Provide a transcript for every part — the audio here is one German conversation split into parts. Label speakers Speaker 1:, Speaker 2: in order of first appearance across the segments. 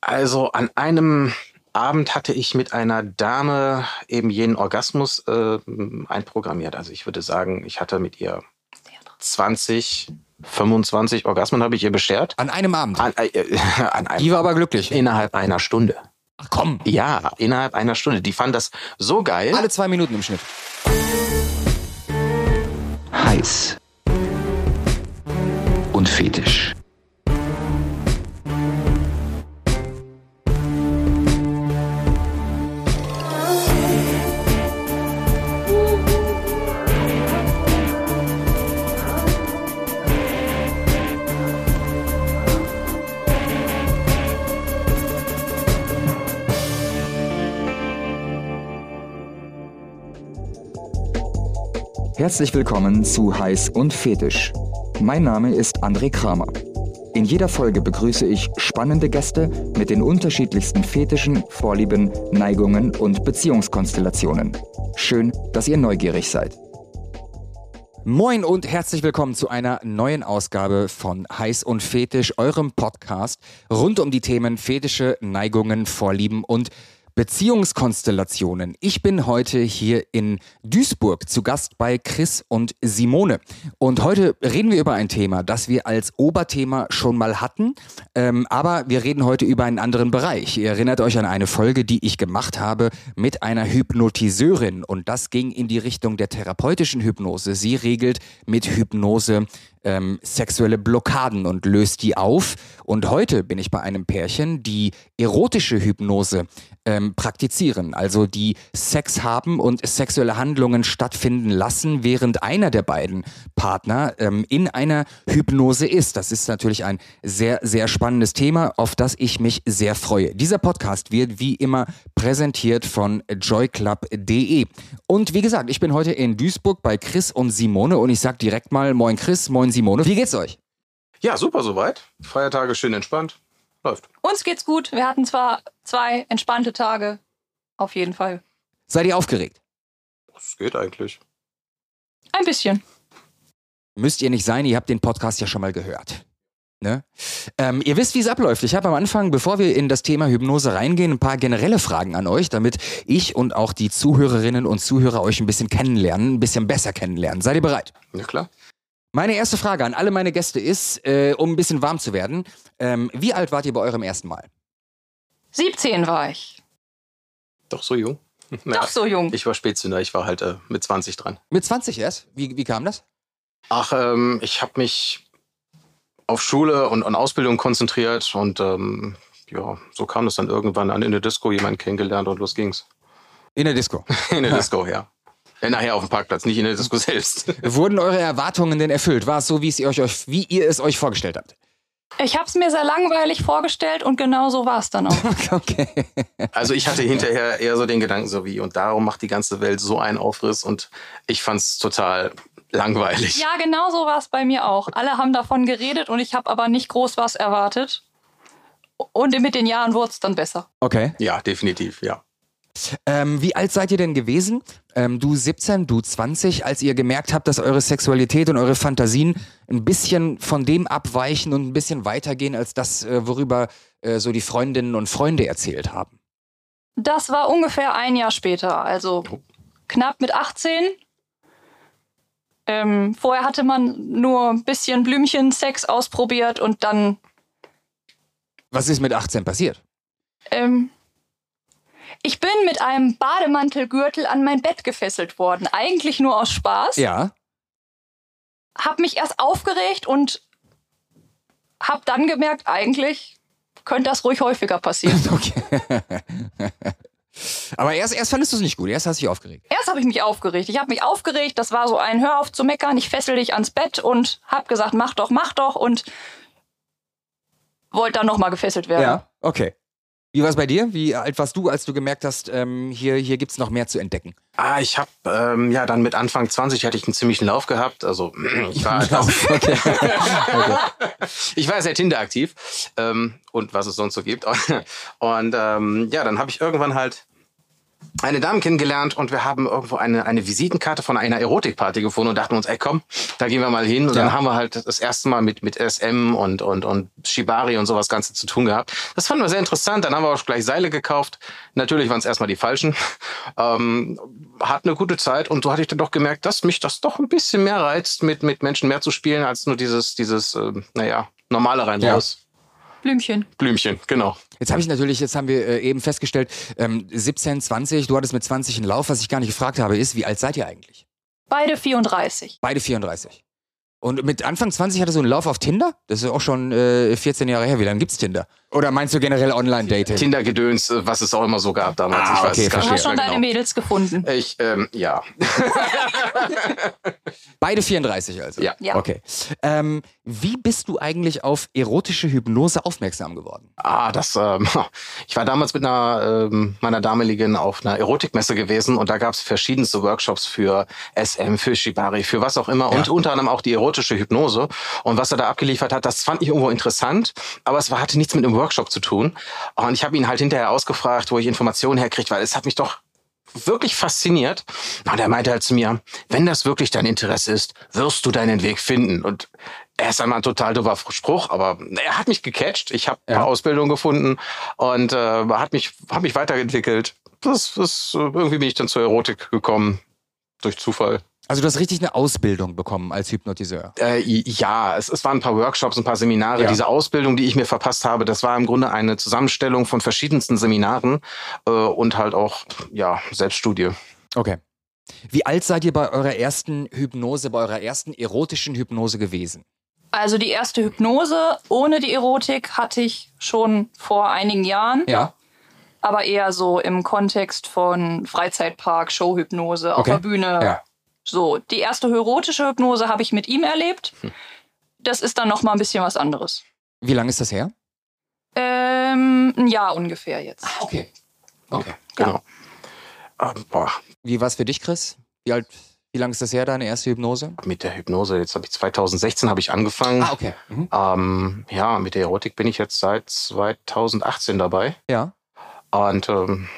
Speaker 1: Also an einem Abend hatte ich mit einer Dame eben jenen Orgasmus äh, einprogrammiert. Also ich würde sagen, ich hatte mit ihr 20, 25 Orgasmen habe ich ihr beschert.
Speaker 2: An einem Abend.
Speaker 1: An, äh, an einem,
Speaker 2: Die war aber glücklich.
Speaker 1: innerhalb einer Stunde.
Speaker 2: Ach komm.
Speaker 1: Ja, innerhalb einer Stunde. Die fand das so geil.
Speaker 2: Alle zwei Minuten im Schnitt.
Speaker 3: heiß und fetisch. Herzlich willkommen zu Heiß und Fetisch. Mein Name ist André Kramer. In jeder Folge begrüße ich spannende Gäste mit den unterschiedlichsten Fetischen, Vorlieben, Neigungen und Beziehungskonstellationen. Schön, dass ihr neugierig seid.
Speaker 2: Moin und herzlich willkommen zu einer neuen Ausgabe von Heiß und Fetisch, eurem Podcast rund um die Themen fetische Neigungen, Vorlieben und Beziehungskonstellationen. Ich bin heute hier in Duisburg zu Gast bei Chris und Simone. Und heute reden wir über ein Thema, das wir als Oberthema schon mal hatten. Ähm, aber wir reden heute über einen anderen Bereich. Ihr erinnert euch an eine Folge, die ich gemacht habe mit einer Hypnotiseurin. Und das ging in die Richtung der therapeutischen Hypnose. Sie regelt mit Hypnose ähm, sexuelle Blockaden und löst die auf. Und heute bin ich bei einem Pärchen, die erotische Hypnose ähm, praktizieren, also die Sex haben und sexuelle Handlungen stattfinden lassen, während einer der beiden Partner ähm, in einer Hypnose ist. Das ist natürlich ein sehr, sehr spannendes Thema, auf das ich mich sehr freue. Dieser Podcast wird wie immer präsentiert von joyclub.de. Und wie gesagt, ich bin heute in Duisburg bei Chris und Simone und ich sag direkt mal Moin Chris, Moin Simone. Wie geht's euch?
Speaker 1: Ja, super soweit. Feiertage schön entspannt. Läuft.
Speaker 4: Uns geht's gut. Wir hatten zwar zwei entspannte Tage. Auf jeden Fall.
Speaker 2: Seid ihr aufgeregt?
Speaker 1: Das geht eigentlich.
Speaker 4: Ein bisschen.
Speaker 2: Müsst ihr nicht sein, ihr habt den Podcast ja schon mal gehört. Ne? Ähm, ihr wisst, wie es abläuft. Ich habe am Anfang, bevor wir in das Thema Hypnose reingehen, ein paar generelle Fragen an euch, damit ich und auch die Zuhörerinnen und Zuhörer euch ein bisschen kennenlernen, ein bisschen besser kennenlernen. Seid ihr bereit?
Speaker 1: Ja, klar.
Speaker 2: Meine erste Frage an alle meine Gäste ist, äh, um ein bisschen warm zu werden, ähm, wie alt wart ihr bei eurem ersten Mal?
Speaker 4: 17 war ich.
Speaker 1: Doch so jung.
Speaker 4: Doch so jung.
Speaker 1: Ich war Spätzünder, ich war halt äh, mit 20 dran.
Speaker 2: Mit 20 erst? Wie, wie kam das?
Speaker 1: Ach, ähm, ich habe mich auf Schule und, und Ausbildung konzentriert und ähm, ja, so kam es dann irgendwann an in der Disco jemanden kennengelernt und los ging's.
Speaker 2: In der Disco.
Speaker 1: In der Disco, ja. Ja. Nachher auf dem Parkplatz, nicht in der Disco selbst.
Speaker 2: Wurden eure Erwartungen denn erfüllt? War es so, wie, es ihr euch, wie ihr es euch vorgestellt habt?
Speaker 4: Ich habe es mir sehr langweilig vorgestellt und genau so war es dann auch.
Speaker 2: Okay.
Speaker 1: Also ich hatte hinterher eher so den Gedanken so wie, und darum macht die ganze Welt so einen Aufriss und ich fand's total langweilig.
Speaker 4: Ja, genau so war es bei mir auch. Alle haben davon geredet und ich habe aber nicht groß was erwartet. Und mit den Jahren wurde es dann besser.
Speaker 2: Okay.
Speaker 1: Ja, definitiv, ja.
Speaker 2: Ähm, wie alt seid ihr denn gewesen? Ähm, du 17, du 20, als ihr gemerkt habt, dass eure Sexualität und eure Fantasien ein bisschen von dem abweichen und ein bisschen weitergehen als das, äh, worüber äh, so die Freundinnen und Freunde erzählt haben?
Speaker 4: Das war ungefähr ein Jahr später, also knapp mit 18. Ähm, vorher hatte man nur ein bisschen Blümchen-Sex ausprobiert und dann
Speaker 2: Was ist mit 18 passiert?
Speaker 4: Ähm, ich bin mit einem Bademantelgürtel an mein Bett gefesselt worden. Eigentlich nur aus Spaß.
Speaker 2: Ja.
Speaker 4: Hab mich erst aufgeregt und hab dann gemerkt, eigentlich könnte das ruhig häufiger passieren.
Speaker 2: Okay. Aber erst, erst fandest du es nicht gut, erst hast du dich aufgeregt.
Speaker 4: Erst habe ich mich aufgeregt. Ich habe mich aufgeregt, das war so ein Hör auf zu meckern, ich fessel dich ans Bett und hab gesagt, mach doch, mach doch und wollte dann nochmal gefesselt werden.
Speaker 2: Okay. Wie war es bei dir? Wie alt warst du, als du gemerkt hast, ähm, hier, hier gibt es noch mehr zu entdecken?
Speaker 1: Ah, ich habe ähm, ja dann mit Anfang 20 hatte ich einen ziemlichen Lauf gehabt. Also ich war,
Speaker 2: Okay.
Speaker 1: ich war sehr Tinder aktiv ähm, und was es sonst so gibt. Und ähm, ja, dann habe ich irgendwann halt eine Dame kennengelernt und wir haben irgendwo eine, eine Visitenkarte von einer Erotikparty gefunden und dachten uns, ey komm, da gehen wir mal hin. Und ja. dann haben wir halt das erste Mal mit, mit SM und, und, und Shibari und sowas Ganze zu tun gehabt. Das fanden wir sehr interessant. Dann haben wir auch gleich Seile gekauft. Natürlich waren es erstmal die falschen. Ähm, hat eine gute Zeit und so hatte ich dann doch gemerkt, dass mich das doch ein bisschen mehr reizt, mit, mit Menschen mehr zu spielen, als nur dieses, dieses, äh, naja, normale rein raus. Ja.
Speaker 4: Blümchen.
Speaker 1: Blümchen, genau.
Speaker 2: Jetzt habe ich natürlich, jetzt haben wir äh, eben festgestellt, ähm, 17, 20, du hattest mit 20 einen Lauf. Was ich gar nicht gefragt habe, ist, wie alt seid ihr eigentlich?
Speaker 4: Beide 34.
Speaker 2: Beide 34. Und mit Anfang 20 hatte so einen Lauf auf Tinder? Das ist auch schon äh, 14 Jahre her. Wie lange gibt's Tinder? Oder meinst du generell Online-Dating?
Speaker 1: Tinder-Gedöns, äh, was es auch immer so gab damals.
Speaker 2: Ah, ich okay,
Speaker 4: weiß, du hast schon deine genau. Mädels gefunden.
Speaker 1: Ich, ähm, ja.
Speaker 2: Beide 34 also?
Speaker 1: Ja.
Speaker 2: ja. Okay. Ähm, wie bist du eigentlich auf erotische Hypnose aufmerksam geworden?
Speaker 1: Ah, das, ähm, ich war damals mit einer ähm, meiner damaligen auf einer Erotikmesse gewesen und da gab es verschiedenste Workshops für SM, für Shibari, für was auch immer ja. und unter anderem auch die erotische Hypnose. Und was er da abgeliefert hat, das fand ich irgendwo interessant, aber es hatte nichts mit dem Workshop zu tun. Und ich habe ihn halt hinterher ausgefragt, wo ich Informationen herkriege, weil es hat mich doch wirklich fasziniert. Und er meinte halt zu mir, wenn das wirklich dein Interesse ist, wirst du deinen Weg finden. Und er ist einmal ein total doofer Spruch, aber er hat mich gecatcht. Ich habe ja. Ausbildung gefunden und äh, hat mich hat mich weiterentwickelt. Das, das irgendwie bin ich dann zur Erotik gekommen durch Zufall.
Speaker 2: Also du hast richtig eine Ausbildung bekommen als Hypnotiseur.
Speaker 1: Äh, ja, es, es waren ein paar Workshops, ein paar Seminare. Ja. Diese Ausbildung, die ich mir verpasst habe, das war im Grunde eine Zusammenstellung von verschiedensten Seminaren äh, und halt auch ja Selbststudie.
Speaker 2: Okay. Wie alt seid ihr bei eurer ersten Hypnose, bei eurer ersten erotischen Hypnose gewesen?
Speaker 4: Also die erste Hypnose ohne die Erotik hatte ich schon vor einigen Jahren.
Speaker 2: Ja.
Speaker 4: Aber eher so im Kontext von Freizeitpark, Showhypnose, auf okay. der Bühne. Ja. So, die erste erotische Hypnose habe ich mit ihm erlebt. Hm. Das ist dann noch mal ein bisschen was anderes.
Speaker 2: Wie lange ist das her?
Speaker 4: Ähm, ein Jahr ungefähr jetzt.
Speaker 2: Ah, okay.
Speaker 1: Okay, genau.
Speaker 2: Ja. Ähm, boah. Wie war es für dich, Chris? Wie alt, wie lange ist das her, deine erste Hypnose?
Speaker 1: Mit der Hypnose, jetzt habe ich 2016 habe ich angefangen.
Speaker 2: Ah, okay.
Speaker 1: Mhm. Ähm, ja, mit der Erotik bin ich jetzt seit 2018 dabei.
Speaker 2: Ja.
Speaker 1: Und ähm,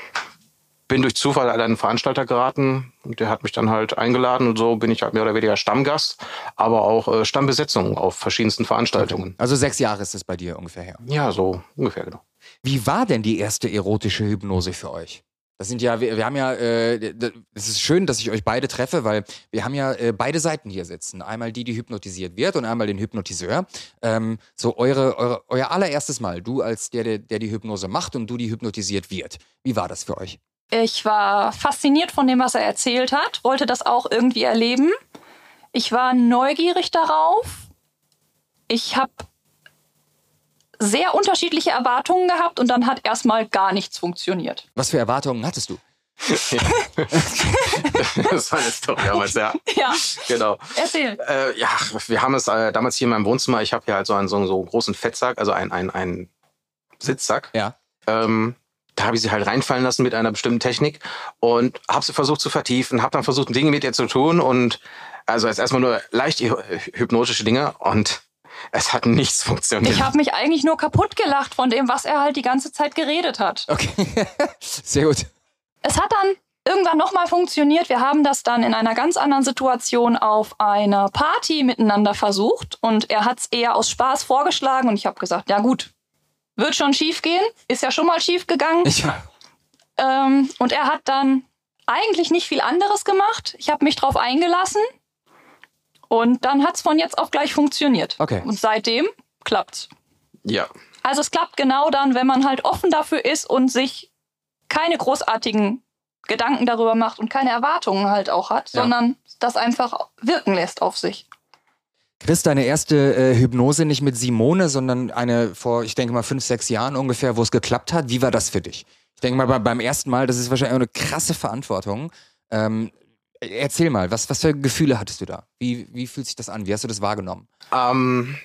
Speaker 1: bin durch Zufall an einen Veranstalter geraten und der hat mich dann halt eingeladen und so bin ich halt mehr oder weniger Stammgast, aber auch äh, Stammbesetzung auf verschiedensten Veranstaltungen.
Speaker 2: Also sechs Jahre ist es bei dir ungefähr her.
Speaker 1: Ja, so ungefähr genau.
Speaker 2: Wie war denn die erste erotische Hypnose für euch? Das sind ja, wir, wir haben ja, äh, es ist schön, dass ich euch beide treffe, weil wir haben ja äh, beide Seiten hier sitzen. Einmal die, die hypnotisiert wird und einmal den Hypnotiseur. Ähm, so eure, eure, euer allererstes Mal, du als der, der, der die Hypnose macht und du, die hypnotisiert wird. Wie war das für euch?
Speaker 4: Ich war fasziniert von dem, was er erzählt hat, wollte das auch irgendwie erleben. Ich war neugierig darauf. Ich habe sehr unterschiedliche Erwartungen gehabt und dann hat erstmal gar nichts funktioniert.
Speaker 2: Was für Erwartungen hattest du?
Speaker 1: das war eine Story damals, ja.
Speaker 4: Ja.
Speaker 1: Genau.
Speaker 4: Erzähl.
Speaker 1: Äh, ja, wir haben es äh, damals hier in meinem Wohnzimmer. Ich habe hier halt so einen, so einen, so einen großen Fettsack, also einen, einen, einen Sitzsack.
Speaker 2: Ja.
Speaker 1: Ähm, da habe ich sie halt reinfallen lassen mit einer bestimmten Technik und habe sie versucht zu vertiefen, habe dann versucht, Dinge mit ihr zu tun und also jetzt erstmal nur leicht hypnotische Dinge und es hat nichts funktioniert.
Speaker 4: Ich habe mich eigentlich nur kaputt gelacht von dem, was er halt die ganze Zeit geredet hat.
Speaker 2: Okay, sehr gut.
Speaker 4: Es hat dann irgendwann nochmal funktioniert. Wir haben das dann in einer ganz anderen Situation auf einer Party miteinander versucht und er hat es eher aus Spaß vorgeschlagen und ich habe gesagt, ja gut, wird schon schief gehen, ist ja schon mal schief gegangen.
Speaker 2: Ja.
Speaker 4: Ähm, und er hat dann eigentlich nicht viel anderes gemacht. Ich habe mich drauf eingelassen und dann hat es von jetzt auf gleich funktioniert.
Speaker 2: Okay.
Speaker 4: Und seitdem klappt's.
Speaker 1: Ja.
Speaker 4: Also es klappt genau dann, wenn man halt offen dafür ist und sich keine großartigen Gedanken darüber macht und keine Erwartungen halt auch hat, ja. sondern das einfach wirken lässt auf sich.
Speaker 2: Chris, deine erste äh, Hypnose nicht mit Simone, sondern eine vor, ich denke mal, fünf, sechs Jahren ungefähr, wo es geklappt hat. Wie war das für dich? Ich denke mal, beim ersten Mal, das ist wahrscheinlich eine krasse Verantwortung. Ähm, erzähl mal, was, was für Gefühle hattest du da? Wie, wie fühlt sich das an? Wie hast du das wahrgenommen?
Speaker 1: Ähm,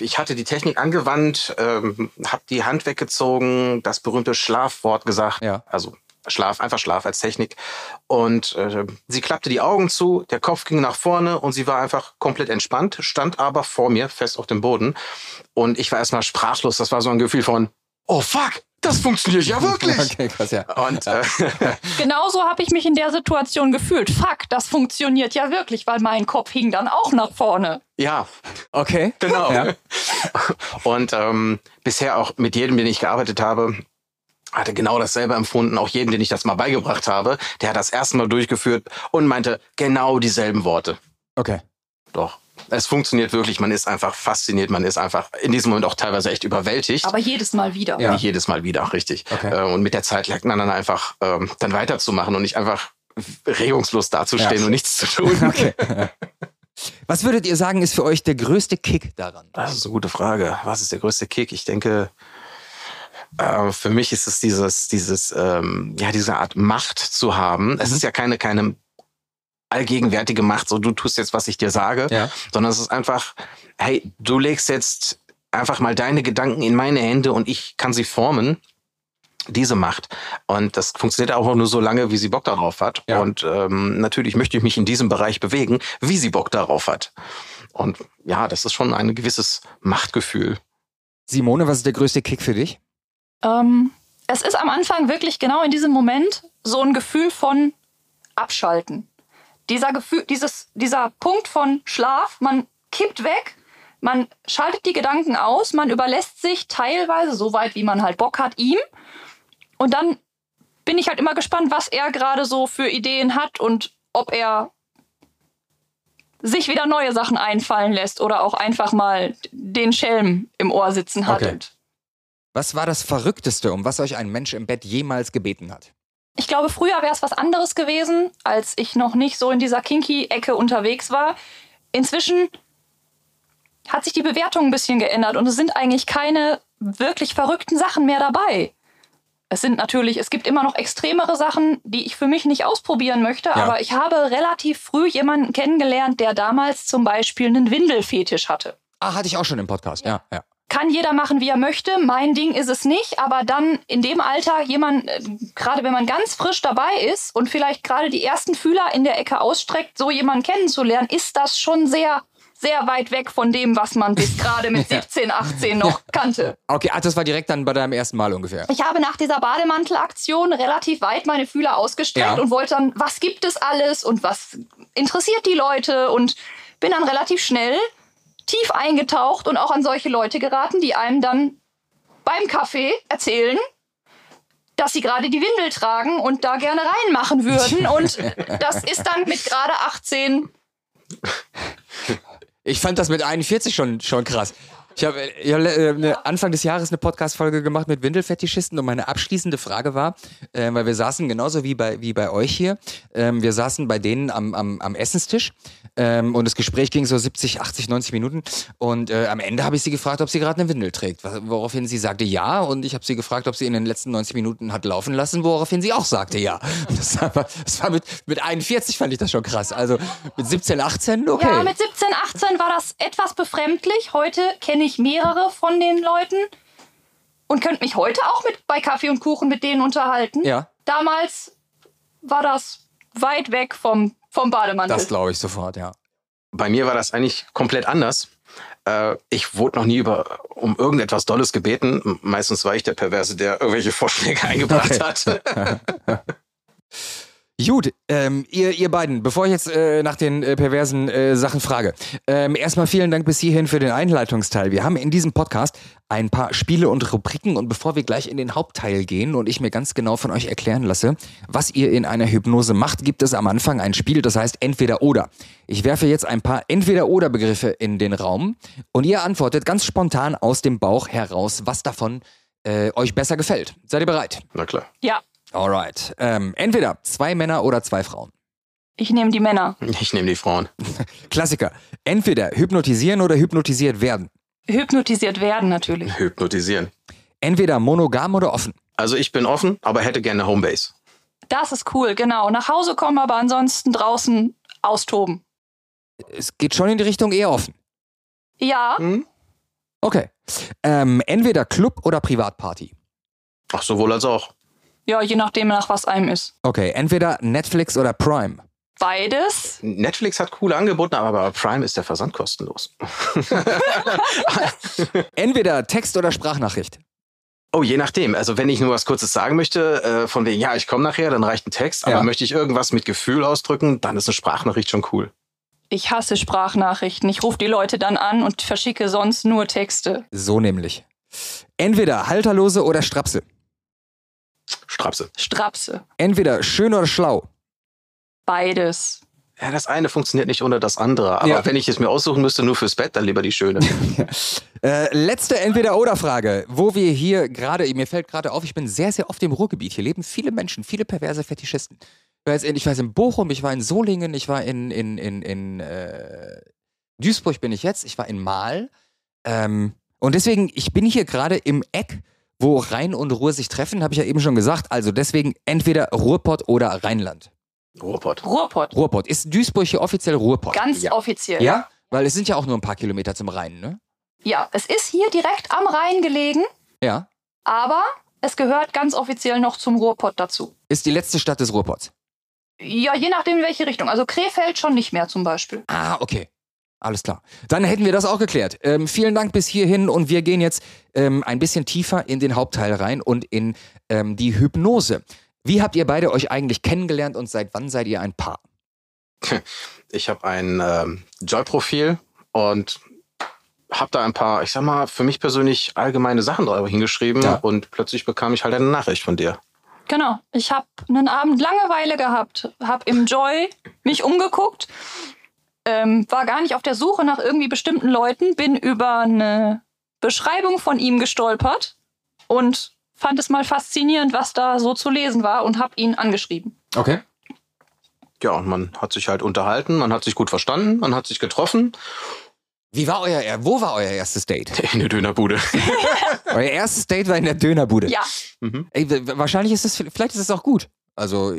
Speaker 1: ich hatte die Technik angewandt, ähm, habe die Hand weggezogen, das berühmte Schlafwort gesagt.
Speaker 2: Ja.
Speaker 1: Also Schlaf, einfach Schlaf als Technik. Und äh, sie klappte die Augen zu, der Kopf ging nach vorne und sie war einfach komplett entspannt, stand aber vor mir fest auf dem Boden. Und ich war erstmal sprachlos. Das war so ein Gefühl von, oh fuck, das funktioniert ja wirklich.
Speaker 2: Okay, krass, ja.
Speaker 1: Und äh,
Speaker 4: Genauso habe ich mich in der Situation gefühlt. Fuck, das funktioniert ja wirklich, weil mein Kopf hing dann auch nach vorne.
Speaker 1: ja,
Speaker 2: Okay.
Speaker 1: Genau.
Speaker 2: Ja.
Speaker 1: Und ähm, bisher auch mit jedem, den ich gearbeitet habe, hatte genau dasselbe empfunden. Auch jeden, den ich das mal beigebracht habe, der hat das erste Mal durchgeführt und meinte genau dieselben Worte.
Speaker 2: Okay.
Speaker 1: Doch. Es funktioniert wirklich. Man ist einfach fasziniert. Man ist einfach in diesem Moment auch teilweise echt überwältigt.
Speaker 4: Aber jedes Mal wieder.
Speaker 2: Ja.
Speaker 1: Nicht jedes Mal wieder, richtig.
Speaker 2: Okay.
Speaker 1: Äh, Und mit der Zeit lernt man dann einfach ähm, dann weiterzumachen und nicht einfach regungslos dazustehen
Speaker 2: Ja.
Speaker 1: und nichts zu tun.
Speaker 2: Okay. Was würdet ihr sagen, ist für euch der größte Kick daran?
Speaker 1: Das ist eine gute Frage. Was ist der größte Kick? Ich denke, äh, für mich ist es dieses, dieses, ähm, ja, diese Art Macht zu haben. Es ist ja keine, keine allgegenwärtige Macht, so du tust jetzt, was ich dir sage,
Speaker 2: Ja.
Speaker 1: sondern es ist einfach, hey, du legst jetzt einfach mal deine Gedanken in meine Hände und ich kann sie formen. Diese Macht. Und das funktioniert auch nur so lange, wie sie Bock darauf hat.
Speaker 2: Ja.
Speaker 1: Und ähm, natürlich möchte ich mich in diesem Bereich bewegen, wie sie Bock darauf hat. Und ja, das ist schon ein gewisses Machtgefühl.
Speaker 2: Simone, was ist der größte Kick für dich?
Speaker 4: Ähm, es ist am Anfang wirklich genau in diesem Moment so ein Gefühl von Abschalten. Dieser Gefühl, dieses, dieser Punkt von Schlaf, man kippt weg, man schaltet die Gedanken aus, man überlässt sich teilweise so weit, wie man halt Bock hat, ihm. Und dann bin ich halt immer gespannt, was er gerade so für Ideen hat und ob er sich wieder neue Sachen einfallen lässt oder auch einfach mal den Schelm im Ohr sitzen hat.
Speaker 2: Okay.
Speaker 4: Und
Speaker 2: Was war das Verrückteste, um was euch ein Mensch im Bett jemals gebeten hat?
Speaker 4: Ich glaube, früher wäre es was anderes gewesen, als ich noch nicht so in dieser Kinky-Ecke unterwegs war. Inzwischen hat sich die Bewertung ein bisschen geändert und es sind eigentlich keine wirklich verrückten Sachen mehr dabei. Es sind natürlich, es gibt immer noch extremere Sachen, die ich für mich nicht ausprobieren möchte,
Speaker 2: Ja.
Speaker 4: aber ich habe relativ früh jemanden kennengelernt, der damals zum Beispiel einen Windelfetisch hatte.
Speaker 2: Ah, hatte ich auch schon im Podcast, ja. ja.
Speaker 4: Kann jeder machen, wie er möchte. Mein Ding ist es nicht, aber dann in dem Alter jemand, äh, gerade wenn man ganz frisch dabei ist und vielleicht gerade die ersten Fühler in der Ecke ausstreckt, so jemanden kennenzulernen, ist das schon sehr, sehr weit weg von dem, was man bis gerade mit 17, 18 noch kannte.
Speaker 2: Okay, ach, das war direkt dann bei deinem ersten Mal ungefähr.
Speaker 4: Ich habe nach dieser Bademantelaktion relativ weit meine Fühler ausgestreckt
Speaker 2: Ja.
Speaker 4: und wollte dann, was gibt es alles und was interessiert die Leute und bin dann relativ schnell tief eingetaucht und auch an solche Leute geraten, die einem dann beim Kaffee erzählen, dass sie gerade die Windel tragen und da gerne reinmachen würden. Und das ist dann mit gerade 18
Speaker 2: Ich fand das mit 41 schon, schon krass. Ich habe hab, äh, ne- Anfang des Jahres eine Podcast-Folge gemacht mit Windelfetischisten und meine abschließende Frage war, äh, weil wir saßen genauso wie bei, wie bei euch hier, ähm, wir saßen bei denen am, am, am Essenstisch ähm, und das Gespräch ging so 70, 80, 90 Minuten und äh, am Ende habe ich sie gefragt, ob sie gerade eine Windel trägt, woraufhin sie sagte ja und ich habe sie gefragt, ob sie in den letzten 90 Minuten hat laufen lassen, woraufhin sie auch sagte ja. Das war, das war mit, mit 41 fand ich das schon krass, also mit 17, 18, okay.
Speaker 4: Ja, mit 17, 18 war das etwas befremdlich. Heute kenne ich mehrere von den Leuten und könnte mich heute auch mit bei Kaffee und Kuchen mit denen unterhalten.
Speaker 2: Ja.
Speaker 4: Damals war das weit weg vom, vom Bademantel.
Speaker 2: das glaube ich sofort, ja.
Speaker 1: Bei mir war das eigentlich komplett anders. Äh, ich wurde noch nie über, um irgendetwas Dolles gebeten. Meistens war ich der Perverse, der irgendwelche Vorschläge eingebracht
Speaker 2: Okay.
Speaker 1: hat.
Speaker 2: Gut, ähm, ihr, ihr beiden, bevor ich jetzt äh, nach den äh, perversen äh, Sachen frage, ähm, erstmal vielen Dank bis hierhin für den Einleitungsteil. Wir haben in diesem Podcast ein paar Spiele und Rubriken und bevor wir gleich in den Hauptteil gehen und ich mir ganz genau von euch erklären lasse, was ihr in einer Hypnose macht, gibt es am Anfang ein Spiel, das heißt entweder oder. Ich werfe jetzt ein paar entweder oder Begriffe in den Raum und ihr antwortet ganz spontan aus dem Bauch heraus, was davon äh, euch besser gefällt. Seid ihr bereit?
Speaker 1: Na klar.
Speaker 4: ja,
Speaker 2: Alright. Ähm, entweder zwei Männer oder zwei Frauen.
Speaker 4: ich nehme die Männer.
Speaker 1: Ich nehme die Frauen.
Speaker 2: Klassiker. Entweder hypnotisieren oder hypnotisiert werden.
Speaker 4: Hypnotisiert werden natürlich.
Speaker 1: Hypnotisieren.
Speaker 2: Entweder monogam oder offen.
Speaker 1: Also ich bin offen, aber hätte gerne Homebase.
Speaker 4: Das ist cool, genau. Nach Hause kommen, aber ansonsten draußen austoben.
Speaker 2: Es geht schon in die Richtung eher offen.
Speaker 4: Ja,
Speaker 1: Hm?
Speaker 2: Okay. Ähm, entweder Club oder Privatparty.
Speaker 1: Ach, sowohl als auch.
Speaker 4: Ja, je nachdem, nach was einem ist.
Speaker 2: Okay. Entweder Netflix oder Prime.
Speaker 4: Beides.
Speaker 1: Netflix hat coole Angebote, aber bei Prime ist der Versand kostenlos.
Speaker 2: Entweder Text oder Sprachnachricht.
Speaker 1: Oh, je nachdem. Also wenn ich nur was Kurzes sagen möchte, äh, von wegen, ja, ich komme nachher, dann reicht ein Text. Aber
Speaker 2: Ja.
Speaker 1: möchte ich irgendwas mit Gefühl ausdrücken, dann ist eine Sprachnachricht schon cool.
Speaker 4: Ich hasse Sprachnachrichten. Ich rufe die Leute dann an und verschicke sonst nur Texte.
Speaker 2: So nämlich. Entweder Halterlose oder Strapse.
Speaker 1: Strapse.
Speaker 4: Strapse.
Speaker 2: Entweder schön oder schlau.
Speaker 4: Beides.
Speaker 1: Ja, das eine funktioniert nicht ohne das andere. Aber
Speaker 2: Ja.
Speaker 1: wenn ich es mir aussuchen müsste, nur fürs Bett, dann lieber die schöne.
Speaker 2: Äh, letzte Entweder-Oder-Frage, wo wir hier gerade, mir fällt gerade auf, ich bin sehr, sehr oft im Ruhrgebiet. Hier leben viele Menschen, viele perverse Fetischisten. Ich war, jetzt in, ich war jetzt in Bochum, ich war in Solingen, ich war in, in, in, in äh, Duisburg bin ich jetzt, ich war in Mahl. Ähm, und deswegen, ich bin hier gerade im Eck, wo Rhein und Ruhr sich treffen, habe ich ja eben schon gesagt. Also deswegen entweder Ruhrpott oder Rheinland.
Speaker 1: Ruhrpott.
Speaker 4: Ruhrpott.
Speaker 2: Ruhrpott. Ist Duisburg hier offiziell Ruhrpott?
Speaker 4: Ganz
Speaker 1: Ja.
Speaker 4: offiziell.
Speaker 2: Ja? Weil es sind ja auch nur ein paar Kilometer zum Rhein, ne?
Speaker 4: Ja, es ist hier direkt am Rhein gelegen,
Speaker 2: Ja.
Speaker 4: aber es gehört ganz offiziell noch zum Ruhrpott dazu.
Speaker 2: Ist die letzte Stadt des Ruhrpotts.
Speaker 4: Ja, je nachdem, in welche Richtung. Also Krefeld schon nicht mehr zum Beispiel.
Speaker 2: Ah, okay. Alles klar. Dann hätten wir das auch geklärt. Ähm, vielen Dank bis hierhin und wir gehen jetzt ähm, ein bisschen tiefer in den Hauptteil rein und in ähm, die Hypnose. Wie habt ihr beide euch eigentlich kennengelernt und seit wann seid ihr ein Paar?
Speaker 1: Ich habe ein ähm, Joy-Profil und habe da ein paar, ich sag mal, für mich persönlich allgemeine Sachen drüber hingeschrieben
Speaker 2: Ja.
Speaker 1: und plötzlich bekam ich halt eine Nachricht von dir.
Speaker 4: Genau. Ich habe einen Abend Langeweile gehabt, habe im Joy mich umgeguckt, ähm, war gar nicht auf der Suche nach irgendwie bestimmten Leuten, bin über eine Beschreibung von ihm gestolpert und fand es mal faszinierend, was da so zu lesen war und habe ihn angeschrieben.
Speaker 2: Okay.
Speaker 1: Ja, und man hat sich halt unterhalten, man hat sich gut verstanden, man hat sich getroffen
Speaker 2: Wie war euer, er- wo war euer erstes Date?
Speaker 1: in der Dönerbude.
Speaker 2: euer erstes Date war in der Dönerbude.
Speaker 4: Ja,
Speaker 1: mhm.
Speaker 2: Ey, wahrscheinlich ist es, vielleicht ist es auch gut. Also,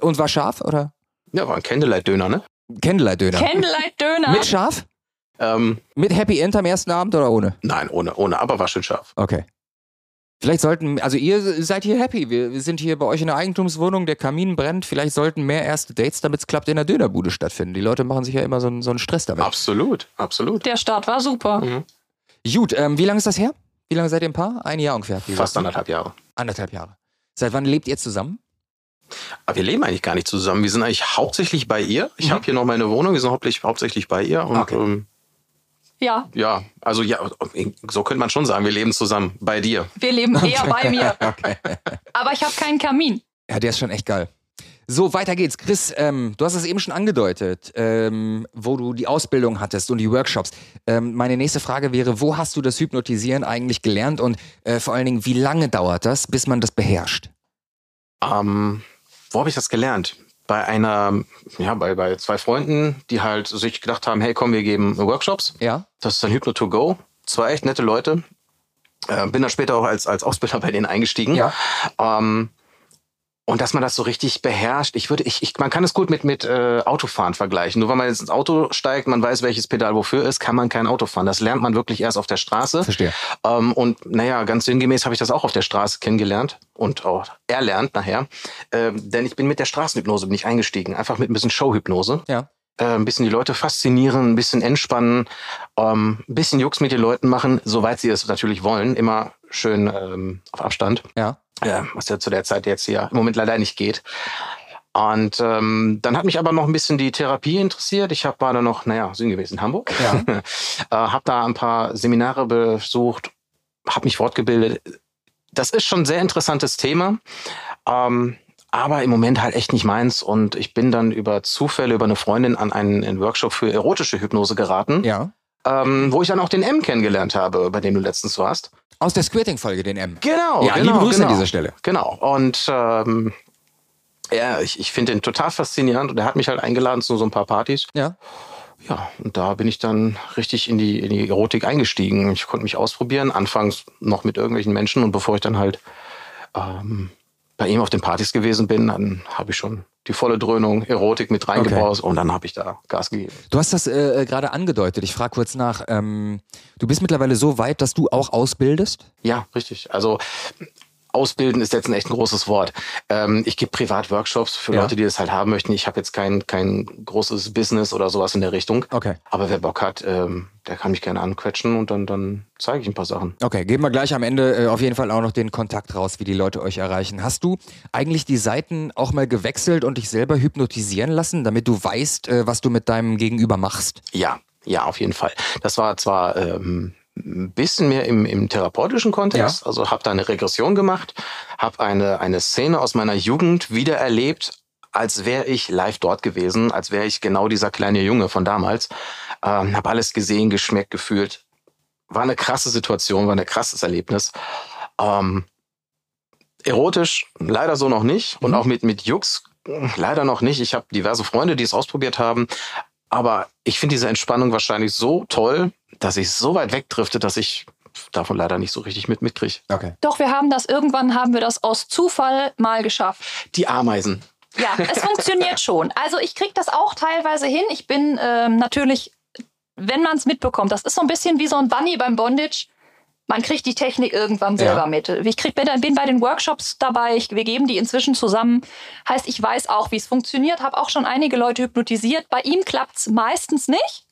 Speaker 2: und war scharf oder?
Speaker 1: Ja, war ein Candlelight-Döner, ne?
Speaker 2: Candlelight-Döner.
Speaker 4: Candlelight Döner.
Speaker 2: Mit scharf?
Speaker 1: Ähm,
Speaker 2: Mit Happy End am ersten Abend oder ohne?
Speaker 1: nein, ohne, ohne, aber war schön scharf.
Speaker 2: Okay. Vielleicht sollten, also ihr seid hier happy. Wir wir sind hier bei euch in der Eigentumswohnung, der Kamin brennt. Vielleicht sollten mehr erste Dates, damit es klappt, in der Dönerbude stattfinden. Die Leute machen sich ja immer so, einen- so einen Stress damit.
Speaker 1: Absolut, absolut.
Speaker 4: Der Start war super.
Speaker 1: Mhm.
Speaker 2: Gut, ähm, wie lange ist das her? Wie lange seid ihr ein Paar? Ein Jahr ungefähr.
Speaker 1: Fast anderthalb Jahre.
Speaker 2: Anderthalb Jahre. Seit wann lebt ihr zusammen?
Speaker 1: Aber wir leben eigentlich gar nicht zusammen. Wir sind eigentlich hauptsächlich bei ihr. Ich
Speaker 2: Mhm.
Speaker 1: habe hier noch meine Wohnung, wir sind hauptsächlich, hauptsächlich bei ihr. Und
Speaker 2: Okay.
Speaker 1: ähm,
Speaker 4: Ja,
Speaker 1: ja, also ja, so könnte man schon sagen, wir leben zusammen bei dir.
Speaker 4: wir leben eher bei mir.
Speaker 2: Okay.
Speaker 4: Aber ich habe keinen Kamin.
Speaker 2: Ja, der ist schon echt geil. So, weiter geht's. Chris, ähm, du hast es eben schon angedeutet, ähm, wo du die Ausbildung hattest und die Workshops. Ähm, meine nächste Frage wäre, wo hast du das Hypnotisieren eigentlich gelernt und äh, vor allen Dingen, wie lange dauert das, bis man das beherrscht?
Speaker 1: Ähm, wo habe ich das gelernt? Bei einer, ja, bei, bei zwei Freunden, die halt sich gedacht haben, hey komm, wir geben Workshops.
Speaker 2: Ja?
Speaker 1: Das ist dann Hypno to go. Zwei echt nette Leute. Äh, bin dann später auch als, als Ausbilder bei denen eingestiegen.
Speaker 2: Ja.
Speaker 1: Ähm, und dass man das so richtig beherrscht, ich würde, ich, ich, man kann es gut mit, mit äh, Autofahren vergleichen. Nur weil man jetzt ins Auto steigt, man weiß, welches Pedal wofür ist, kann man kein Auto fahren. Das lernt man wirklich erst auf der Straße.
Speaker 2: Verstehe.
Speaker 1: Ähm, und naja, ganz sinngemäß habe ich das auch auf der Straße kennengelernt und auch erlernt nachher. Ähm, denn ich bin mit der Straßenhypnose bin ich eingestiegen, einfach mit ein bisschen Showhypnose.
Speaker 2: Ja.
Speaker 1: Äh, ein bisschen die Leute faszinieren, ein bisschen entspannen, ähm, ein bisschen Jux mit den Leuten machen, soweit sie es natürlich wollen. Immer schön ähm, auf Abstand.
Speaker 2: Ja.
Speaker 1: Ja, was ja zu der Zeit jetzt hier im Moment leider nicht geht. Und ähm, dann hat mich aber noch ein bisschen die Therapie interessiert. Ich hab, war noch, naja, sinngemäß in Hamburg.
Speaker 2: Ja.
Speaker 1: äh, habe da ein paar Seminare besucht, habe mich fortgebildet. Das ist schon ein sehr interessantes Thema, ähm, aber im Moment halt echt nicht meins. Und ich bin dann über Zufälle, über eine Freundin an einen, einen Workshop für erotische Hypnose geraten,
Speaker 2: Ja.
Speaker 1: ähm, wo ich dann auch den M kennengelernt habe, bei dem du letztens warst.
Speaker 2: Aus der Squirting-Folge, den M.
Speaker 1: Genau,
Speaker 2: Ja,
Speaker 1: genau,
Speaker 2: liebe Grüße
Speaker 1: genau.
Speaker 2: an dieser Stelle.
Speaker 1: Genau. Und ähm, ja, ich, ich finde den total faszinierend und er hat mich halt eingeladen zu so ein paar Partys.
Speaker 2: Ja.
Speaker 1: Ja, und da bin ich dann richtig in die, in die Erotik eingestiegen. Ich konnte mich ausprobieren, anfangs noch mit irgendwelchen Menschen und bevor ich dann halt ähm, bei ihm auf den Partys gewesen bin, dann habe ich schon die volle Dröhnung Erotik mit reingebaut und dann habe ich da Gas gegeben.
Speaker 2: Du hast das äh, äh, gerade angedeutet. Ich frage kurz nach. Ähm, du bist mittlerweile so weit, dass du auch ausbildest?
Speaker 1: Ja, richtig. Also ausbilden ist jetzt ein echt ein großes Wort. Ähm, ich gebe Privat-Workshops für
Speaker 2: Ja.
Speaker 1: Leute, die das halt haben möchten. Ich habe jetzt kein, kein großes Business oder sowas in der Richtung.
Speaker 2: Okay.
Speaker 1: Aber wer Bock hat, ähm, der kann mich gerne anquetschen und dann, dann zeige ich ein paar Sachen.
Speaker 2: Okay, geben wir gleich am Ende äh, auf jeden Fall auch noch den Kontakt raus, wie die Leute euch erreichen. Hast du eigentlich die Seiten auch mal gewechselt und dich selber hypnotisieren lassen, damit du weißt, äh, was du mit deinem Gegenüber machst?
Speaker 1: Ja, ja, auf jeden Fall. Das war zwar ähm, ein bisschen mehr im, im therapeutischen Kontext, also habe da eine Regression gemacht, habe eine, eine Szene aus meiner Jugend wiedererlebt, als wäre ich live dort gewesen, als wäre ich genau dieser kleine Junge von damals. Ähm, habe alles gesehen, geschmeckt, gefühlt. War eine krasse Situation, war ein krasses Erlebnis. Ähm, erotisch leider so noch nicht und
Speaker 2: Mhm.
Speaker 1: auch mit, mit Jux leider noch nicht. Ich habe diverse Freunde, die es ausprobiert haben. Aber ich finde diese Entspannung wahrscheinlich so toll, dass ich so weit wegdrifte, dass ich davon leider nicht so richtig mit mitkriege.
Speaker 2: Okay.
Speaker 4: Doch, wir haben das, irgendwann haben wir das aus Zufall mal geschafft.
Speaker 1: Die Ameisen.
Speaker 4: Ja, es funktioniert schon. Also ich kriege das auch teilweise hin. Ich bin ähm, natürlich, wenn man es mitbekommt, das ist so ein bisschen wie so ein Bunny beim Bondage. Man kriegt die Technik irgendwann selber
Speaker 2: Ja.
Speaker 4: mit. Ich krieg, bin, bin bei den Workshops dabei, ich, wir geben die inzwischen zusammen. Heißt, ich weiß auch, wie es funktioniert, habe auch schon einige Leute hypnotisiert. Bei ihm klappt es meistens nicht.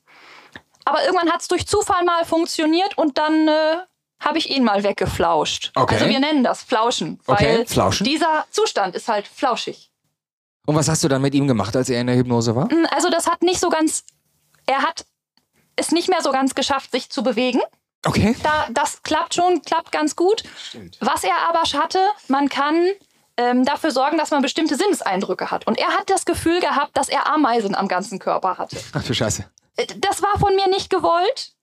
Speaker 4: Aber irgendwann hat es durch Zufall mal funktioniert und dann äh, habe ich ihn mal weggeflauscht.
Speaker 2: Okay.
Speaker 4: Also wir nennen das Flauschen,
Speaker 2: Okay,
Speaker 4: weil
Speaker 2: Flauschen.
Speaker 4: dieser Zustand ist halt flauschig.
Speaker 2: Und was hast du dann mit ihm gemacht, als er in der Hypnose war?
Speaker 4: Mm, Also das hat nicht so ganz, er hat es nicht mehr so ganz geschafft, sich zu bewegen.
Speaker 2: Okay.
Speaker 4: Da, das klappt schon, klappt ganz gut. Was er aber hatte, man kann ähm, dafür sorgen, dass man bestimmte Sinneseindrücke hat. Und er hat das Gefühl gehabt, dass er Ameisen am ganzen Körper hatte.
Speaker 2: Ach du Scheiße.
Speaker 4: Äh, Das war von mir nicht gewollt.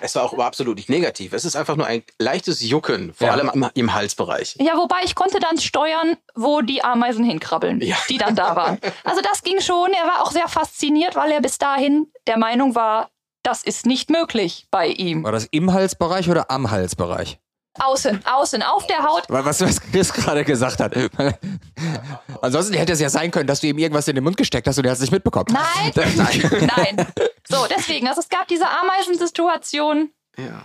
Speaker 1: Es war auch absolut nicht negativ. Es ist einfach nur ein leichtes Jucken, vor
Speaker 2: Ja.
Speaker 1: allem im, im Halsbereich.
Speaker 4: Ja, wobei ich konnte dann steuern, wo die Ameisen hinkrabbeln,
Speaker 1: Ja.
Speaker 4: die dann da waren. Also das ging schon. Er war auch sehr fasziniert, weil er bis dahin der Meinung war, das ist nicht möglich bei ihm.
Speaker 2: War das im Halsbereich oder am Halsbereich?
Speaker 4: Außen, außen, auf der Haut.
Speaker 2: Weil Was, was Chris gerade gesagt hat. Ansonsten hätte es ja sein können, dass du ihm irgendwas in den Mund gesteckt hast und er hat es nicht mitbekommen.
Speaker 4: Nein,
Speaker 2: Nein.
Speaker 4: nein. So, deswegen, also es gab diese Ameisensituation.
Speaker 1: Ja.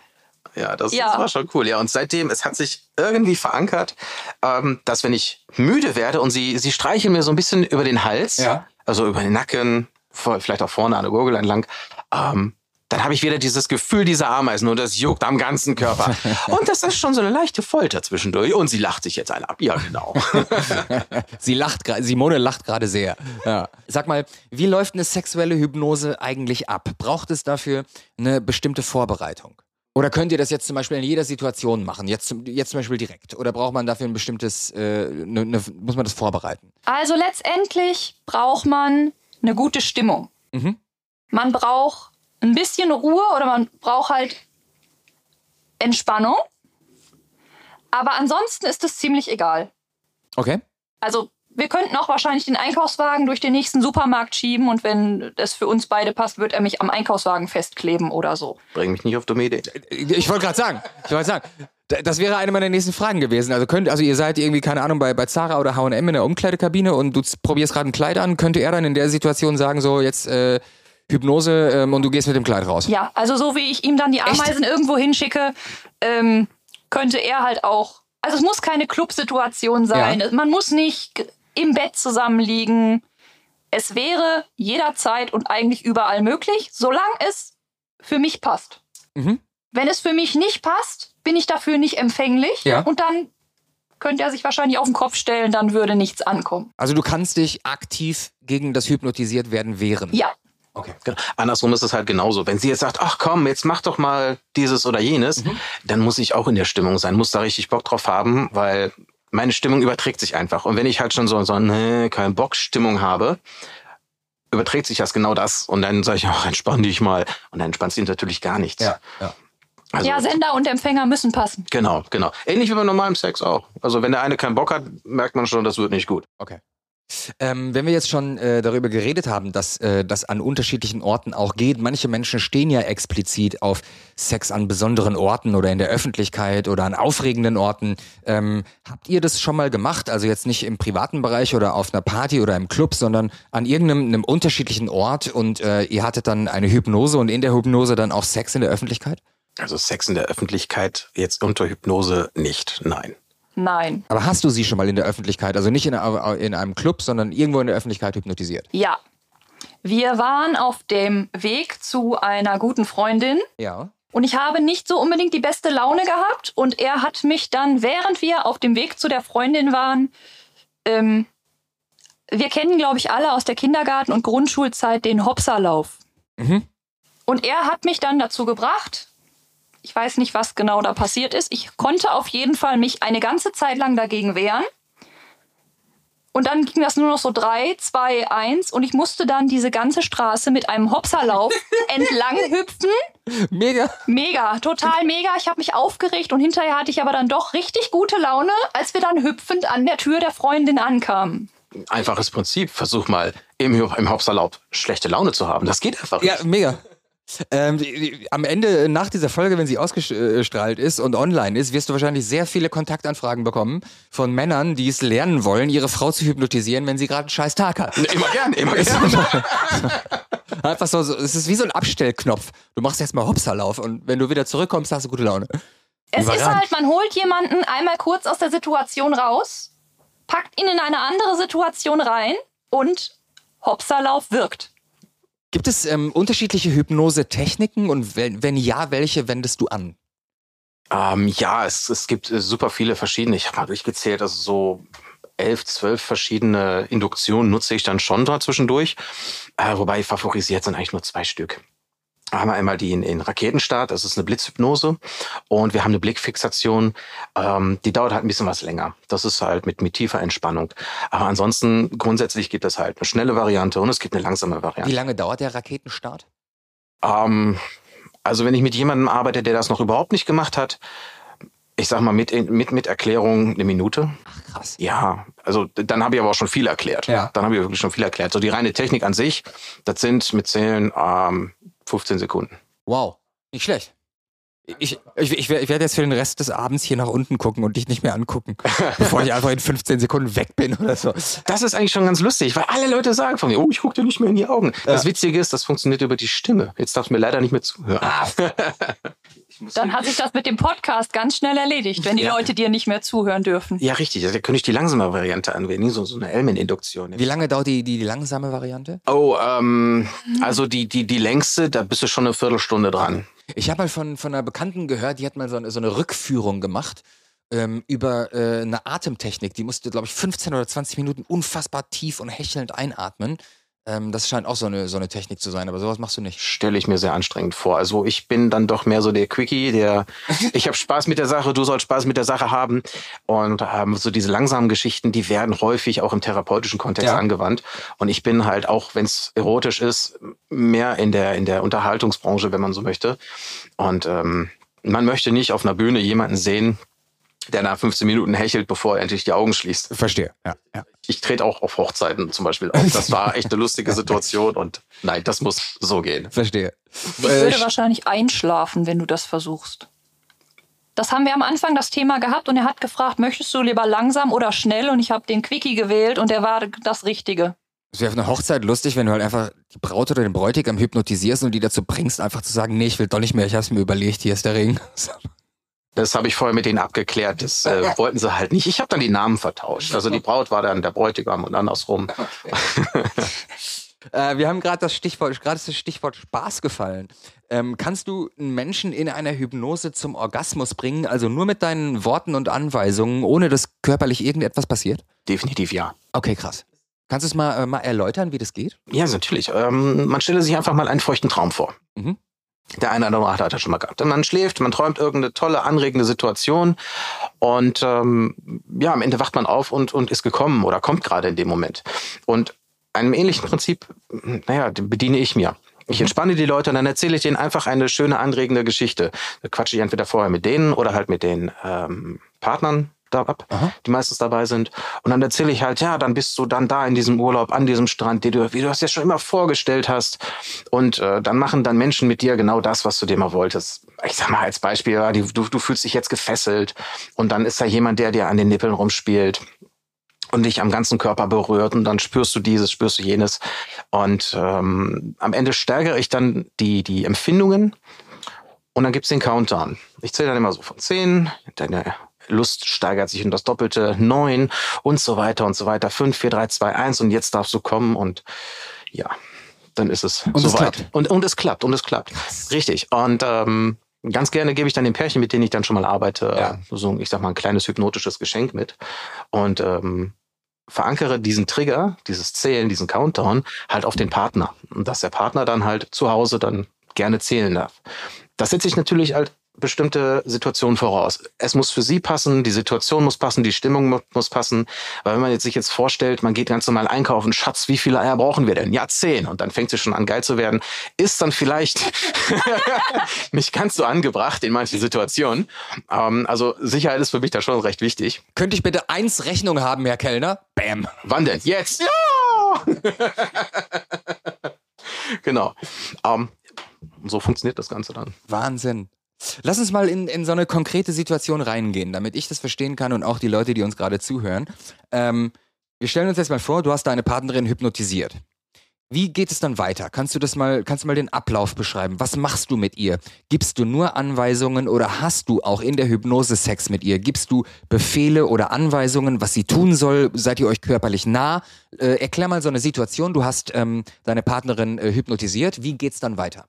Speaker 1: Ja, das,
Speaker 4: Ja.
Speaker 1: das war schon cool. Ja, und seitdem, es hat sich irgendwie verankert, ähm, dass wenn ich müde werde und sie, sie streicheln mir so ein bisschen über den Hals,
Speaker 2: Ja.
Speaker 1: also über den Nacken, vielleicht auch vorne an der Gurgel entlang, ähm, dann habe ich wieder dieses Gefühl dieser Ameisen und das juckt am ganzen Körper. und das ist schon so eine leichte Folter zwischendurch. Und sie lacht sich jetzt eine ab. Ja, genau.
Speaker 2: Sie lacht gerade, Simone lacht gerade sehr. Ja. Sag mal, wie läuft eine sexuelle Hypnose eigentlich ab? Braucht es dafür eine bestimmte Vorbereitung? Oder könnt ihr das jetzt zum Beispiel in jeder Situation machen? Jetzt, zum- jetzt zum Beispiel direkt? Oder braucht man dafür ein bestimmtes, äh, ne, ne, muss man das vorbereiten?
Speaker 4: Also letztendlich braucht man eine gute Stimmung.
Speaker 2: Mhm.
Speaker 4: Man braucht ein bisschen Ruhe oder man braucht halt Entspannung. Aber ansonsten ist es ziemlich egal.
Speaker 2: Okay.
Speaker 4: Also wir könnten auch wahrscheinlich den Einkaufswagen durch den nächsten Supermarkt schieben und wenn es für uns beide passt, wird er mich am Einkaufswagen festkleben oder so.
Speaker 1: Bring mich nicht auf dumme Ideen.
Speaker 2: Ich wollte gerade sagen, ich wollte sagen, das wäre eine meiner nächsten Fragen gewesen. Also könnt, also ihr seid irgendwie, keine Ahnung, bei, bei Zara oder H&M in der Umkleidekabine und du probierst gerade ein Kleid an, könnte er dann in der Situation sagen, so jetzt äh, Hypnose ähm, und du gehst mit dem Kleid raus?
Speaker 4: Ja, also so wie ich ihm dann die Ameisen irgendwo hinschicke, ähm, könnte er halt auch. Also es muss keine Clubsituation sein. Man muss nicht im Bett zusammenliegen. Es wäre jederzeit und eigentlich überall möglich, solange es für mich passt.
Speaker 2: Mhm.
Speaker 4: Wenn es für mich nicht passt, bin ich dafür nicht empfänglich.
Speaker 2: Ja.
Speaker 4: Und dann könnte er sich wahrscheinlich auf den Kopf stellen, dann würde nichts ankommen.
Speaker 2: Also du kannst dich aktiv gegen das hypnotisiert werden wehren.
Speaker 4: Ja,
Speaker 2: Okay.
Speaker 1: Genau. Andersrum ist es halt genauso. Wenn sie jetzt sagt, ach komm, jetzt mach doch mal dieses oder jenes, dann muss ich auch in der Stimmung sein, muss da richtig Bock drauf haben, weil meine Stimmung überträgt sich einfach. Und wenn ich halt schon so, so nee, kein Bock Stimmung habe, überträgt sich das genau das. Und dann sage ich, ach, entspann dich mal. Und dann entspannt sie natürlich gar nichts.
Speaker 2: Ja, ja.
Speaker 1: Also,
Speaker 4: ja, Sender und Empfänger müssen passen.
Speaker 1: Genau, genau. Ähnlich wie beim normalen Sex auch. Also wenn der eine keinen Bock hat, merkt man schon, das wird nicht gut.
Speaker 2: Okay. Ähm, wenn wir jetzt schon äh, darüber geredet haben, dass äh, das an unterschiedlichen Orten auch geht, manche Menschen stehen ja explizit auf Sex an besonderen Orten oder in der Öffentlichkeit oder an aufregenden Orten. Ähm, habt ihr das schon mal gemacht? Also jetzt nicht im privaten Bereich oder auf einer Party oder im Club, sondern an irgendeinem einem unterschiedlichen Ort und äh, ihr hattet dann eine Hypnose und in der Hypnose dann auch Sex in der Öffentlichkeit?
Speaker 1: Also Sex in der Öffentlichkeit jetzt unter Hypnose nicht. Nein.
Speaker 4: Nein.
Speaker 2: Aber hast du sie schon mal in der Öffentlichkeit, also nicht in, in einem Club, sondern irgendwo in der Öffentlichkeit hypnotisiert?
Speaker 4: Ja. Wir waren auf dem Weg zu einer guten Freundin.
Speaker 2: Ja.
Speaker 4: Und ich habe nicht so unbedingt die beste Laune gehabt. Und er hat mich dann, während wir auf dem Weg zu der Freundin waren, ähm, wir kennen, glaube ich, alle aus der Kindergarten- und Grundschulzeit den Hopserlauf.
Speaker 2: Mhm.
Speaker 4: Und er hat mich dann dazu gebracht, ich weiß nicht, was genau da passiert ist. Ich konnte auf jeden Fall mich eine ganze Zeit lang dagegen wehren. Und dann ging das nur noch so drei, zwei, eins und ich musste dann diese ganze Straße mit einem Hopserlauf entlang hüpfen.
Speaker 2: Mega.
Speaker 4: Mega, total mega. Ich habe mich aufgeregt und hinterher hatte ich aber dann doch richtig gute Laune, als wir dann hüpfend an der Tür der Freundin ankamen.
Speaker 1: Einfaches Prinzip. Versuch mal im, im Hauptsalat schlechte Laune zu haben. Das geht einfach
Speaker 2: Ja, mega. Ähm, die, die, am Ende, nach dieser Folge, wenn sie ausgestrahlt ist und online ist, wirst du wahrscheinlich sehr viele Kontaktanfragen bekommen von Männern, die es lernen wollen, ihre Frau zu hypnotisieren, wenn sie gerade einen scheiß Tag hat.
Speaker 1: Immer gern, immer gern.
Speaker 2: Einfach so, so, es ist wie so ein Abstellknopf. Du machst jetzt mal Hopserlauf und wenn du wieder zurückkommst, hast du gute Laune.
Speaker 4: Es ist
Speaker 2: Überragend.
Speaker 4: halt, man holt jemanden einmal kurz aus der Situation raus, packt ihn in eine andere Situation rein und Hopserlauf wirkt.
Speaker 2: Gibt es ähm, unterschiedliche Hypnose-Techniken und wenn, wenn ja, welche wendest du an?
Speaker 1: Ähm, ja, es, es gibt äh, super viele verschiedene. Ich habe mal durchgezählt, also so elf, zwölf verschiedene Induktionen nutze ich dann schon da zwischendurch. Äh, wobei favorisiert sind eigentlich nur zwei Stück. Haben wir einmal die in, in Raketenstart, das ist eine Blitzhypnose. Und wir haben eine Blickfixation, ähm, die dauert halt ein bisschen was länger. Das ist halt mit, mit tiefer Entspannung. Aber ansonsten grundsätzlich gibt es halt eine schnelle Variante und es gibt eine langsame Variante.
Speaker 2: Wie lange dauert der Raketenstart?
Speaker 1: Ähm, also wenn ich mit jemandem arbeite, der das noch überhaupt nicht gemacht hat, ich sag mal mit, mit, mit Erklärung eine Minute.
Speaker 2: Ach, krass.
Speaker 1: Ja, also dann habe ich aber auch schon viel erklärt.
Speaker 2: Ja.
Speaker 1: Dann habe ich wirklich schon viel erklärt. So die reine Technik an sich, das sind mit Zählen ähm, 15 Sekunden.
Speaker 2: Wow, nicht schlecht. Ich, ich, ich werde jetzt für den Rest des Abends hier nach unten gucken und dich nicht mehr angucken, bevor ich einfach in 15 Sekunden weg bin oder so.
Speaker 1: Das ist eigentlich schon ganz lustig, weil alle Leute sagen von mir, oh, ich gucke dir nicht mehr in die Augen. Das Witzige ist, das funktioniert über die Stimme. Jetzt darfst du mir leider nicht mehr zuhören.
Speaker 4: Dann hat sich das mit dem Podcast ganz schnell erledigt, wenn die
Speaker 1: Ja.
Speaker 4: Leute dir nicht mehr zuhören dürfen.
Speaker 1: Ja, richtig. Da könnte ich die langsame Variante anwenden, so, so eine Elmen-Induktion.
Speaker 2: Wie lange dauert die, die, die langsame Variante?
Speaker 1: Oh, ähm, also die, die, die längste, da bist du schon eine Viertelstunde dran.
Speaker 2: Ich habe mal von, von einer Bekannten gehört, die hat mal so eine, so eine Rückführung gemacht ähm, über äh, eine Atemtechnik. Die musste, glaube ich, 15 oder 20 Minuten unfassbar tief und hechelnd einatmen. Ähm, das scheint auch so eine, so eine Technik zu sein, aber sowas machst du nicht.
Speaker 1: Stelle ich mir sehr anstrengend vor. Also ich bin dann doch mehr so der Quickie, der ich habe Spaß mit der Sache, du sollst Spaß mit der Sache haben. Und ähm, so diese langsamen Geschichten, die werden häufig auch im therapeutischen Kontext
Speaker 2: Ja.
Speaker 1: angewandt. Und ich bin halt auch, wenn es erotisch ist, mehr in der, in der Unterhaltungsbranche, wenn man so möchte. Und ähm, man möchte nicht auf einer Bühne jemanden sehen, der nach 15 Minuten hechelt, bevor er endlich die Augen schließt.
Speaker 2: Verstehe. Ja, ja.
Speaker 1: Ich trete auch auf Hochzeiten zum Beispiel auf. Das war echt eine lustige Situation und nein, das muss so gehen.
Speaker 2: Verstehe.
Speaker 4: Ich würde wahrscheinlich einschlafen, wenn du das versuchst. Das haben wir am Anfang das Thema gehabt und er hat gefragt, möchtest du lieber langsam oder schnell? Und ich habe den Quickie gewählt und der war das Richtige.
Speaker 2: Es wäre auf einer Hochzeit lustig, wenn du halt einfach die Braut oder den Bräutigam hypnotisierst und die dazu bringst, einfach zu sagen, nee, ich will doch nicht mehr, ich hab's mir überlegt, hier ist der Ring.
Speaker 1: Das habe ich vorher mit denen abgeklärt. Das äh, wollten sie halt nicht. Ich habe dann die Namen vertauscht. Also die Braut war dann der Bräutigam und andersrum.
Speaker 2: Äh, wir haben gerade das Stichwort, gerade ist das Stichwort Spaß gefallen. Ähm, kannst du einen Menschen in einer Hypnose zum Orgasmus bringen, also nur mit deinen Worten und Anweisungen, ohne dass körperlich irgendetwas passiert?
Speaker 1: Definitiv ja.
Speaker 2: Okay, krass. Kannst du es mal, äh, mal erläutern, wie das geht?
Speaker 1: Ja, natürlich. Ähm, man stelle sich einfach mal einen feuchten Traum vor.
Speaker 2: Mhm.
Speaker 1: Der eine oder andere hat das schon mal gehabt. Man schläft, man träumt irgendeine tolle, anregende Situation und ähm, ja, am Ende wacht man auf und, und ist gekommen oder kommt gerade in dem Moment. Und einem ähnlichen Prinzip, naja, bediene ich mir. Ich entspanne die Leute und dann erzähle ich denen einfach eine schöne, anregende Geschichte. Da quatsche ich entweder vorher mit denen oder halt mit den ähm, Partnern da ab,
Speaker 2: Aha.
Speaker 1: die meistens dabei sind. Und dann erzähle ich halt, ja, dann bist du dann da in diesem Urlaub, an diesem Strand, den du, wie du das ja schon immer vorgestellt hast. Und äh, dann machen dann Menschen mit dir genau das, was du dir mal wolltest. Ich sag mal als Beispiel, ja, die, du, du fühlst dich jetzt gefesselt und dann ist da jemand, der dir an den Nippeln rumspielt und dich am ganzen Körper berührt und dann spürst du dieses, spürst du jenes. Und ähm, am Ende steigere ich dann die, die Empfindungen und dann gibt's den Countdown. Ich zähle dann immer so von 10, deine Lust steigert sich um das Doppelte, neun und so weiter und so weiter, fünf, vier, drei, zwei, eins und jetzt darfst du kommen und ja, dann ist es
Speaker 2: und
Speaker 1: soweit.
Speaker 2: Es
Speaker 1: und, und es klappt, und es klappt. Richtig. Und ähm, ganz gerne gebe ich dann den Pärchen, mit denen ich dann schon mal arbeite, ja. so ich sag mal ein kleines hypnotisches Geschenk mit. Und ähm, verankere diesen Trigger, dieses Zählen, diesen Countdown halt auf den Partner. Und dass der Partner dann halt zu Hause dann gerne zählen darf. Das setze ich natürlich halt bestimmte Situationen voraus. Es muss für sie passen, die Situation muss passen, die Stimmung muss passen. Weil wenn man jetzt sich jetzt vorstellt, man geht ganz normal einkaufen, Schatz, wie viele Eier brauchen wir denn? Ja, zehn. Und dann fängt sie schon an geil zu werden. Ist dann vielleicht nicht ganz so angebracht in manchen Situationen. Ähm, also Sicherheit ist für mich da schon recht wichtig.
Speaker 2: Könnte ich bitte eins Rechnung haben, Herr Kellner? Bam.
Speaker 1: Wann denn? Jetzt? Ja! genau. Ähm, so funktioniert das Ganze dann.
Speaker 2: Wahnsinn. Lass uns mal in, in so eine konkrete Situation reingehen, damit ich das verstehen kann und auch die Leute, die uns gerade zuhören. Ähm, wir stellen uns jetzt mal vor, du hast deine Partnerin hypnotisiert. Wie geht es dann weiter? Kannst du das mal, kannst du mal den Ablauf beschreiben? Was machst du mit ihr? Gibst du nur Anweisungen oder hast du auch in der Hypnose Sex mit ihr? Gibst du Befehle oder Anweisungen, was sie tun soll? Seid ihr euch körperlich nah? Äh, erklär mal so eine Situation. Du hast ähm, deine Partnerin äh, hypnotisiert. Wie geht's dann weiter?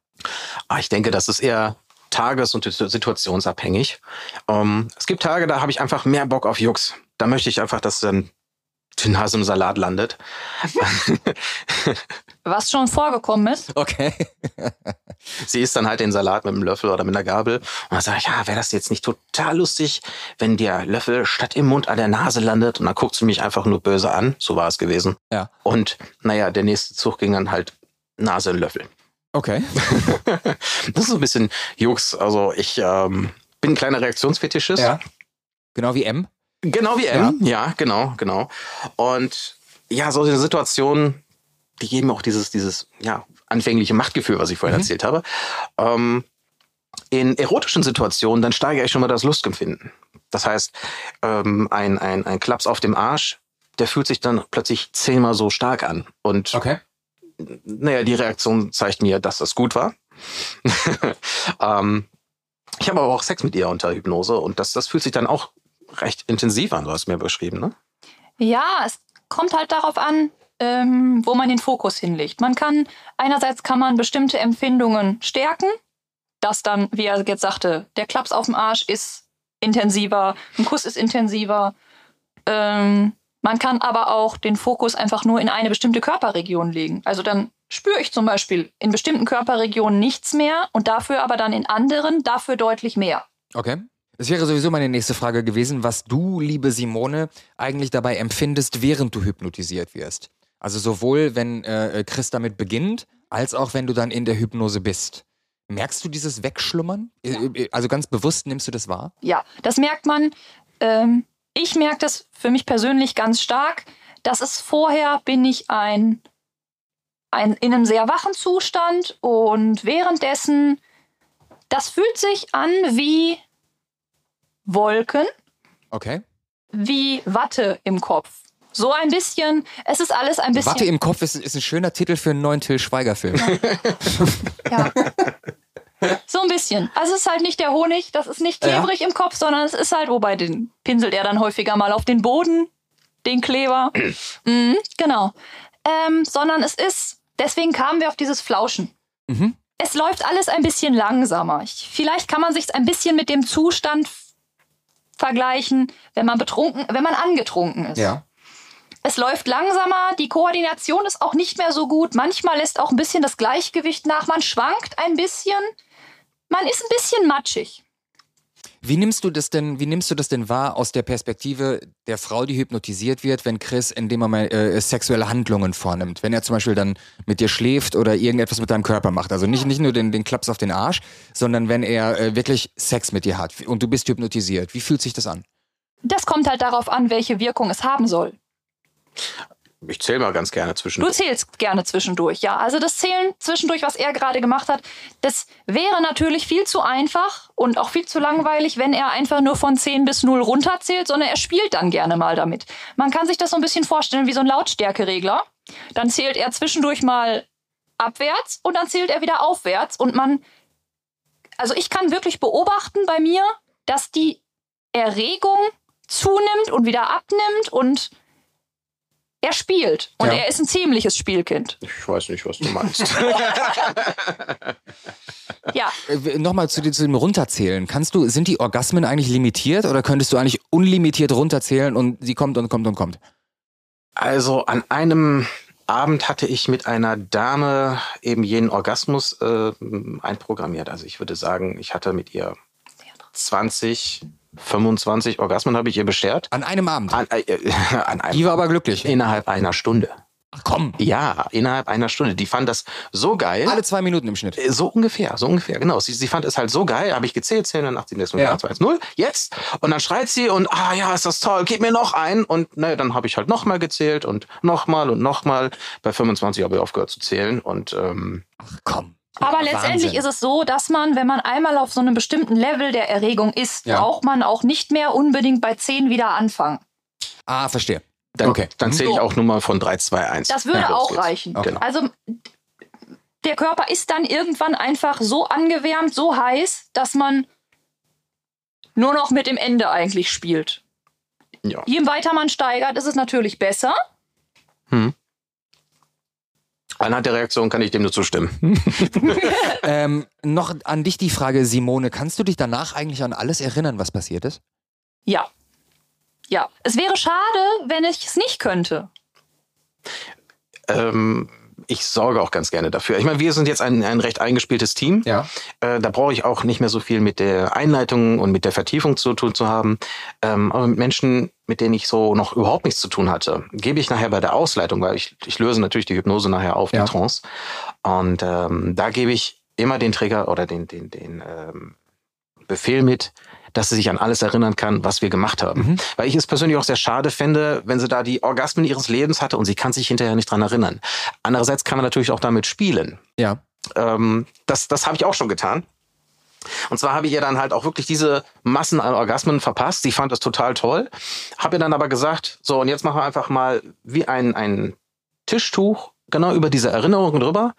Speaker 1: Ah, ich denke, das ist eher tages- und situationsabhängig. Ähm, es gibt Tage, da habe ich einfach mehr Bock auf Jux. Da möchte ich einfach, dass dann die Nase im Salat landet.
Speaker 4: Was schon vorgekommen ist.
Speaker 2: Okay.
Speaker 1: Sie isst dann halt den Salat mit einem Löffel oder mit einer Gabel. Und dann sage ich, ja, wäre das jetzt nicht total lustig, wenn der Löffel statt im Mund an der Nase landet? Und dann guckt sie mich einfach nur böse an. So war es gewesen.
Speaker 2: Ja.
Speaker 1: Und naja, der nächste Zug ging dann halt Nase in Löffel.
Speaker 2: Okay.
Speaker 1: das ist so ein bisschen Jux. Also ich ähm, bin ein kleiner Reaktionsfetischist.
Speaker 2: Ja. Genau wie M.
Speaker 1: Genau wie M. Ja, ja genau, genau. Und ja, so eine Situation, die geben auch dieses, dieses, ja, anfängliche Machtgefühl, was ich vorhin mhm. erzählt habe. Ähm, in erotischen Situationen, dann steigere ich schon mal das Lustempfinden. Das heißt, ähm, ein, ein, ein Klaps auf dem Arsch, der fühlt sich dann plötzlich zehnmal so stark an. Und
Speaker 2: okay
Speaker 1: naja, die Reaktion zeigt mir, dass das gut war. ähm, ich habe aber auch Sex mit ihr unter Hypnose und das, das fühlt sich dann auch recht intensiv an, du hast mir beschrieben, ne?
Speaker 4: Ja, es kommt halt darauf an, ähm, wo man den Fokus hinlegt. Man kann, einerseits kann man bestimmte Empfindungen stärken, dass dann, wie er jetzt sagte, der Klaps auf dem Arsch ist intensiver, ein Kuss ist intensiver. Ähm, man kann aber auch den Fokus einfach nur in eine bestimmte Körperregion legen. Also dann spüre ich zum Beispiel in bestimmten Körperregionen nichts mehr und dafür aber dann in anderen dafür deutlich mehr.
Speaker 2: Okay. Das wäre sowieso meine nächste Frage gewesen, was du, liebe Simone, eigentlich dabei empfindest, während du hypnotisiert wirst. Also sowohl, wenn äh, Chris damit beginnt, als auch wenn du dann in der Hypnose bist. Merkst du dieses Wegschlummern? Ja. Äh, äh, also ganz bewusst nimmst du das wahr?
Speaker 4: Ja, das merkt man. Ähm, ich merke das für mich persönlich ganz stark. Das ist vorher bin ich ein, ein in einem sehr wachen Zustand und währenddessen, das fühlt sich an wie Wolken.
Speaker 2: Okay.
Speaker 4: Wie Watte im Kopf. So ein bisschen, es ist alles ein bisschen.
Speaker 2: Watte im Kopf ist, ist ein schöner Titel für einen neuen Till Schweiger-Film.
Speaker 4: Ja. ja. So ein bisschen. Also es ist halt nicht der Honig, das ist nicht klebrig ja. im Kopf, sondern es ist halt, wobei den pinselt er dann häufiger mal auf den Boden, den Kleber. mhm, genau. Ähm, sondern es ist, deswegen kamen wir auf dieses Flauschen. Mhm. Es läuft alles ein bisschen langsamer. Ich, vielleicht kann man sich ein bisschen mit dem Zustand vergleichen, wenn man betrunken, wenn man angetrunken ist.
Speaker 2: Ja.
Speaker 4: Es läuft langsamer, die Koordination ist auch nicht mehr so gut. Manchmal lässt auch ein bisschen das Gleichgewicht nach, man schwankt ein bisschen man ist ein bisschen matschig.
Speaker 2: Wie nimmst du das denn, wie nimmst du das denn wahr aus der Perspektive der Frau, die hypnotisiert wird, wenn Chris in dem Moment äh, sexuelle Handlungen vornimmt? Wenn er zum Beispiel dann mit dir schläft oder irgendetwas mit deinem Körper macht. Also nicht, nicht nur den, den Klaps auf den Arsch, sondern wenn er äh, wirklich Sex mit dir hat und du bist hypnotisiert. Wie fühlt sich das an?
Speaker 4: Das kommt halt darauf an, welche Wirkung es haben soll.
Speaker 1: Ich zähle mal ganz gerne zwischendurch.
Speaker 4: Du zählst gerne zwischendurch, ja. Also das Zählen zwischendurch, was er gerade gemacht hat, das wäre natürlich viel zu einfach und auch viel zu langweilig, wenn er einfach nur von 10 bis 0 runterzählt, sondern er spielt dann gerne mal damit. Man kann sich das so ein bisschen vorstellen wie so ein Lautstärkeregler. Dann zählt er zwischendurch mal abwärts und dann zählt er wieder aufwärts und man, also ich kann wirklich beobachten bei mir, dass die Erregung zunimmt und wieder abnimmt und er spielt. Und
Speaker 2: Ja.
Speaker 4: er ist ein ziemliches Spielkind.
Speaker 1: Ich weiß nicht, was du meinst.
Speaker 4: Ja,
Speaker 2: Äh, Nochmal zu, dem- zu dem Runterzählen. Kannst du, sind die Orgasmen eigentlich limitiert oder könntest du eigentlich unlimitiert runterzählen und sie kommt und kommt und kommt?
Speaker 1: Also an einem Abend hatte ich mit einer Dame eben jenen Orgasmus äh, einprogrammiert. Also ich würde sagen, ich hatte mit ihr 20, 25 Orgasmen habe ich ihr beschert.
Speaker 2: An einem Abend.
Speaker 1: An, äh, an einem,
Speaker 2: Die war aber glücklich.
Speaker 1: innerhalb einer Stunde.
Speaker 2: Ach komm.
Speaker 1: Ja, innerhalb einer Stunde. Die fand das so geil.
Speaker 2: Alle zwei Minuten im Schnitt.
Speaker 1: Äh, So ungefähr, so ungefähr, genau. Sie, sie fand es halt so geil, habe ich gezählt, 10, 9, 8, 7, 6, 5,
Speaker 2: Ja.
Speaker 1: 4, 3, 2, 1, 0, jetzt. Und dann schreit sie und, ah ja, ist das toll, gib mir noch einen. Und naja, dann habe ich halt nochmal gezählt und nochmal und nochmal. Bei 25 habe ich aufgehört zu zählen und ähm,
Speaker 2: Ach komm.
Speaker 4: Aber
Speaker 2: Wahnsinn.
Speaker 4: letztendlich ist es so, dass man, wenn man einmal auf so einem bestimmten Level der Erregung ist,
Speaker 2: Ja.
Speaker 4: braucht man auch nicht mehr unbedingt bei 10 wieder anfangen.
Speaker 2: Ah, verstehe.
Speaker 1: dann,
Speaker 2: Okay.
Speaker 1: dann zähle ich
Speaker 4: So.
Speaker 1: auch nur mal von 3, 2, 1.
Speaker 4: Das würde
Speaker 1: Ja,
Speaker 4: auch
Speaker 1: geht's.
Speaker 4: reichen.
Speaker 2: Okay.
Speaker 1: Genau.
Speaker 4: Also der Körper ist dann irgendwann einfach so angewärmt, so heiß, dass man nur noch mit dem Ende eigentlich spielt.
Speaker 1: Ja.
Speaker 4: Je weiter man steigert, ist es natürlich besser.
Speaker 1: Anhand der Reaktion kann ich dem nur zustimmen.
Speaker 2: Ähm, noch an dich die Frage, Simone, kannst du dich danach eigentlich an alles erinnern, was passiert ist?
Speaker 4: Ja. Ja. Es wäre schade, wenn ich es nicht könnte.
Speaker 1: Ähm, ich sorge auch ganz gerne dafür. Ich meine, wir sind jetzt ein, ein recht eingespieltes Team.
Speaker 2: Ja.
Speaker 1: Äh, da brauche ich auch nicht mehr so viel mit der Einleitung und mit der Vertiefung zu tun zu haben. Ähm, aber mit Menschen, mit denen ich so noch überhaupt nichts zu tun hatte, gebe ich nachher bei der Ausleitung, weil ich, ich löse natürlich die Hypnose nachher auf,
Speaker 2: Ja.
Speaker 1: die Trance. Und ähm, da gebe ich immer den Trigger oder den, den, den ähm, Befehl mit, dass sie sich an alles erinnern kann, was wir gemacht haben.
Speaker 2: Mhm.
Speaker 1: Weil ich es persönlich auch sehr schade fände, wenn sie da die Orgasmen ihres Lebens hatte und sie kann sich hinterher nicht dran erinnern. Andererseits kann man natürlich auch damit spielen
Speaker 2: Ja.
Speaker 1: ähm, das, das habe ich auch schon getan. Und zwar habe ich ihr dann halt auch wirklich diese Massen an Orgasmen verpasst. Sie fand das total toll. Habe ihr dann aber gesagt, so und jetzt machen wir einfach mal wie ein, ein Tischtuch genau über diese Erinnerungen drüber.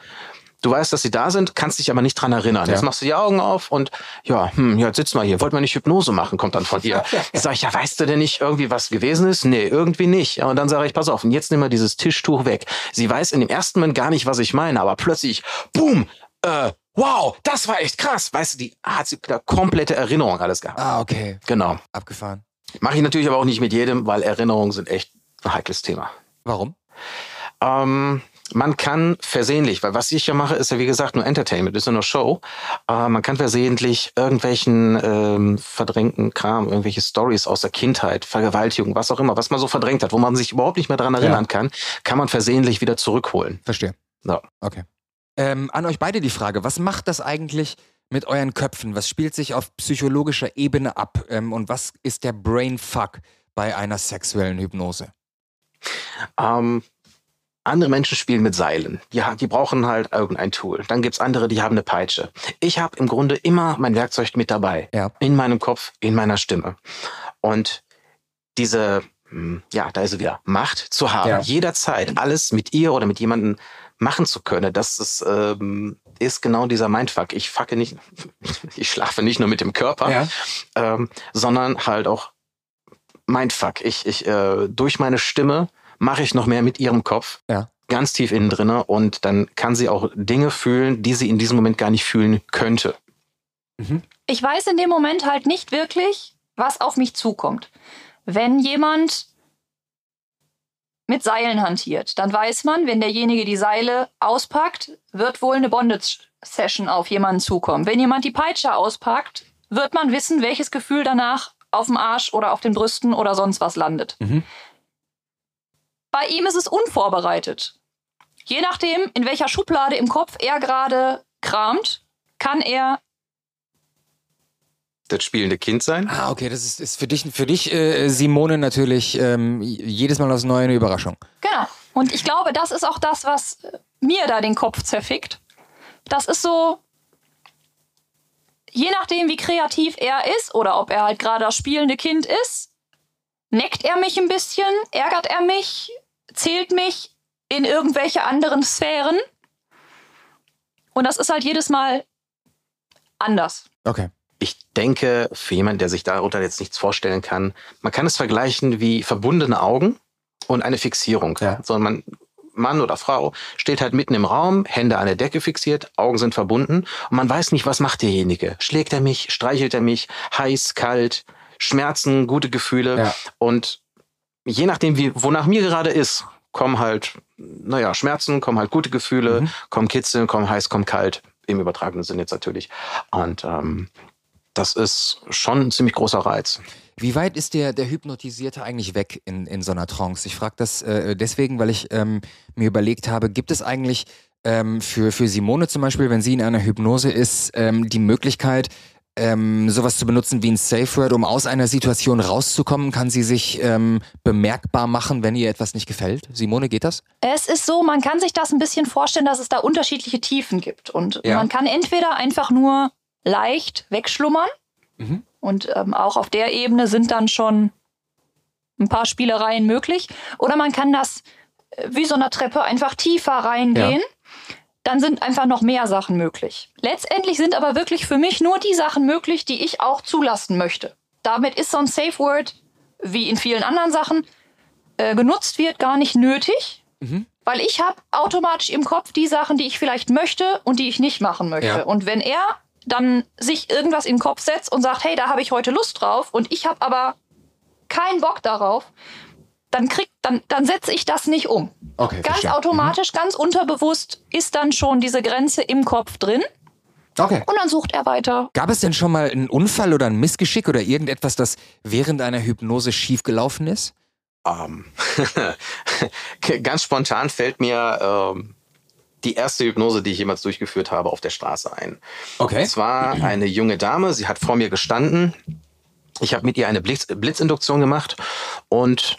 Speaker 1: Du weißt, dass sie da sind, kannst dich aber nicht dran erinnern.
Speaker 2: Ja.
Speaker 1: Jetzt machst du die Augen auf und ja, hm, jetzt sitzt mal hier. Wollt man nicht Hypnose machen, kommt dann von ihr. Sag ich, ja, weißt du denn nicht irgendwie, was gewesen ist? Nee, irgendwie nicht. Und dann sage ich, pass auf, und jetzt nimm mal dieses Tischtuch weg. Sie weiß in dem ersten Moment gar nicht, was ich meine, aber plötzlich, boom, äh, wow, das war echt krass. Weißt du, die hat sie wieder komplette Erinnerung alles gehabt.
Speaker 2: Ah, okay.
Speaker 1: Genau.
Speaker 2: Abgefahren.
Speaker 1: Mache ich natürlich aber auch nicht mit jedem, weil Erinnerungen sind echt ein heikles Thema.
Speaker 2: Warum?
Speaker 1: Ähm, man kann versehentlich, weil was ich ja mache, ist ja wie gesagt nur Entertainment, ist ja nur Show. Äh, man kann versehentlich irgendwelchen ähm, verdrängten Kram, irgendwelche Stories aus der Kindheit, Vergewaltigung, was auch immer, was man so verdrängt hat, wo man sich überhaupt nicht mehr dran erinnern kann, kann man versehentlich wieder zurückholen.
Speaker 2: Verstehe.
Speaker 1: Ja.
Speaker 2: Okay. Ähm, an euch beide die Frage, was macht das eigentlich mit euren Köpfen? Was spielt sich auf psychologischer Ebene ab? Ähm, und was ist der Brainfuck bei einer sexuellen Hypnose?
Speaker 1: Ähm, andere Menschen spielen mit Seilen. Die, die brauchen halt irgendein Tool. Dann gibt's andere, die haben eine Peitsche. Ich habe im Grunde immer mein Werkzeug mit dabei.
Speaker 2: Ja.
Speaker 1: In meinem Kopf, in meiner Stimme. Und diese, hm, ja, da ist sie wieder, Macht zu haben,
Speaker 2: Ja.
Speaker 1: jederzeit alles mit ihr oder mit jemandem machen zu können, das ist, ähm, ist genau dieser Mindfuck. Ich fucke nicht, ich schlafe nicht nur mit dem Körper, ähm, sondern halt auch Mindfuck. Ich, ich, äh, durch meine Stimme mache ich noch mehr mit ihrem Kopf.
Speaker 2: Ja.
Speaker 1: Ganz tief innen drinne und dann kann sie auch Dinge fühlen, die sie in diesem Moment gar nicht fühlen könnte.
Speaker 4: Ich weiß in dem Moment halt nicht wirklich, was auf mich zukommt. Wenn jemand mit Seilen hantiert, dann weiß man, wenn derjenige die Seile auspackt, wird wohl eine Bondage-Session auf jemanden zukommen. Wenn jemand die Peitsche auspackt, wird man wissen, welches Gefühl danach auf dem Arsch oder auf den Brüsten oder sonst was landet.
Speaker 2: Mhm.
Speaker 4: Bei ihm ist es unvorbereitet. Je nachdem, in welcher Schublade im Kopf er gerade kramt, kann er
Speaker 1: Das spielende Kind sein.
Speaker 2: Ah, okay, das ist, ist für dich, für dich äh, Simone, natürlich ähm, jedes Mal aufs Neue eine Überraschung.
Speaker 4: Genau. Und ich glaube, das ist auch das, was äh, mir da den Kopf zerfickt. Das ist so, je nachdem, wie kreativ er ist oder ob er halt gerade das spielende Kind ist, neckt er mich ein bisschen, ärgert er mich, zählt mich in irgendwelche anderen Sphären. Und das ist halt jedes Mal anders.
Speaker 2: Okay.
Speaker 1: ich denke, für jemanden, der sich darunter jetzt nichts vorstellen kann, man kann es vergleichen wie verbundene Augen und eine Fixierung.
Speaker 2: Ja.
Speaker 1: So, man, Mann oder Frau steht halt mitten im Raum, Hände an der Decke fixiert, Augen sind verbunden und man weiß nicht, was macht derjenige. Schlägt er mich, streichelt er mich, heiß, kalt, Schmerzen, gute Gefühle
Speaker 2: Ja.
Speaker 1: und je nachdem, wie, wonach mir gerade ist, kommen halt, naja, Schmerzen, kommen halt gute Gefühle, kommen Kitzeln, kommen heiß, kommen kalt, im übertragenen Sinn jetzt natürlich. Und ähm, das ist schon ein ziemlich großer Reiz.
Speaker 2: Wie weit ist der, der Hypnotisierte eigentlich weg in, in so einer Trance? Ich frage das äh, deswegen, weil ich ähm, mir überlegt habe, gibt es eigentlich ähm, für, für Simone zum Beispiel, wenn sie in einer Hypnose ist, ähm, die Möglichkeit, ähm, sowas zu benutzen wie ein Safe Word, um aus einer Situation rauszukommen? Kann sie sich ähm, bemerkbar machen, wenn ihr etwas nicht gefällt? Simone, geht das?
Speaker 4: Es ist so, man kann sich das ein bisschen vorstellen, dass es da unterschiedliche Tiefen gibt. Und
Speaker 2: Ja.
Speaker 4: man kann entweder einfach nur leicht wegschlummern.
Speaker 2: Mhm.
Speaker 4: Und ähm, auch auf der Ebene sind dann schon ein paar Spielereien möglich. Oder man kann das äh, wie so eine Treppe einfach tiefer reingehen. Dann sind einfach noch mehr Sachen möglich. Letztendlich sind aber wirklich für mich nur die Sachen möglich, die ich auch zulassen möchte. Damit ist so ein Safe Word, wie in vielen anderen Sachen, äh, genutzt wird, gar nicht nötig. Weil ich habe automatisch im Kopf die Sachen, die ich vielleicht möchte und die ich nicht machen möchte.
Speaker 2: Ja.
Speaker 4: Und wenn er dann sich irgendwas in den Kopf setzt und sagt, hey, da habe ich heute Lust drauf und ich habe aber keinen Bock darauf, dann krieg, dann, dann setze ich das nicht um.
Speaker 2: Okay,
Speaker 4: Ganz
Speaker 2: verstehe.
Speaker 4: automatisch, ganz unterbewusst ist dann schon diese Grenze im Kopf drin
Speaker 2: Okay.
Speaker 4: und dann sucht er weiter.
Speaker 2: Gab es denn schon mal einen Unfall oder ein Missgeschick oder irgendetwas, das während einer Hypnose schiefgelaufen ist?
Speaker 1: Ähm, ganz spontan fällt mir ähm, die erste Hypnose, die ich jemals durchgeführt habe, auf der Straße ein.
Speaker 2: Okay.
Speaker 1: Es war eine junge Dame, sie hat vor mir gestanden. Ich habe mit ihr eine Blitz Blitzinduktion gemacht und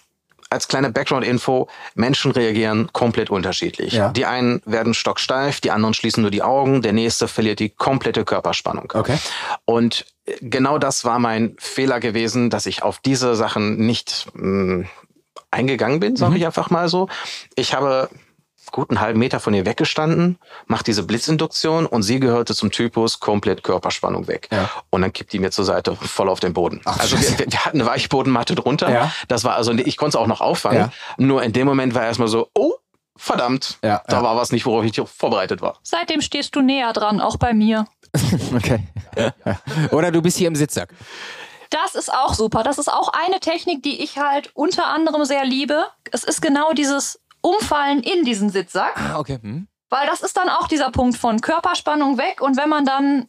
Speaker 1: als kleine Background-Info, Menschen reagieren komplett unterschiedlich.
Speaker 2: Ja.
Speaker 1: Die einen werden stocksteif, die anderen schließen nur die Augen, der nächste verliert die komplette Körperspannung.
Speaker 2: Okay.
Speaker 1: Und äh, genau das war mein Fehler gewesen, dass ich auf diese Sachen nicht mh, eingegangen bin, sage ich einfach mal so. Ich habe gut einen halben Meter von ihr weggestanden, macht diese Blitzinduktion und sie gehörte zum Typus komplett Körperspannung weg.
Speaker 2: Ja.
Speaker 1: Und dann kippt die mir zur Seite voll auf den Boden.
Speaker 2: Ach,
Speaker 1: also wir, wir hatten eine Weichbodenmatte drunter.
Speaker 2: Ja.
Speaker 1: Das war also, ich konnte es auch noch auffangen.
Speaker 2: Ja.
Speaker 1: Nur in dem Moment war erstmal so, oh, verdammt,
Speaker 2: Ja,
Speaker 1: da
Speaker 2: ja.
Speaker 1: war was nicht, worauf ich vorbereitet war.
Speaker 4: Seitdem stehst du näher dran, auch bei mir.
Speaker 2: Okay. Oder du bist hier im Sitzsack.
Speaker 4: Das ist auch super. Das ist auch eine Technik, die ich halt unter anderem sehr liebe. Es ist genau dieses Umfallen in diesen Sitzsack,
Speaker 2: Ah, okay. Hm.
Speaker 4: weil das ist dann auch dieser Punkt von Körperspannung weg. Und wenn man dann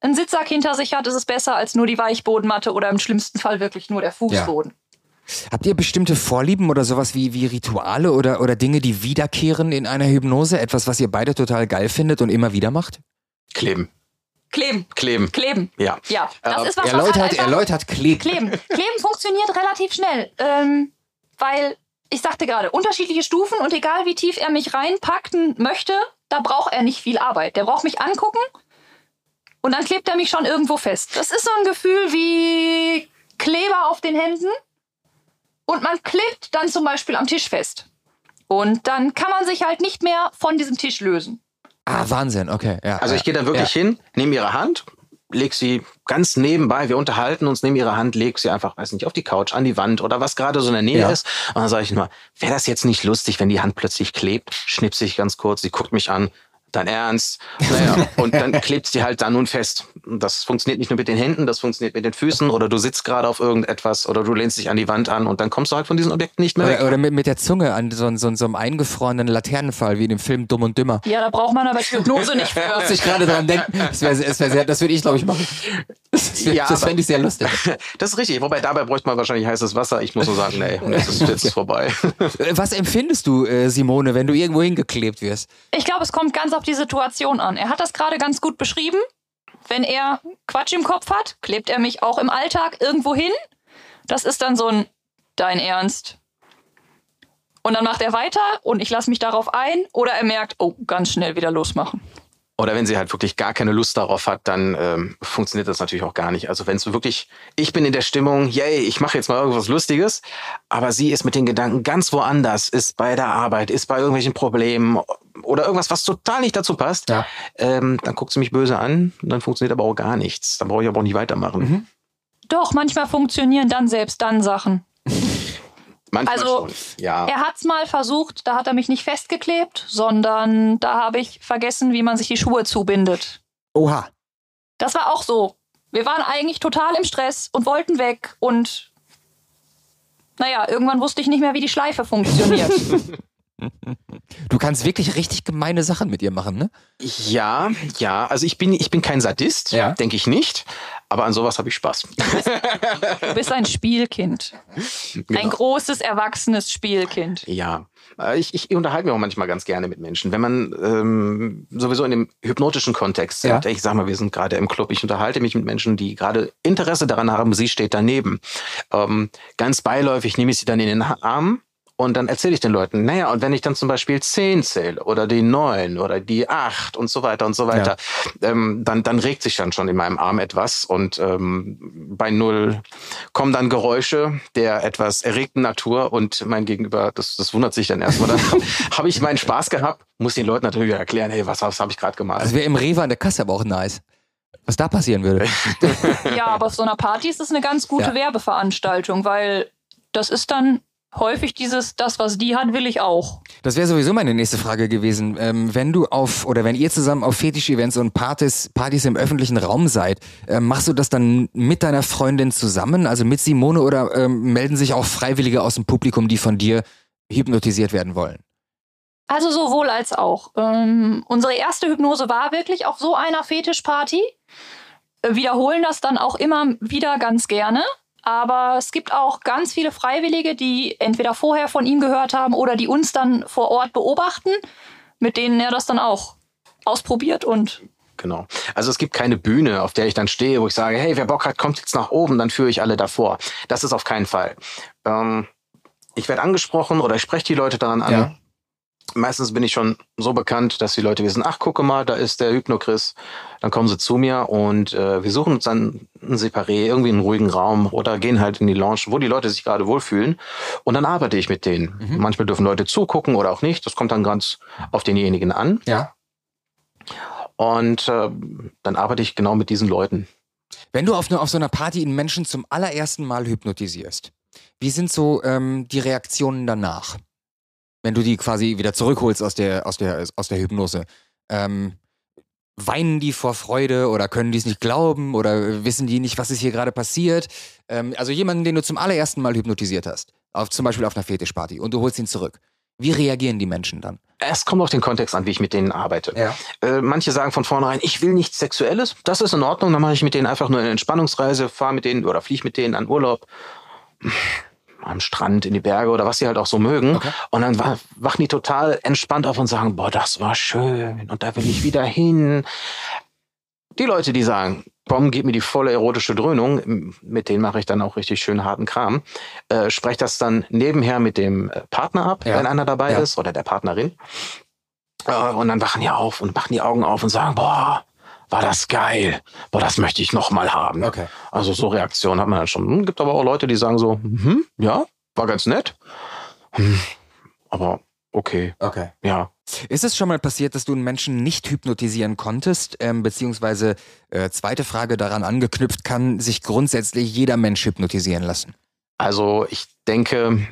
Speaker 4: einen Sitzsack hinter sich hat, ist es besser als nur die Weichbodenmatte oder im schlimmsten Fall wirklich nur der Fußboden.
Speaker 2: Habt ihr bestimmte Vorlieben oder sowas wie, wie Rituale oder, oder Dinge, die wiederkehren in einer Hypnose? Etwas, was ihr beide total geil findet und immer wieder macht?
Speaker 1: Kleben.
Speaker 4: Kleben.
Speaker 1: Kleben.
Speaker 4: Kleben.
Speaker 1: Ja.
Speaker 4: Ja, das
Speaker 1: Äh,
Speaker 4: ist was, was
Speaker 2: Erläutert,
Speaker 4: halt einfach
Speaker 2: erläutert Kleben.
Speaker 4: Kleben. Kleben funktioniert relativ schnell. Ähm, weil, ich sagte gerade, unterschiedliche Stufen und egal wie tief er mich reinpacken möchte, da braucht er nicht viel Arbeit. Der braucht mich angucken und dann klebt er mich schon irgendwo fest. Das ist so ein Gefühl wie Kleber auf den Händen und man klebt dann zum Beispiel am Tisch fest. Und dann kann man sich halt nicht mehr von diesem Tisch lösen.
Speaker 2: Ah, Wahnsinn, okay. Ja,
Speaker 1: Also ich gehe dann wirklich
Speaker 2: ja.
Speaker 1: hin, nehme ihre Hand, leg sie ganz nebenbei, wir unterhalten uns, nehme ihre Hand, leg sie einfach, weiß nicht, auf die Couch, an die Wand oder was gerade so in der Nähe
Speaker 2: Ja.
Speaker 1: ist. Und dann sage ich nur, wäre das jetzt nicht lustig, wenn die Hand plötzlich klebt? Schnipse ich ganz kurz, sie guckt mich an, dein Ernst? Naja, und dann klebt sie halt dann nun fest. Das funktioniert nicht nur mit den Händen, das funktioniert mit den Füßen oder du sitzt gerade auf irgendetwas oder du lehnst dich an die Wand an und dann kommst du halt von diesen Objekten nicht mehr weg.
Speaker 2: Oder, oder mit, mit der Zunge an so, so, so einem eingefrorenen Laternenfall wie in dem Film Dumm und Dümmer.
Speaker 4: Ja, da braucht man aber die Hypnose nicht für.
Speaker 2: Muss ich gerade dran denken. Das, wär, das, wär sehr, das würde ich, glaube ich, machen. Das, wär-
Speaker 1: Ja,
Speaker 2: das fände ich sehr lustig.
Speaker 1: Das ist richtig. Wobei dabei bräuchte man wahrscheinlich heißes Wasser. Ich muss nur sagen, nee, jetzt ist jetzt vorbei.
Speaker 2: Äh, Was empfindest du, äh, Simone, wenn du irgendwo hingeklebt wirst?
Speaker 4: Ich glaube, es kommt ganz auf die Situation an. Er hat das gerade ganz gut beschrieben. Wenn er Quatsch im Kopf hat, klebt er mich auch im Alltag irgendwo hin. Das ist dann so ein Dein Ernst. Und dann macht er weiter und ich lasse mich darauf ein. Oder er merkt, oh, ganz schnell wieder losmachen.
Speaker 1: Oder wenn sie halt wirklich gar keine Lust darauf hat, dann ähm, funktioniert das natürlich auch gar nicht. Also wenn es wirklich, ich bin in der Stimmung, yay, ich mache jetzt mal irgendwas Lustiges, aber sie ist mit den Gedanken ganz woanders, ist bei der Arbeit, ist bei irgendwelchen Problemen, oder irgendwas, was total nicht dazu passt,
Speaker 2: Ja.
Speaker 1: ähm, dann guckt sie mich böse an und dann funktioniert aber auch gar nichts. Dann brauche ich aber auch nicht weitermachen.
Speaker 2: Mhm.
Speaker 4: Doch, manchmal funktionieren dann selbst dann Sachen.
Speaker 1: Manchmal
Speaker 4: Also,
Speaker 1: schon. Ja.
Speaker 4: Er hat's mal versucht, da hat er mich nicht festgeklebt, sondern da habe ich vergessen, wie man sich die Schuhe zubindet.
Speaker 2: Oha.
Speaker 4: Das war auch so. Wir waren eigentlich total im Stress und wollten weg und naja, irgendwann wusste ich nicht mehr, wie die Schleife funktioniert.
Speaker 2: Du kannst wirklich richtig gemeine Sachen mit ihr machen, ne?
Speaker 1: Ja, ja. Also ich bin, ich bin kein Sadist,
Speaker 2: Ja.
Speaker 1: denke ich nicht. Aber an sowas habe ich Spaß.
Speaker 4: Du bist ein Spielkind. Ein
Speaker 1: Genau.
Speaker 4: großes, erwachsenes Spielkind.
Speaker 1: Ja, Äh, ich, ich unterhalte mich auch manchmal ganz gerne mit Menschen. Wenn man ähm, sowieso in dem hypnotischen Kontext sind,
Speaker 2: Ja.
Speaker 1: ich sag mal, wir sind gerade im Club, ich unterhalte mich mit Menschen, die gerade Interesse daran haben, sie steht daneben. Ähm, ganz beiläufig nehme ich sie dann in den Arm und dann erzähle ich den Leuten, naja, und wenn ich dann zum Beispiel zehn zähle oder die neun oder die acht und so weiter und so weiter, ähm, dann, dann regt sich dann schon in meinem Arm etwas und ähm, bei null kommen dann Geräusche der etwas erregten Natur und mein Gegenüber, das, das wundert sich dann erstmal. Dann habe ich meinen Spaß gehabt, muss den Leuten natürlich erklären, hey, was, was habe ich gerade gemalt?
Speaker 2: Das wäre im Rewe an der Kasse aber auch nice. Was da passieren würde.
Speaker 4: Ja, aber auf so einer Party ist es eine ganz gute
Speaker 2: Ja.
Speaker 4: Werbeveranstaltung, weil das ist dann häufig dieses, das, was die hat, will ich auch.
Speaker 2: Das wäre sowieso meine nächste Frage gewesen. Ähm, wenn du auf oder wenn ihr zusammen auf Fetisch-Events und Partys, Partys im öffentlichen Raum seid, ähm, machst du das dann mit deiner Freundin zusammen, also mit Simone, oder ähm, melden sich auch Freiwillige aus dem Publikum, die von dir hypnotisiert werden wollen?
Speaker 4: Also sowohl als auch. Ähm, unsere erste Hypnose war wirklich auf so einer Fetischparty. Äh, wiederholen das dann auch immer wieder ganz gerne. Aber es gibt auch ganz viele Freiwillige, die entweder vorher von ihm gehört haben oder die uns dann vor Ort beobachten, mit denen er das dann auch ausprobiert und
Speaker 1: Genau. Also es gibt keine Bühne, auf der ich dann stehe, wo ich sage, hey, wer Bock hat, kommt jetzt nach oben, dann führe ich alle davor. Das ist auf keinen Fall. Ähm, ich werde angesprochen oder ich spreche die Leute daran an.
Speaker 2: Ja.
Speaker 1: Meistens bin ich schon so bekannt, dass die Leute wissen, ach, gucke mal, da ist der Hypno-Chris. Dann kommen sie zu mir und äh, wir suchen uns dann ein Separé, irgendwie einen ruhigen Raum oder gehen halt in die Lounge, wo die Leute sich gerade wohlfühlen. Und dann arbeite ich mit denen. Manchmal dürfen Leute zugucken oder auch nicht. Das kommt dann ganz auf denjenigen an.
Speaker 2: Ja.
Speaker 1: Und äh, dann arbeite ich genau mit diesen Leuten.
Speaker 2: Wenn du auf, ne, auf so einer Party einen Menschen zum allerersten Mal hypnotisierst, wie sind so ähm, die Reaktionen danach? Wenn du die quasi wieder zurückholst aus der, aus der, aus der Hypnose. Ähm, weinen die vor Freude oder können die es nicht glauben oder wissen die nicht, was ist hier gerade passiert? Ähm, also jemanden, den du zum allerersten Mal hypnotisiert hast, auf, zum Beispiel auf einer Fetischparty und du holst ihn zurück. Wie reagieren die Menschen dann?
Speaker 1: Es kommt auf den Kontext an, wie ich mit denen arbeite.
Speaker 2: Ja.
Speaker 1: Äh, manche sagen von vornherein, ich will nichts Sexuelles. Das ist in Ordnung. Dann mache ich mit denen einfach nur eine Entspannungsreise, fahre mit denen oder fliege mit denen an Urlaub. Am Strand, in die Berge oder was sie halt auch so mögen.
Speaker 2: Okay.
Speaker 1: Und dann wa- wachen die total entspannt auf und sagen, boah, das war schön und da will ich wieder hin. Die Leute, die sagen, komm, gib mir die volle erotische Dröhnung, mit denen mache ich dann auch richtig schön harten Kram, äh, spreche das dann nebenher mit dem äh, Partner ab,
Speaker 2: Ja.
Speaker 1: wenn einer dabei
Speaker 2: Ja.
Speaker 1: ist oder der Partnerin. Äh, und dann wachen die auf und machen die Augen auf und sagen, boah, war das geil. Boah, das möchte ich noch mal haben.
Speaker 2: Okay.
Speaker 1: Also so Reaktionen hat man dann schon. Hm, Gibt aber auch Leute, die sagen so, hm, ja, war ganz nett. Hm, aber okay,
Speaker 2: Okay.
Speaker 1: ja.
Speaker 2: Ist es schon mal passiert, dass du einen Menschen nicht hypnotisieren konntest? Ähm, beziehungsweise, äh, zweite Frage daran angeknüpft, kann sich grundsätzlich jeder Mensch hypnotisieren lassen?
Speaker 1: Also ich denke,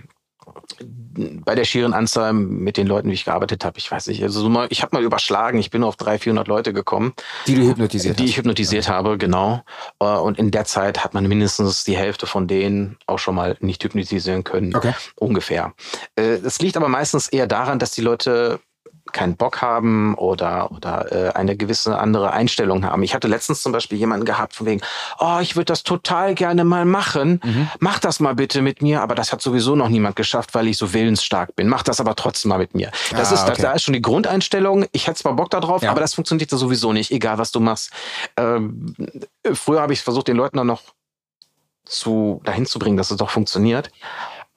Speaker 1: bei der schieren Anzahl mit den Leuten, wie ich gearbeitet habe, ich weiß nicht, also ich habe mal überschlagen, ich bin auf 300, 400 Leute gekommen,
Speaker 2: Die du hypnotisiert
Speaker 1: die
Speaker 2: hast?
Speaker 1: ich hypnotisiert habe, genau. Äh, Und in der Zeit hat man mindestens die Hälfte von denen auch schon mal nicht hypnotisieren können.
Speaker 2: Okay.
Speaker 1: Ungefähr. Äh, Es liegt aber meistens eher daran, dass die Leute keinen Bock haben oder, oder äh, eine gewisse andere Einstellung haben. Ich hatte letztens zum Beispiel jemanden gehabt von wegen, oh, ich würde das total gerne mal machen. Mach das mal bitte mit mir, aber das hat sowieso noch niemand geschafft, weil ich so willensstark bin. Mach das aber trotzdem mal mit mir. Das
Speaker 2: Ah,
Speaker 1: ist,
Speaker 2: okay.
Speaker 1: da ist schon die Grundeinstellung. Ich hätte zwar Bock darauf,
Speaker 2: Ja.
Speaker 1: aber das funktioniert da sowieso nicht, egal was du machst. Ähm, früher habe ich versucht, den Leuten dann noch zu, dahin zu bringen, dass es doch funktioniert.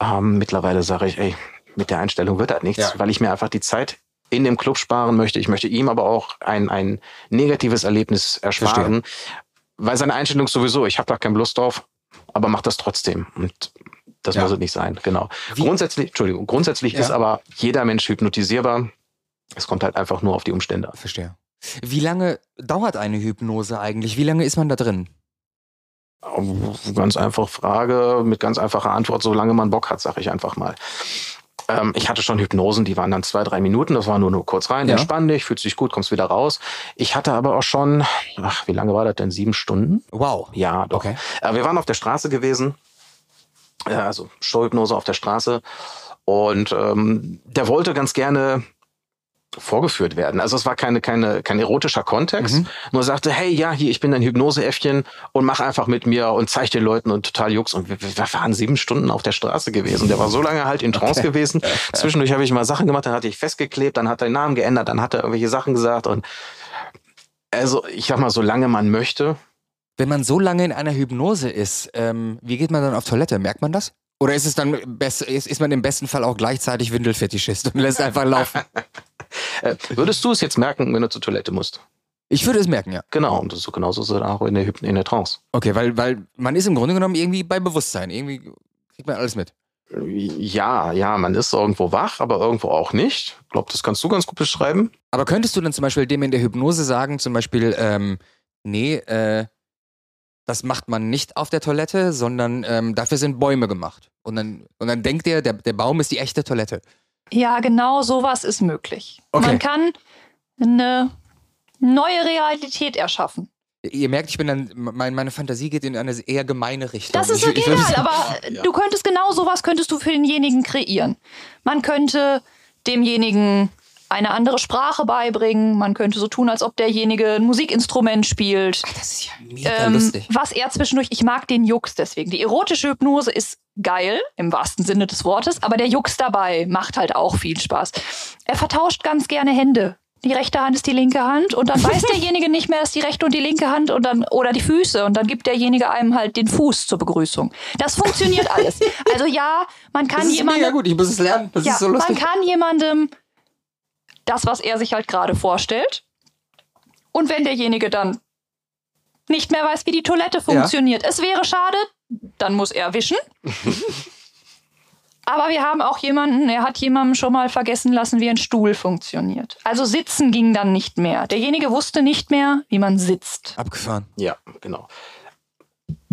Speaker 1: Ähm, mittlerweile sage ich, ey, mit der Einstellung wird das nichts,
Speaker 2: Ja.
Speaker 1: weil ich mir einfach die Zeit in dem Club sparen möchte. Ich möchte ihm aber auch ein, ein negatives Erlebnis ersparen, weil seine Einstellung sowieso, ich habe da keine Lust drauf, aber mach das trotzdem. Und das
Speaker 2: Ja.
Speaker 1: muss es nicht sein, genau.
Speaker 2: Wie-
Speaker 1: Grundsätzlich, Entschuldigung, grundsätzlich
Speaker 2: Ja.
Speaker 1: ist aber jeder Mensch hypnotisierbar. Es kommt halt einfach nur auf die Umstände an.
Speaker 2: Verstehe. Wie lange dauert eine Hypnose eigentlich? Wie lange ist man da drin?
Speaker 1: Ganz einfache Frage mit ganz einfacher Antwort, solange man Bock hat, sage ich einfach mal. Ähm, ich hatte schon Hypnosen, die waren dann zwei, drei Minuten, das war nur, nur kurz rein,
Speaker 2: Ja.
Speaker 1: entspann dich, fühlst dich gut, kommst wieder raus. Ich hatte aber auch schon, ach, wie lange war das denn? Sieben Stunden?
Speaker 2: Wow.
Speaker 1: Ja, doch.
Speaker 2: Okay.
Speaker 1: Äh, wir waren auf der Straße gewesen, äh, also Steuhypnose auf der Straße. Und ähm, der wollte ganz gerne vorgeführt werden. Also es war keine, keine, kein erotischer Kontext.
Speaker 2: Mhm.
Speaker 1: Nur sagte, hey, ja, hier, ich bin ein Hypnoseäffchen und mach einfach mit mir und zeig den Leuten und total Jux. Und wir, wir waren sieben Stunden auf der Straße gewesen. Der war so lange halt in Trance gewesen. Zwischendurch habe ich mal Sachen gemacht, dann hatte ich festgeklebt, dann hat er den Namen geändert, dann hat er irgendwelche Sachen gesagt und also ich sag mal, solange man möchte,
Speaker 2: Wenn man so lange in einer Hypnose ist, ähm, wie geht man dann auf Toilette? Merkt man das? Oder ist es dann ist, ist man im besten Fall auch gleichzeitig Windelfetischist und lässt einfach laufen?
Speaker 1: Äh, würdest du es jetzt merken, wenn du zur Toilette musst?
Speaker 2: Ich würde es merken, ja.
Speaker 1: Genau, und so genauso ist es auch in der, Hypn in der Trance.
Speaker 2: Okay, weil, weil man ist im Grunde genommen irgendwie bei Bewusstsein. Irgendwie kriegt man alles mit.
Speaker 1: Ja, ja, man ist irgendwo wach, aber irgendwo auch nicht. Ich glaube, das kannst du ganz gut beschreiben.
Speaker 2: Aber könntest du dann zum Beispiel dem in der Hypnose sagen, zum Beispiel, ähm, nee, äh, das macht man nicht auf der Toilette, sondern ähm, dafür sind Bäume gemacht. Und dann, und dann denkt er, der, der Baum ist die echte Toilette.
Speaker 4: Ja, genau sowas ist möglich.
Speaker 2: Okay.
Speaker 4: Man kann eine neue Realität erschaffen.
Speaker 2: Ihr merkt, ich bin dann, mein, meine Fantasie geht in eine eher gemeine Richtung.
Speaker 4: Das ist egal, aber du könntest genau sowas könntest du für denjenigen kreieren. Man könnte demjenigen eine andere Sprache beibringen. Man könnte so tun, als ob derjenige ein Musikinstrument spielt.
Speaker 2: Das ist ja mega
Speaker 4: Ähm,
Speaker 2: lustig.
Speaker 4: was er zwischendurch, ich mag den Jux deswegen. Die erotische Hypnose ist geil, im wahrsten Sinne des Wortes, aber der Jux dabei macht halt auch viel Spaß. Er vertauscht ganz gerne Hände. Die rechte Hand ist die linke Hand und dann weiß derjenige nicht mehr, dass die rechte und die linke Hand und dann oder die Füße und dann gibt derjenige einem halt den Fuß zur Begrüßung. Das funktioniert alles. Also ja, man kann jemandem
Speaker 2: mega gut, ich muss es lernen. Das
Speaker 4: ja,
Speaker 2: ist so
Speaker 4: man
Speaker 2: lustig.
Speaker 4: kann jemandem das, was er sich halt gerade vorstellt. Und wenn derjenige dann nicht mehr weiß, wie die Toilette funktioniert, es wäre schade, dann muss er wischen. Aber wir haben auch jemanden, er hat jemandem schon mal vergessen lassen, wie ein Stuhl funktioniert. Also sitzen ging dann nicht mehr. Derjenige wusste nicht mehr, wie man sitzt.
Speaker 2: Abgefahren.
Speaker 1: Ja, genau.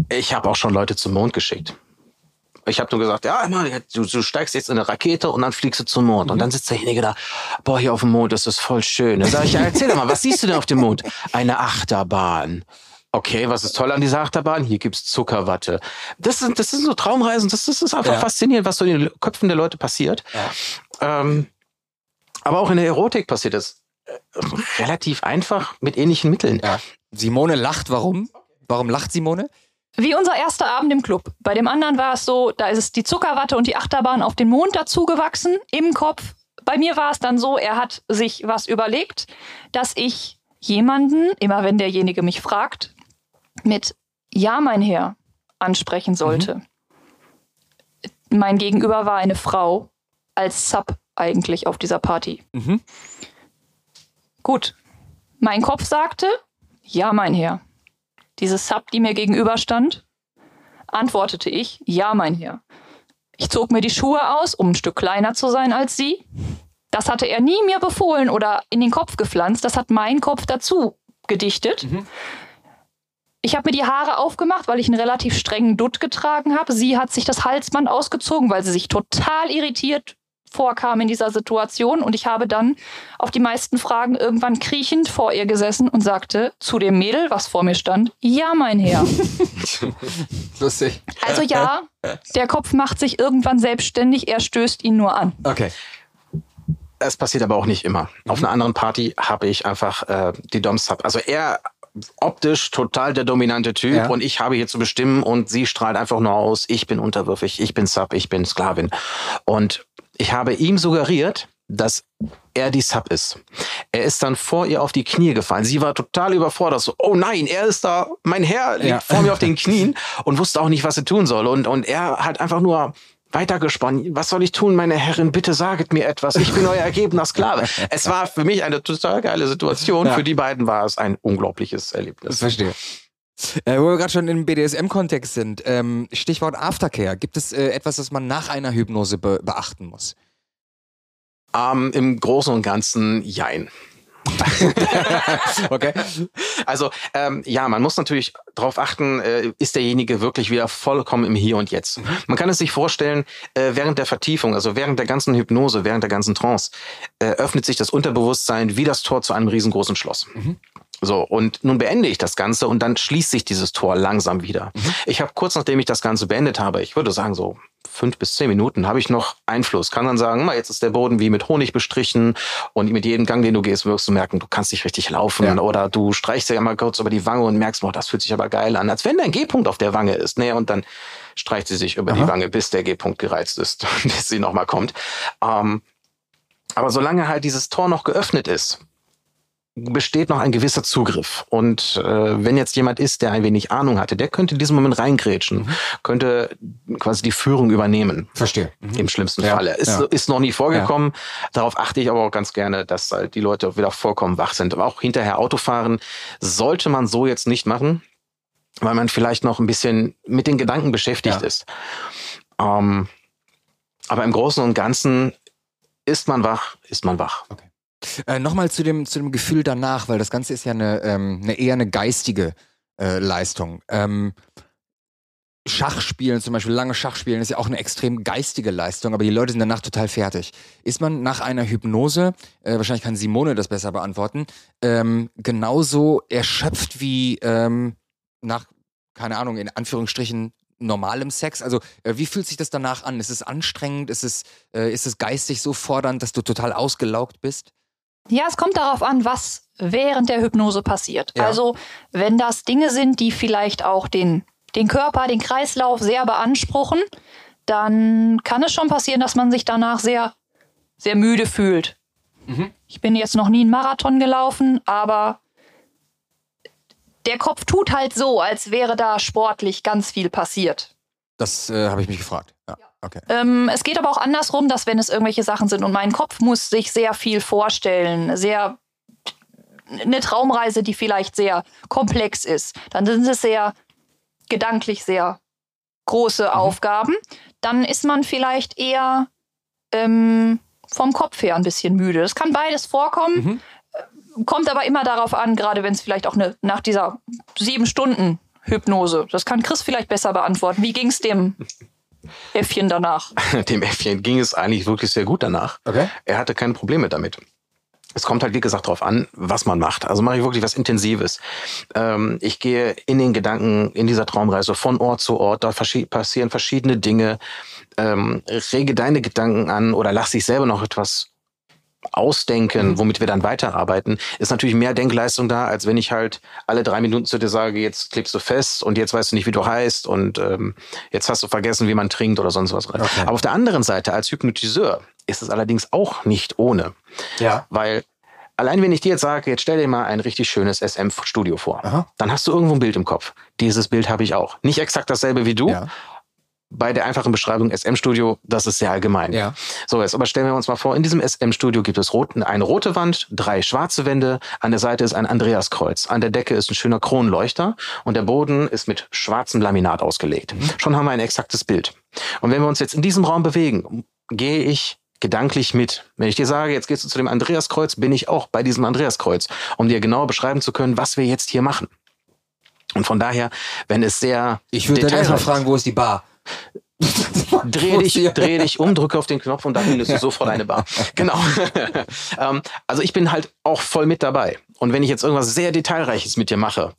Speaker 1: Ich habe auch schon Leute zum Mond geschickt. Ich habe nur gesagt, ja, immer, du, du steigst jetzt in eine Rakete und dann fliegst du zum Mond. Und dann sitzt derjenige da, boah, hier auf dem Mond, das ist voll schön. Dann sage ich, ja, erzähl doch mal, was siehst du denn auf dem Mond? Eine Achterbahn. Okay, was ist toll an dieser Achterbahn? Hier gibt's Zuckerwatte. Das sind, das sind so Traumreisen, das, das ist einfach
Speaker 2: Ja.
Speaker 1: faszinierend, was so in den Köpfen der Leute passiert. Ähm, aber auch in der Erotik passiert das äh, relativ einfach mit ähnlichen Mitteln.
Speaker 2: Ja. Simone lacht, warum? Warum lacht Simone?
Speaker 4: Wie unser erster Abend im Club. Bei dem anderen war es so, da ist es die Zuckerwatte und die Achterbahn auf den Mond dazu gewachsen im Kopf. Bei mir war es dann so, er hat sich was überlegt, dass ich jemanden, immer wenn derjenige mich fragt, mit Ja, mein Herr ansprechen sollte. Mein Gegenüber war eine Frau als Sub eigentlich auf dieser Party.
Speaker 2: Mhm.
Speaker 4: Gut. Mein Kopf sagte, ja, mein Herr. Diese Sub, die mir gegenüberstand, antwortete ich, ja, mein Herr. Ich zog mir die Schuhe aus, um ein Stück kleiner zu sein als sie. Das hatte er nie mir befohlen oder in den Kopf gepflanzt. Das hat mein Kopf dazu gedichtet. Ich habe mir die Haare aufgemacht, weil ich einen relativ strengen Dutt getragen habe. Sie hat sich das Halsband ausgezogen, weil sie sich total irritiert vorkam in dieser Situation. Und ich habe dann auf die meisten Fragen irgendwann kriechend vor ihr gesessen und sagte zu dem Mädel, was vor mir stand, ja, mein Herr.
Speaker 2: Lustig.
Speaker 4: Also ja, der Kopf macht sich irgendwann selbstständig, er stößt ihn nur an.
Speaker 2: Okay.
Speaker 1: Es passiert aber auch nicht immer. Auf einer anderen Party habe ich einfach äh, die Dom-Sub. Also er optisch total der dominante Typ
Speaker 2: Ja.
Speaker 1: und ich habe hier zu bestimmen und sie strahlt einfach nur aus, ich bin unterwürfig, ich bin Sub, ich bin Sklavin. Und ich habe ihm suggeriert, dass er die Sub ist. Er ist dann vor ihr auf die Knie gefallen. Sie war total überfordert. So, oh nein, er ist da, mein Herr liegt
Speaker 2: Ja.
Speaker 1: vor mir auf den Knien und wusste auch nicht, was er tun soll. Und, und er hat einfach nur weitergesponnen. Was soll ich tun, meine Herrin? Bitte saget mir etwas. Ich bin euer ergebener Sklave. Es war für mich eine total geile Situation.
Speaker 2: Ja.
Speaker 1: Für die beiden war es ein unglaubliches Erlebnis.
Speaker 2: verstehe. Äh, wo wir gerade schon im BDSM-Kontext sind, ähm, Stichwort Aftercare. Gibt es äh, etwas, das man nach einer Hypnose be beachten muss?
Speaker 1: Ähm, Im Großen und Ganzen jein.
Speaker 2: okay.
Speaker 1: Also ähm, ja, man muss natürlich darauf achten, äh, ist derjenige wirklich wieder vollkommen im Hier und Jetzt. Mhm. Man kann es sich vorstellen, äh, während der Vertiefung, also während der ganzen Hypnose, während der ganzen Trance, äh, öffnet sich das Unterbewusstsein wie das Tor zu einem riesengroßen Schloss. Mhm. So, und nun beende ich das Ganze und dann schließt sich dieses Tor langsam wieder. Mhm. Ich habe kurz nachdem ich das Ganze beendet habe, ich würde sagen so fünf bis zehn Minuten, habe ich noch Einfluss. Kann dann sagen, jetzt ist der Boden wie mit Honig bestrichen und mit jedem Gang, den du gehst, wirst du merken, du kannst nicht richtig laufen. Ja. Oder du streichst dir mal kurz über die Wange und merkst, oh, das fühlt sich aber geil an, als wenn dein G-Punkt auf der Wange ist. Nee, und dann streicht sie sich über Aha. die Wange, bis der G-Punkt gereizt ist, bis sie nochmal kommt. Ähm, aber solange halt dieses Tor noch geöffnet ist, besteht noch ein gewisser Zugriff. Und äh, wenn jetzt jemand ist, der ein wenig Ahnung hatte, der könnte in diesem Moment reingrätschen, mhm. könnte quasi die Führung übernehmen.
Speaker 2: Verstehe.
Speaker 1: Mhm. Im schlimmsten ja. Falle. Ist, ja. ist noch nie vorgekommen. Ja. Darauf achte ich aber auch ganz gerne, dass halt die Leute wieder vollkommen wach sind. Aber auch hinterher Autofahren sollte man so jetzt nicht machen, weil man vielleicht noch ein bisschen mit den Gedanken beschäftigt ist. Ähm, aber im Großen und Ganzen ist man wach, ist man wach.
Speaker 2: Okay. Äh, Nochmal zu dem, zu dem Gefühl danach, weil das Ganze ist ja eine, ähm, eine eher eine geistige äh, Leistung. Ähm, Schachspielen zum Beispiel, lange Schachspielen ist ja auch eine extrem geistige Leistung, aber die Leute sind danach total fertig. Ist man nach einer Hypnose, äh, wahrscheinlich kann Simone das besser beantworten, ähm, genauso erschöpft wie ähm, nach, keine Ahnung, in Anführungsstrichen normalem Sex? Also äh, wie fühlt sich das danach an? Ist es anstrengend? Ist es, äh, ist es geistig so fordernd, dass du total ausgelaugt bist?
Speaker 4: Ja, es kommt darauf an, was während der Hypnose passiert. Ja. Also, wenn das Dinge sind, die vielleicht auch den, den Körper, den Kreislauf sehr beanspruchen, dann kann es schon passieren, dass man sich danach sehr, sehr müde fühlt. Mhm. Ich bin jetzt noch nie einen Marathon gelaufen, aber der Kopf tut halt so, als wäre da sportlich ganz viel passiert.
Speaker 2: Das äh, habe ich mich gefragt. Ja.
Speaker 4: Okay. Ähm, es geht aber auch andersrum, dass wenn es irgendwelche Sachen sind und mein Kopf muss sich sehr viel vorstellen, sehr eine Traumreise, die vielleicht sehr komplex ist, dann sind es sehr gedanklich sehr große mhm. Aufgaben. Dann ist man vielleicht eher ähm, vom Kopf her ein bisschen müde. Das kann beides vorkommen. Mhm. Äh, kommt aber immer darauf an, gerade wenn es vielleicht auch eine, nach dieser sieben Stunden Hypnose, das kann Chris vielleicht besser beantworten. Wie ging es dem Äffchen danach?
Speaker 1: Dem Äffchen ging es eigentlich wirklich sehr gut danach. Okay. Er hatte keine Probleme damit. Es kommt halt, wie gesagt, darauf an, was man macht. Also mache ich wirklich was Intensives. Ähm, ich gehe in den Gedanken, in dieser Traumreise von Ort zu Ort. Da passieren verschiedene Dinge. Ähm, rege deine Gedanken an oder lass dich selber noch etwas ausdenken, mhm. womit wir dann weiterarbeiten, ist natürlich mehr Denkleistung da, als wenn ich halt alle drei Minuten zu dir sage, jetzt klebst du fest und jetzt weißt du nicht, wie du heißt und ähm, jetzt hast du vergessen, wie man trinkt oder sonst was. Okay. Aber auf der anderen Seite, als Hypnotiseur, ist es allerdings auch nicht ohne. Ja. Weil allein wenn ich dir jetzt sage, jetzt stell dir mal ein richtig schönes SM-Studio vor, Aha. dann hast du irgendwo ein Bild im Kopf. Dieses Bild habe ich auch. Nicht exakt dasselbe wie du, ja bei der einfachen Beschreibung SM-Studio, das ist sehr allgemein. Ja. So, jetzt aber stellen wir uns mal vor, in diesem SM-Studio gibt es rot, eine rote Wand, drei schwarze Wände, an der Seite ist ein Andreaskreuz, an der Decke ist ein schöner Kronleuchter und der Boden ist mit schwarzem Laminat ausgelegt. Mhm. Schon haben wir ein exaktes Bild. Und wenn wir uns jetzt in diesem Raum bewegen, gehe ich gedanklich mit. Wenn ich dir sage, jetzt gehst du zu dem Andreaskreuz, bin ich auch bei diesem Andreaskreuz, um dir genauer beschreiben zu können, was wir jetzt hier machen. Und von daher, wenn es sehr.
Speaker 2: Ich würde dann erstmal fragen, wo ist die Bar?
Speaker 1: dreh dich, dreh dich um, drücke auf den Knopf und dann findest du sofort eine Bar. Genau. ähm, also ich bin halt auch voll mit dabei. Und wenn ich jetzt irgendwas sehr Detailreiches mit dir mache,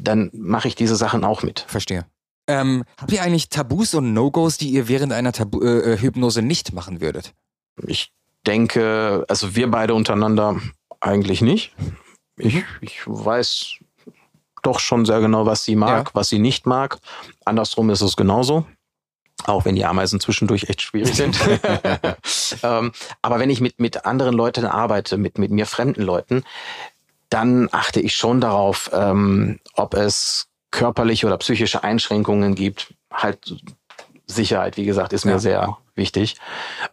Speaker 1: dann mache ich diese Sachen auch mit.
Speaker 2: Verstehe. Ähm, habt ihr eigentlich Tabus und No-Gos, die ihr während einer Tabu äh, äh, Hypnose nicht machen würdet?
Speaker 1: Ich denke, also wir beide untereinander eigentlich nicht. Ich, mhm. ich weiß doch schon sehr genau, was sie mag, ja. was sie nicht mag. Andersrum ist es genauso. Auch wenn die Ameisen zwischendurch echt schwierig sind. ähm, aber wenn ich mit, mit anderen Leuten arbeite, mit, mit mir fremden Leuten, dann achte ich schon darauf, ähm, ob es körperliche oder psychische Einschränkungen gibt. Halt Sicherheit, wie gesagt, ist mir ja. sehr wichtig.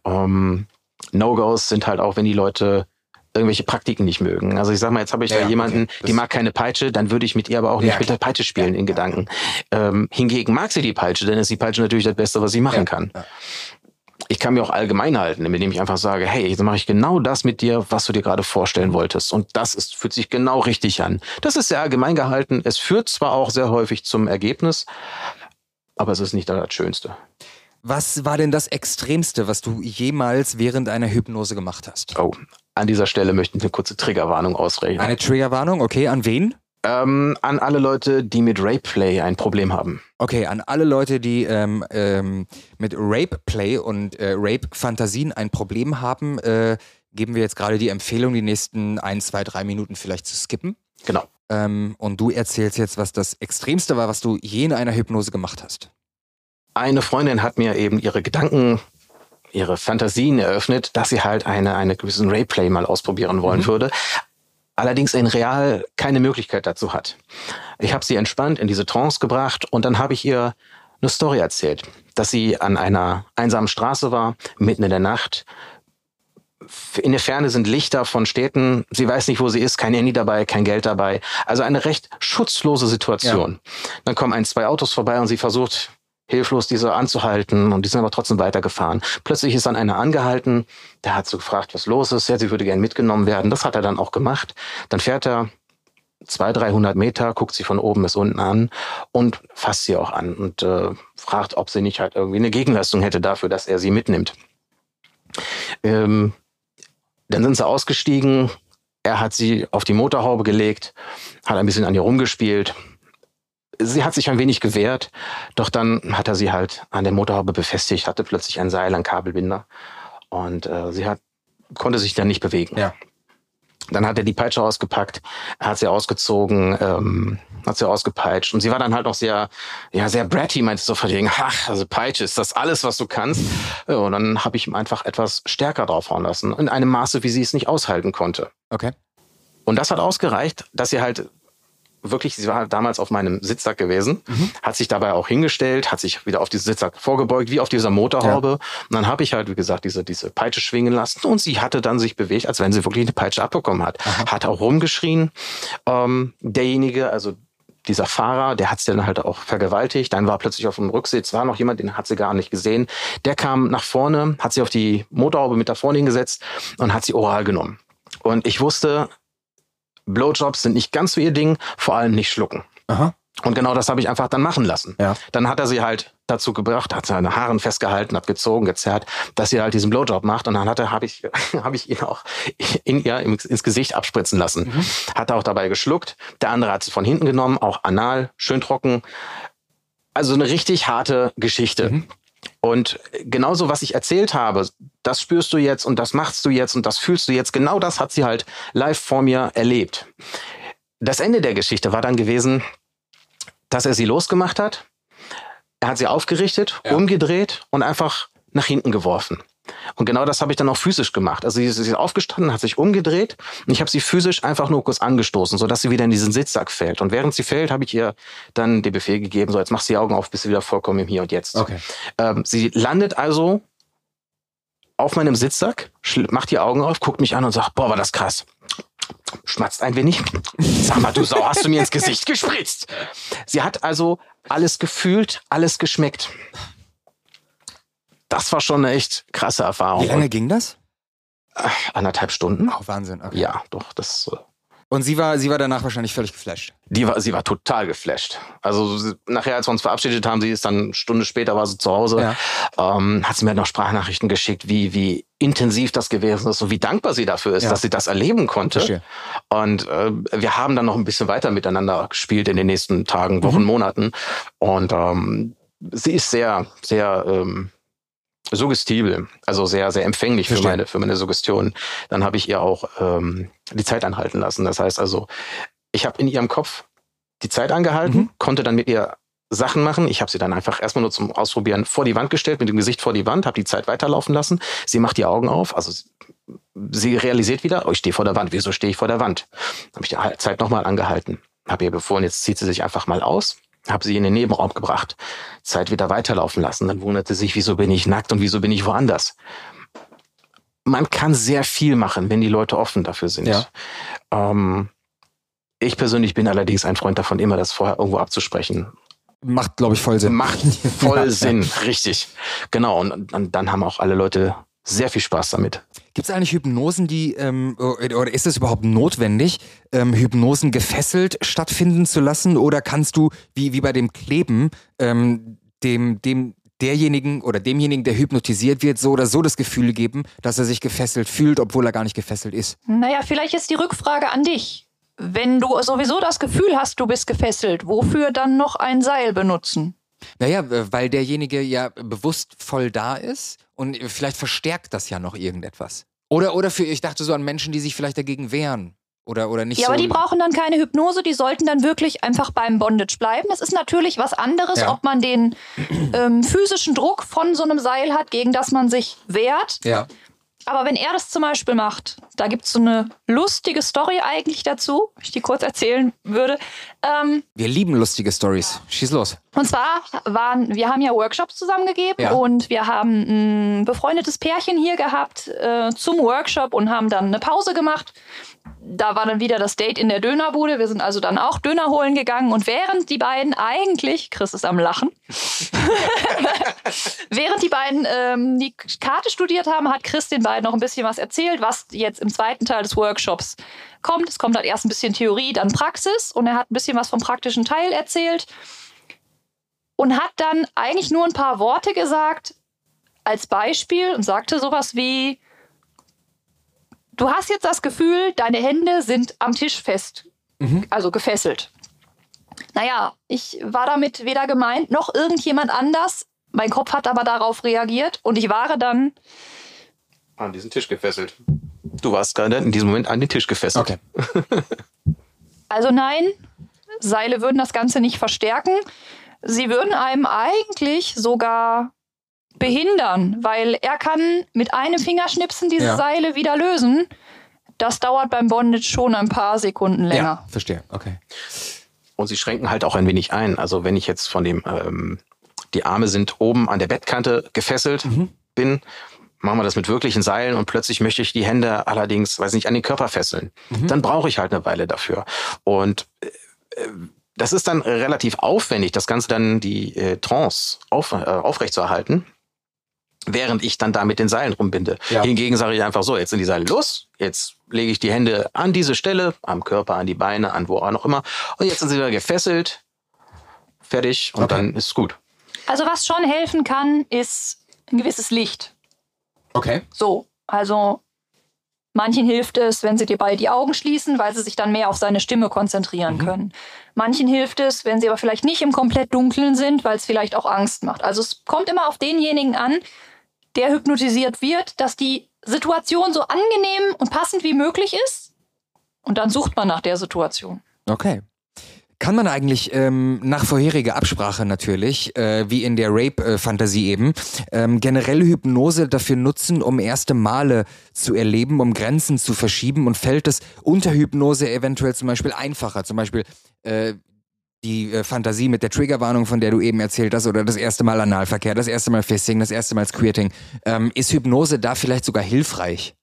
Speaker 1: Ähm, No-Gos sind halt auch, wenn die Leute irgendwelche Praktiken nicht mögen. Also ich sag mal, jetzt habe ich ja, da jemanden, okay. die mag keine Peitsche, dann würde ich mit ihr aber auch nicht ja, mit der Peitsche spielen ja, in Gedanken. Ähm, hingegen mag sie die Peitsche, denn ist die Peitsche natürlich das Beste, was sie machen kann. ich kann mir auch allgemein halten, indem ich einfach sage, hey, jetzt mache ich genau das mit dir, was du dir gerade vorstellen wolltest. Und das ist, fühlt sich genau richtig an. Das ist sehr allgemein gehalten. Es führt zwar auch sehr häufig zum Ergebnis, aber es ist nicht das Schönste.
Speaker 2: Was war denn das Extremste, was du jemals während einer Hypnose gemacht hast?
Speaker 1: Oh, an dieser Stelle möchte ich eine kurze Triggerwarnung ausrechnen.
Speaker 2: Eine Triggerwarnung, okay, an wen?
Speaker 1: Ähm, an alle Leute, die mit Rape Play ein Problem haben.
Speaker 2: Okay, an alle Leute, die ähm, ähm, mit Rape Play und äh, Rape Fantasien ein Problem haben, äh, geben wir jetzt gerade die Empfehlung, die nächsten ein, zwei, drei Minuten vielleicht zu skippen.
Speaker 1: Genau.
Speaker 2: Ähm, und du erzählst jetzt, was das Extremste war, was du je in einer Hypnose gemacht hast.
Speaker 1: Eine Freundin hat mir eben ihre Gedanken, ihre Fantasien eröffnet, dass sie halt eine, eine gewissen Rayplay mal ausprobieren wollen mhm. würde. Allerdings in real keine Möglichkeit dazu hat. Ich habe sie entspannt in diese Trance gebracht und dann habe ich ihr eine Story erzählt, dass sie an einer einsamen Straße war, mitten in der Nacht, in der Ferne sind Lichter von Städten. Sie weiß nicht, wo sie ist, kein Handy dabei, kein Geld dabei. Also eine recht schutzlose Situation. Ja. Dann kommen ein, zwei Autos vorbei und sie versucht hilflos diese anzuhalten und die sind aber trotzdem weitergefahren. Plötzlich ist dann einer angehalten, der hat so gefragt, was los ist. Ja, sie würde gern mitgenommen werden. Das hat er dann auch gemacht. Dann fährt er zwei, dreihundert Meter, guckt sie von oben bis unten an und fasst sie auch an und äh, fragt, ob sie nicht halt irgendwie eine Gegenleistung hätte dafür, dass er sie mitnimmt. Ähm, dann sind sie ausgestiegen. Er hat sie auf die Motorhaube gelegt, hat ein bisschen an ihr rumgespielt. Sie hat sich ein wenig gewehrt, doch dann hat er sie halt an der Motorhaube befestigt, hatte plötzlich ein Seil, ein Kabelbinder und äh, sie hat konnte sich dann nicht bewegen.
Speaker 2: Ja.
Speaker 1: Dann hat er die Peitsche ausgepackt, hat sie ausgezogen, ähm, hat sie ausgepeitscht. Und sie war dann halt auch sehr, ja, sehr bratty, meinte so verlegen, ach, also Peitsche, ist das alles, was du kannst? Ja, und dann habe ich ihm einfach etwas stärker draufhauen lassen, in einem Maße, wie sie es nicht aushalten konnte.
Speaker 2: Okay.
Speaker 1: Und das hat ausgereicht, dass sie halt wirklich, sie war damals auf meinem Sitzsack gewesen, mhm. hat sich dabei auch hingestellt, hat sich wieder auf diesen Sitzsack vorgebeugt, wie auf dieser Motorhaube. Ja. Und dann habe ich halt, wie gesagt, diese, diese Peitsche schwingen lassen und sie hatte dann sich bewegt, als wenn sie wirklich eine Peitsche abbekommen hat. Aha. Hat auch rumgeschrien. Ähm, derjenige, also dieser Fahrer, der hat sie dann halt auch vergewaltigt. Dann war plötzlich auf dem Rücksitz, war noch jemand, den hat sie gar nicht gesehen. Der kam nach vorne, hat sie auf die Motorhaube mit da vorne hingesetzt und hat sie oral genommen. Und ich wusste, Blowjobs sind nicht ganz so ihr Ding, vor allem nicht schlucken.
Speaker 2: Aha.
Speaker 1: Und genau das habe ich einfach dann machen lassen.
Speaker 2: Ja.
Speaker 1: Dann hat er sie halt dazu gebracht, hat seine Haaren festgehalten, hat gezogen, gezerrt, dass sie halt diesen Blowjob macht. Und dann hat er, habe ich, habe ich ihn auch in ihr ins Gesicht abspritzen lassen. Mhm. Hat er auch dabei geschluckt. Der andere hat sie von hinten genommen, auch anal, schön trocken. Also eine richtig harte Geschichte. Mhm. Und genauso, was ich erzählt habe, das spürst du jetzt und das machst du jetzt und das fühlst du jetzt, genau das hat sie halt live vor mir erlebt. Das Ende der Geschichte war dann gewesen, dass er sie losgemacht hat. Er hat sie aufgerichtet, ja. umgedreht und einfach nach hinten geworfen. Und genau das habe ich dann auch physisch gemacht. Also sie ist aufgestanden, hat sich umgedreht und ich habe sie physisch einfach nur kurz angestoßen, sodass sie wieder in diesen Sitzsack fällt. Und während sie fällt, habe ich ihr dann den Befehl gegeben, so jetzt mach sie die Augen auf, bist du wieder vollkommen im Hier und Jetzt.
Speaker 2: Okay.
Speaker 1: Ähm, sie landet also auf meinem Sitzsack, macht die Augen auf, guckt mich an und sagt, boah, war das krass. Schmatzt ein wenig. Sag mal, du Sau, hast du mir ins Gesicht gespritzt? Sie hat also alles gefühlt, alles geschmeckt das war schon eine echt krasse Erfahrung.
Speaker 2: Wie lange ging das?
Speaker 1: Äh, anderthalb Stunden.
Speaker 2: Oh, Wahnsinn. Okay.
Speaker 1: Ja, doch, das. Äh
Speaker 2: und sie war, sie war danach wahrscheinlich völlig geflasht.
Speaker 1: Die war, sie war total geflasht. Also nachher, als wir uns verabschiedet haben, sie ist dann eine Stunde später war sie zu Hause, ja. ähm, hat sie mir noch Sprachnachrichten geschickt, wie, wie intensiv das gewesen ist und wie dankbar sie dafür ist, ja. dass sie das erleben konnte. Verstehe. Und äh, wir haben dann noch ein bisschen weiter miteinander gespielt in den nächsten Tagen, Wochen, mhm. Monaten. Und ähm, sie ist sehr, sehr ähm, suggestibel, also sehr, sehr empfänglich für meine, für meine Suggestion. Dann habe ich ihr auch ähm, die Zeit anhalten lassen. Das heißt also, ich habe in ihrem Kopf die Zeit angehalten, mhm. konnte dann mit ihr Sachen machen. Ich habe sie dann einfach erstmal nur zum Ausprobieren vor die Wand gestellt, mit dem Gesicht vor die Wand, habe die Zeit weiterlaufen lassen. Sie macht die Augen auf, also sie realisiert wieder, oh, ich stehe vor der Wand. Wieso stehe ich vor der Wand? Habe ich die Zeit nochmal angehalten. Habe ihr befohlen, jetzt zieht sie sich einfach mal aus habe sie in den Nebenraum gebracht, Zeit wieder weiterlaufen lassen. Dann wunderte sich, wieso bin ich nackt und wieso bin ich woanders. Man kann sehr viel machen, wenn die Leute offen dafür sind.
Speaker 2: Ja.
Speaker 1: Ähm, ich persönlich bin allerdings ein Freund davon, immer das vorher irgendwo abzusprechen.
Speaker 2: macht, glaube ich, voll Sinn.
Speaker 1: Macht voll Sinn, richtig. Genau. Und, und dann haben auch alle Leute sehr viel Spaß damit.
Speaker 2: Gibt es eigentlich Hypnosen, die, ähm, oder ist es überhaupt notwendig, ähm, Hypnosen gefesselt stattfinden zu lassen? Oder kannst du, wie, wie bei dem Kleben, ähm, dem, dem, derjenigen oder demjenigen, der hypnotisiert wird, so oder so das Gefühl geben, dass er sich gefesselt fühlt, obwohl er gar nicht gefesselt ist?
Speaker 4: Naja, vielleicht ist die Rückfrage an dich. Wenn du sowieso das Gefühl hast, du bist gefesselt, wofür dann noch ein Seil benutzen?
Speaker 2: Naja, weil derjenige ja bewusst voll da ist und vielleicht verstärkt das ja noch irgendetwas. Oder, oder für, ich dachte so an Menschen, die sich vielleicht dagegen wehren. Oder, oder nicht
Speaker 4: ja,
Speaker 2: so.
Speaker 4: aber die brauchen dann keine Hypnose, die sollten dann wirklich einfach beim Bondage bleiben. Das ist natürlich was anderes,
Speaker 2: Ja.
Speaker 4: ob man den ähm, physischen Druck von so einem Seil hat, gegen das man sich wehrt.
Speaker 2: Ja.
Speaker 4: Aber wenn er das zum Beispiel macht, da gibt es so eine lustige Story eigentlich dazu, wenn ich die kurz erzählen würde. Ähm,
Speaker 2: Wir lieben lustige Stories. Schieß los.
Speaker 4: Und zwar waren, wir haben ja Workshops zusammengegeben
Speaker 2: Ja.
Speaker 4: und wir haben ein befreundetes Pärchen hier gehabt äh, zum Workshop und haben dann eine Pause gemacht. Da war dann wieder das Date in der Dönerbude. Wir sind also dann auch Döner holen gegangen und während die beiden eigentlich, Chris ist am Lachen, während die beiden ähm, die Karte studiert haben, hat Chris den beiden noch ein bisschen was erzählt, was jetzt im zweiten Teil des Workshops kommt. Es kommt halt erst ein bisschen Theorie, dann Praxis und er hat ein bisschen was vom praktischen Teil erzählt und hat dann eigentlich nur ein paar Worte gesagt als Beispiel und sagte sowas wie, du hast jetzt das Gefühl, deine Hände sind am Tisch fest, also gefesselt. Naja, ich war damit weder gemeint noch irgendjemand anders. Mein Kopf hat aber darauf reagiert und ich war dann,
Speaker 1: An diesen Tisch gefesselt. Du warst gerade in diesem Moment an den Tisch gefesselt.
Speaker 2: Okay.
Speaker 4: also nein, Seile würden das Ganze nicht verstärken. Sie würden einem eigentlich sogar behindern, weil er kann mit einem Fingerschnipsen diese
Speaker 2: Ja.
Speaker 4: Seile wieder lösen. Das dauert beim Bondage schon ein paar Sekunden länger.
Speaker 2: Ja, verstehe. Okay.
Speaker 1: Und sie schränken halt auch ein wenig ein. Also wenn ich jetzt von dem, ähm, die Arme sind oben an der Bettkante gefesselt bin, machen wir das mit wirklichen Seilen und plötzlich möchte ich die Hände allerdings, weiß nicht, an den Körper fesseln. Dann brauche ich halt eine Weile dafür. Und äh, äh, das ist dann relativ aufwendig, das Ganze dann die äh, Trance auf, äh, aufrechtzuerhalten. Während ich dann da mit den Seilen rumbinde.
Speaker 2: Ja.
Speaker 1: Hingegen sage ich einfach so, jetzt sind die Seile los, jetzt lege ich die Hände an diese Stelle, am Körper, an die Beine, an wo auch noch immer. Und jetzt sind sie wieder gefesselt, fertig und
Speaker 2: Okay.
Speaker 1: dann ist gut.
Speaker 4: Also was schon helfen kann, ist ein gewisses Licht.
Speaker 2: Okay.
Speaker 4: So, also manchen hilft es, wenn sie dir beide die Augen schließen, weil sie sich dann mehr auf seine Stimme konzentrieren können. Manchen hilft es, wenn sie aber vielleicht nicht im komplett Dunkeln sind, weil es vielleicht auch Angst macht. Also es kommt immer auf denjenigen an, der hypnotisiert wird, dass die Situation so angenehm und passend wie möglich ist. Und dann sucht man nach der Situation.
Speaker 2: Okay. Kann man eigentlich ähm, nach vorheriger Absprache natürlich, äh, wie in der Rape-Fantasie eben, ähm, generell Hypnose dafür nutzen, um erste Male zu erleben, um Grenzen zu verschieben und fällt es unter Hypnose eventuell zum Beispiel einfacher? Zum Beispiel äh, die äh, Fantasie mit der Triggerwarnung, von der du eben erzählt hast, oder das erste Mal Analverkehr, das erste Mal Fisting, das erste Mal Squirting. Ähm, ist Hypnose da vielleicht sogar hilfreich?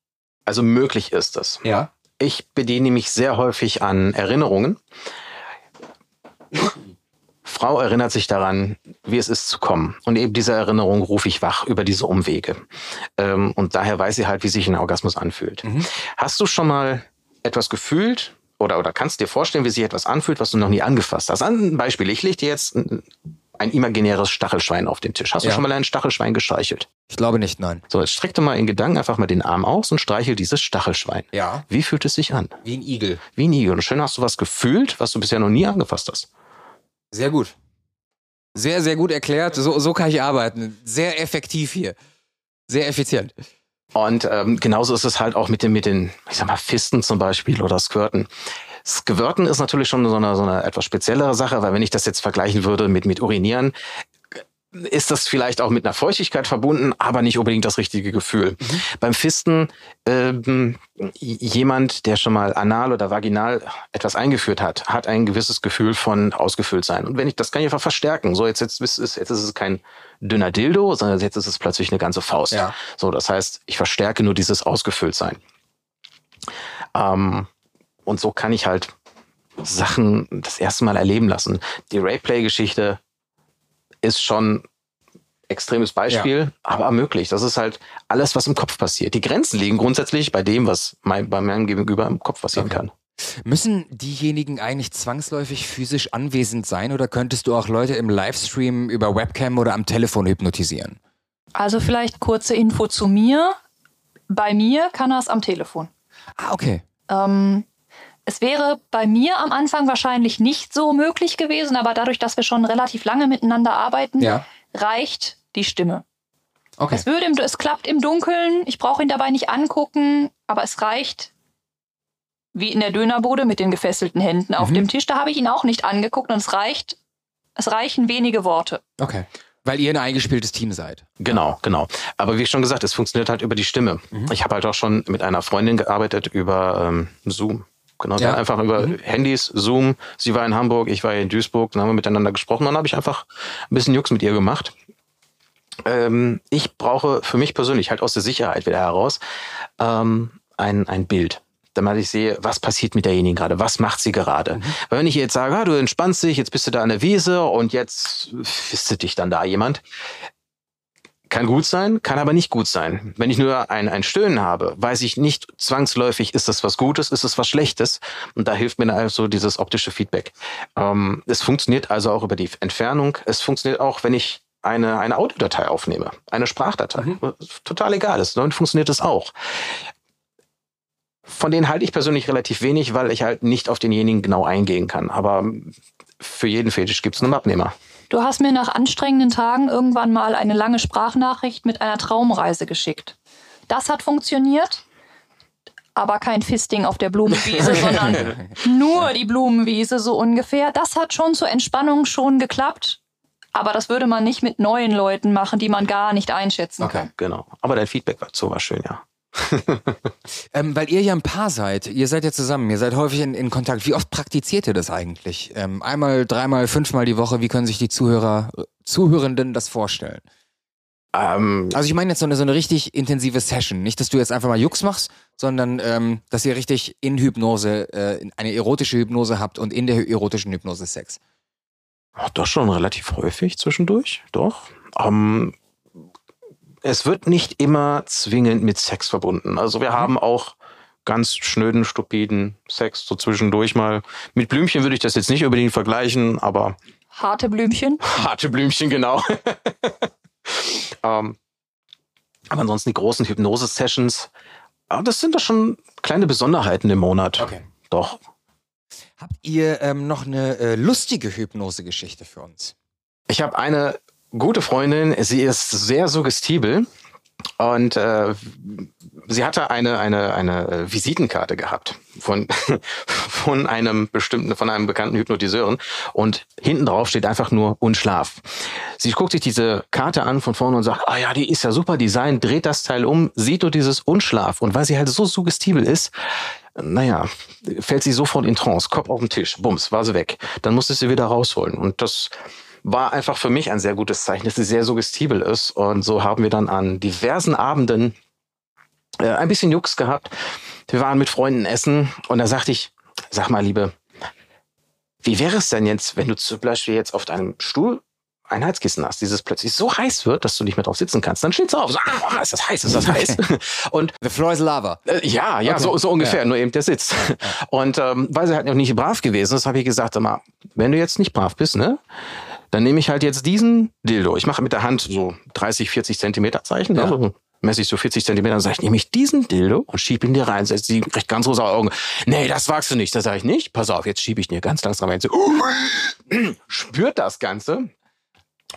Speaker 1: Also möglich ist es.
Speaker 2: Ja.
Speaker 1: Ich bediene mich sehr häufig an Erinnerungen. Frau erinnert sich daran, wie es ist zu kommen. Und eben diese Erinnerung rufe ich wach über diese Umwege. Ähm, und daher weiß sie halt, wie sich ein Orgasmus anfühlt. Hast du schon mal etwas gefühlt oder, oder kannst dir vorstellen, wie sich etwas anfühlt, was du noch nie angefasst hast? Ein Beispiel, ich lege dir jetzt ein, ein imaginäres Stachelschwein auf den Tisch. Hast
Speaker 2: Ja.
Speaker 1: du schon mal ein Stachelschwein gestreichelt?
Speaker 2: Ich glaube nicht, nein.
Speaker 1: So, jetzt streck dir mal in Gedanken einfach mal den Arm aus und streichel dieses Stachelschwein.
Speaker 2: Ja.
Speaker 1: Wie fühlt es sich an?
Speaker 2: Wie ein Igel.
Speaker 1: Wie ein Igel. Und schön hast du was gefühlt, was du bisher noch nie angefasst hast.
Speaker 2: Sehr gut. Sehr, sehr gut erklärt. So, so kann ich arbeiten. Sehr effektiv hier. Sehr effizient.
Speaker 1: Und ähm, genauso ist es halt auch mit den, mit den, ich sag mal, Fisten zum Beispiel oder Squirten. Squirten ist natürlich schon so eine, so eine etwas speziellere Sache, weil wenn ich das jetzt vergleichen würde mit, mit Urinieren, ist das vielleicht auch mit einer Feuchtigkeit verbunden, aber nicht unbedingt das richtige Gefühl. Beim Fisten, ähm, jemand, der schon mal anal oder vaginal etwas eingeführt hat, hat ein gewisses Gefühl von ausgefüllt sein. Und wenn ich, das kann ich einfach verstärken. So, jetzt, jetzt, ist, es- jetzt ist es kein dünner Dildo, sondern jetzt ist es plötzlich eine ganze Faust.
Speaker 2: Ja.
Speaker 1: So, das heißt, ich verstärke nur dieses ausgefüllt sein. Ähm, und so kann ich halt Sachen das erste Mal erleben lassen. Die Rayplay-Geschichte ist schon extremes Beispiel, ja. aber möglich. Das ist halt alles, was im Kopf passiert. Die Grenzen liegen grundsätzlich bei dem, was mein, bei meinem Gegenüber im Kopf passieren okay. kann.
Speaker 2: Müssen diejenigen eigentlich zwangsläufig physisch anwesend sein oder könntest du auch Leute im Livestream über Webcam oder am Telefon hypnotisieren?
Speaker 4: Also vielleicht kurze Info zu mir. Bei mir kann er es am Telefon.
Speaker 2: Ah, okay.
Speaker 4: Ähm, es wäre bei mir am Anfang wahrscheinlich nicht so möglich gewesen, aber dadurch, dass wir schon relativ lange miteinander arbeiten, ja. reicht die Stimme. Okay. Es, würde es klappt im Dunkeln, ich brauche ihn dabei nicht angucken, aber es reicht, wie in der Dönerbude mit den gefesselten Händen auf mhm. dem Tisch. Da habe ich ihn auch nicht angeguckt und es reicht, es reichen wenige Worte.
Speaker 2: Okay. Weil ihr ein eingespieltes Team seid.
Speaker 1: Genau, genau. Aber wie schon gesagt, es funktioniert halt über die Stimme. Mhm. Ich habe halt auch schon mit einer Freundin gearbeitet über ähm, Zoom. Genau, ja. einfach über mhm. Handys, Zoom. Sie war in Hamburg, ich war in Duisburg, dann haben wir miteinander gesprochen. Dann habe ich einfach ein bisschen Jux mit ihr gemacht. Ähm, ich brauche für mich persönlich halt aus der Sicherheit wieder heraus ähm, ein, ein Bild damit ich sehe, was passiert mit derjenigen gerade, was macht sie gerade. Mhm. Weil wenn ich jetzt sage, ah, du entspannst dich, jetzt bist du da an der Wiese und jetzt fistet dich dann da jemand, kann gut sein, kann aber nicht gut sein. Wenn ich nur ein, ein Stöhnen habe, weiß ich nicht zwangsläufig, ist das was Gutes, ist es was Schlechtes. Und da hilft mir dann also dieses optische Feedback. Ähm, es funktioniert also auch über die Entfernung. Es funktioniert auch, wenn ich eine, eine Audiodatei aufnehme, eine Sprachdatei. Mhm. Total egal ist. Dann funktioniert das auch. Von denen halte ich persönlich relativ wenig, weil ich halt nicht auf denjenigen genau eingehen kann. Aber für jeden Fetisch gibt es einen Abnehmer.
Speaker 4: Du hast mir nach anstrengenden Tagen irgendwann mal eine lange Sprachnachricht mit einer Traumreise geschickt. Das hat funktioniert, aber kein Fisting auf der Blumenwiese, sondern nur die Blumenwiese so ungefähr. Das hat schon zur Entspannung schon geklappt. Aber das würde man nicht mit neuen Leuten machen, die man gar nicht einschätzen okay, kann.
Speaker 1: Genau. Aber dein Feedback dazu war schön, ja.
Speaker 2: ähm, weil ihr ja ein Paar seid, ihr seid ja zusammen, ihr seid häufig in, in Kontakt. Wie oft praktiziert ihr das eigentlich? Ähm, einmal, dreimal, fünfmal die Woche, wie können sich die Zuhörer, Zuhörenden das vorstellen? Ähm, also ich meine jetzt so eine, so eine richtig intensive Session. Nicht, dass du jetzt einfach mal Jux machst, sondern ähm, dass ihr richtig in Hypnose, äh, eine erotische Hypnose habt und in der erotischen Hypnose Sex.
Speaker 1: Ach, das schon relativ häufig zwischendurch, doch. Ähm, es wird nicht immer zwingend mit Sex verbunden. Also wir mhm. haben auch ganz schnöden, stupiden Sex so zwischendurch mal. Mit Blümchen würde ich das jetzt nicht unbedingt vergleichen, aber.
Speaker 4: Harte Blümchen?
Speaker 1: Harte Blümchen, genau. ähm, aber ansonsten die großen Hypnose-Sessions, das sind doch schon kleine Besonderheiten im Monat. Okay. Doch.
Speaker 2: Habt ihr ähm, noch eine äh, lustige Hypnose-Geschichte für uns?
Speaker 1: Ich habe eine gute Freundin. Sie ist sehr suggestibel. Und äh, sie hatte eine, eine, eine äh, Visitenkarte gehabt von, von einem bestimmten, von einem bekannten Hypnotiseuren. Und hinten drauf steht einfach nur Unschlaf. Sie guckt sich diese Karte an von vorne und sagt, ah ja, die ist ja super Design, dreht das Teil um, sieht nur dieses Unschlaf. Und weil sie halt so suggestibel ist, naja, fällt sie sofort in Trance, Kopf auf den Tisch, bums, war sie weg. Dann musste sie wieder rausholen. Und das war einfach für mich ein sehr gutes Zeichen, dass sie sehr suggestibel ist. Und so haben wir dann an diversen Abenden äh, ein bisschen Jux gehabt. Wir waren mit Freunden essen und da sagte ich, sag mal, Liebe, wie wäre es denn jetzt, wenn du zum Beispiel jetzt auf deinem Stuhl ein Heizkissen hast, dieses plötzlich so heiß wird, dass du nicht mehr drauf sitzen kannst, dann steht's auf. So, ah, ist das heiß, ist das heiß?
Speaker 2: Und The floor is lava.
Speaker 1: Äh, ja, ja, okay. so, so ungefähr, ja. nur eben der Sitz. Und ähm, weil sie halt noch nicht brav gewesen ist, habe ich gesagt, sag mal, wenn du jetzt nicht brav bist, ne, dann nehme ich halt jetzt diesen Dildo. Ich mache mit der Hand so 30, 40 Zentimeter Zeichen, ja. also messe ich so 40 Zentimeter, dann sage ich, nehme ich diesen Dildo und schiebe ihn dir rein. Sie recht ganz rosa Augen. Nee, das wagst du nicht. Das sage ich nicht. Pass auf, jetzt schiebe ich dir ganz langsam rein. Sie spürt das Ganze.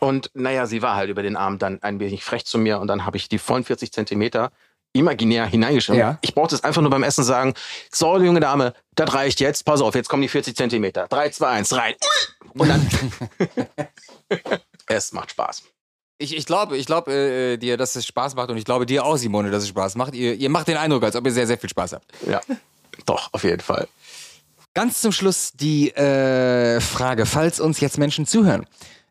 Speaker 1: Und naja, sie war halt über den Arm dann ein wenig frech zu mir und dann habe ich die vollen 40 Zentimeter imaginär hineingeschrieben. Ja. Ich brauchte es einfach nur beim Essen sagen, so, junge Dame, das reicht jetzt, pass auf, jetzt kommen die 40 Zentimeter. 3, 2, 1, rein. Und dann. es macht Spaß.
Speaker 2: Ich, ich glaube ich glaub, äh, dir, dass es Spaß macht und ich glaube dir auch, Simone, dass es Spaß macht. Ihr, ihr macht den Eindruck, als ob ihr sehr, sehr viel Spaß habt.
Speaker 1: Ja, doch, auf jeden Fall.
Speaker 2: Ganz zum Schluss die äh, Frage, falls uns jetzt Menschen zuhören,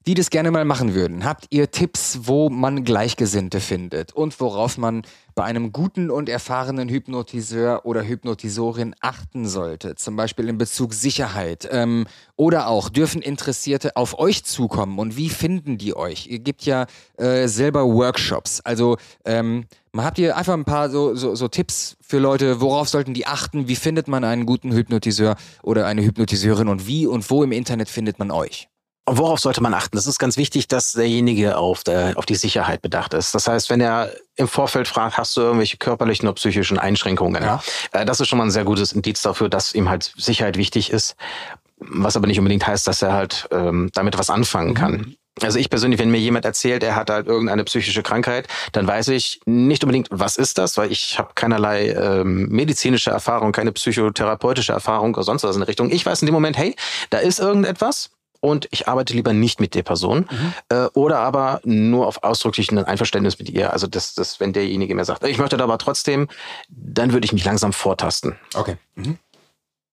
Speaker 2: die das gerne mal machen würden. Habt ihr Tipps, wo man Gleichgesinnte findet und worauf man bei einem guten und erfahrenen Hypnotiseur oder Hypnotisorin achten sollte? Zum Beispiel in Bezug Sicherheit. Ähm, oder auch, dürfen Interessierte auf euch zukommen und wie finden die euch? Ihr gebt ja äh, selber Workshops. Also ähm, habt ihr einfach ein paar so, so, so Tipps für Leute, worauf sollten die achten? Wie findet man einen guten Hypnotiseur oder eine Hypnotiseurin und wie und wo im Internet findet man euch?
Speaker 1: Worauf sollte man achten? Es ist ganz wichtig, dass derjenige auf, der, auf die Sicherheit bedacht ist. Das heißt, wenn er im Vorfeld fragt, hast du irgendwelche körperlichen oder psychischen Einschränkungen? Ja. Äh, das ist schon mal ein sehr gutes Indiz dafür, dass ihm halt Sicherheit wichtig ist. Was aber nicht unbedingt heißt, dass er halt ähm, damit was anfangen mhm. kann. Also ich persönlich, wenn mir jemand erzählt, er hat halt irgendeine psychische Krankheit, dann weiß ich nicht unbedingt, was ist das, weil ich habe keinerlei ähm, medizinische Erfahrung, keine psychotherapeutische Erfahrung oder sonst was in der Richtung. Ich weiß in dem Moment, hey, da ist irgendetwas und ich arbeite lieber nicht mit der Person mhm. äh, oder aber nur auf ausdrücklichen Einverständnis mit ihr. Also das, das, wenn derjenige mir sagt, ich möchte da aber trotzdem, dann würde ich mich langsam vortasten.
Speaker 2: Okay. Mhm.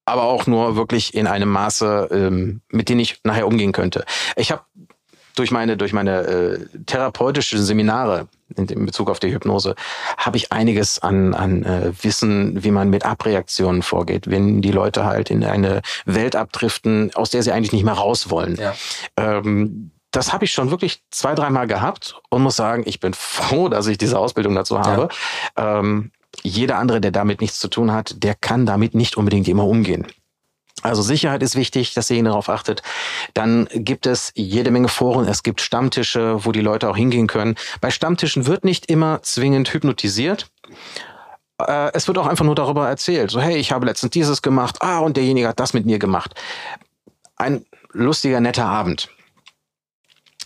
Speaker 1: Aber auch nur wirklich in einem Maße, ähm, mit dem ich nachher umgehen könnte. Ich habe durch meine, durch meine äh, therapeutischen Seminare in, in Bezug auf die Hypnose habe ich einiges an, an äh, Wissen, wie man mit Abreaktionen vorgeht, wenn die Leute halt in eine Welt abdriften, aus der sie eigentlich nicht mehr raus wollen. Ja. Ähm, das habe ich schon wirklich zwei, dreimal gehabt und muss sagen, ich bin froh, dass ich diese Ausbildung dazu habe. Ja. Ähm, jeder andere, der damit nichts zu tun hat, der kann damit nicht unbedingt immer umgehen. Also Sicherheit ist wichtig, dass ihr darauf achtet. Dann gibt es jede Menge Foren. Es gibt Stammtische, wo die Leute auch hingehen können. Bei Stammtischen wird nicht immer zwingend hypnotisiert. Äh, es wird auch einfach nur darüber erzählt. So, hey, ich habe letztens dieses gemacht. Ah, und derjenige hat das mit mir gemacht. Ein lustiger, netter Abend.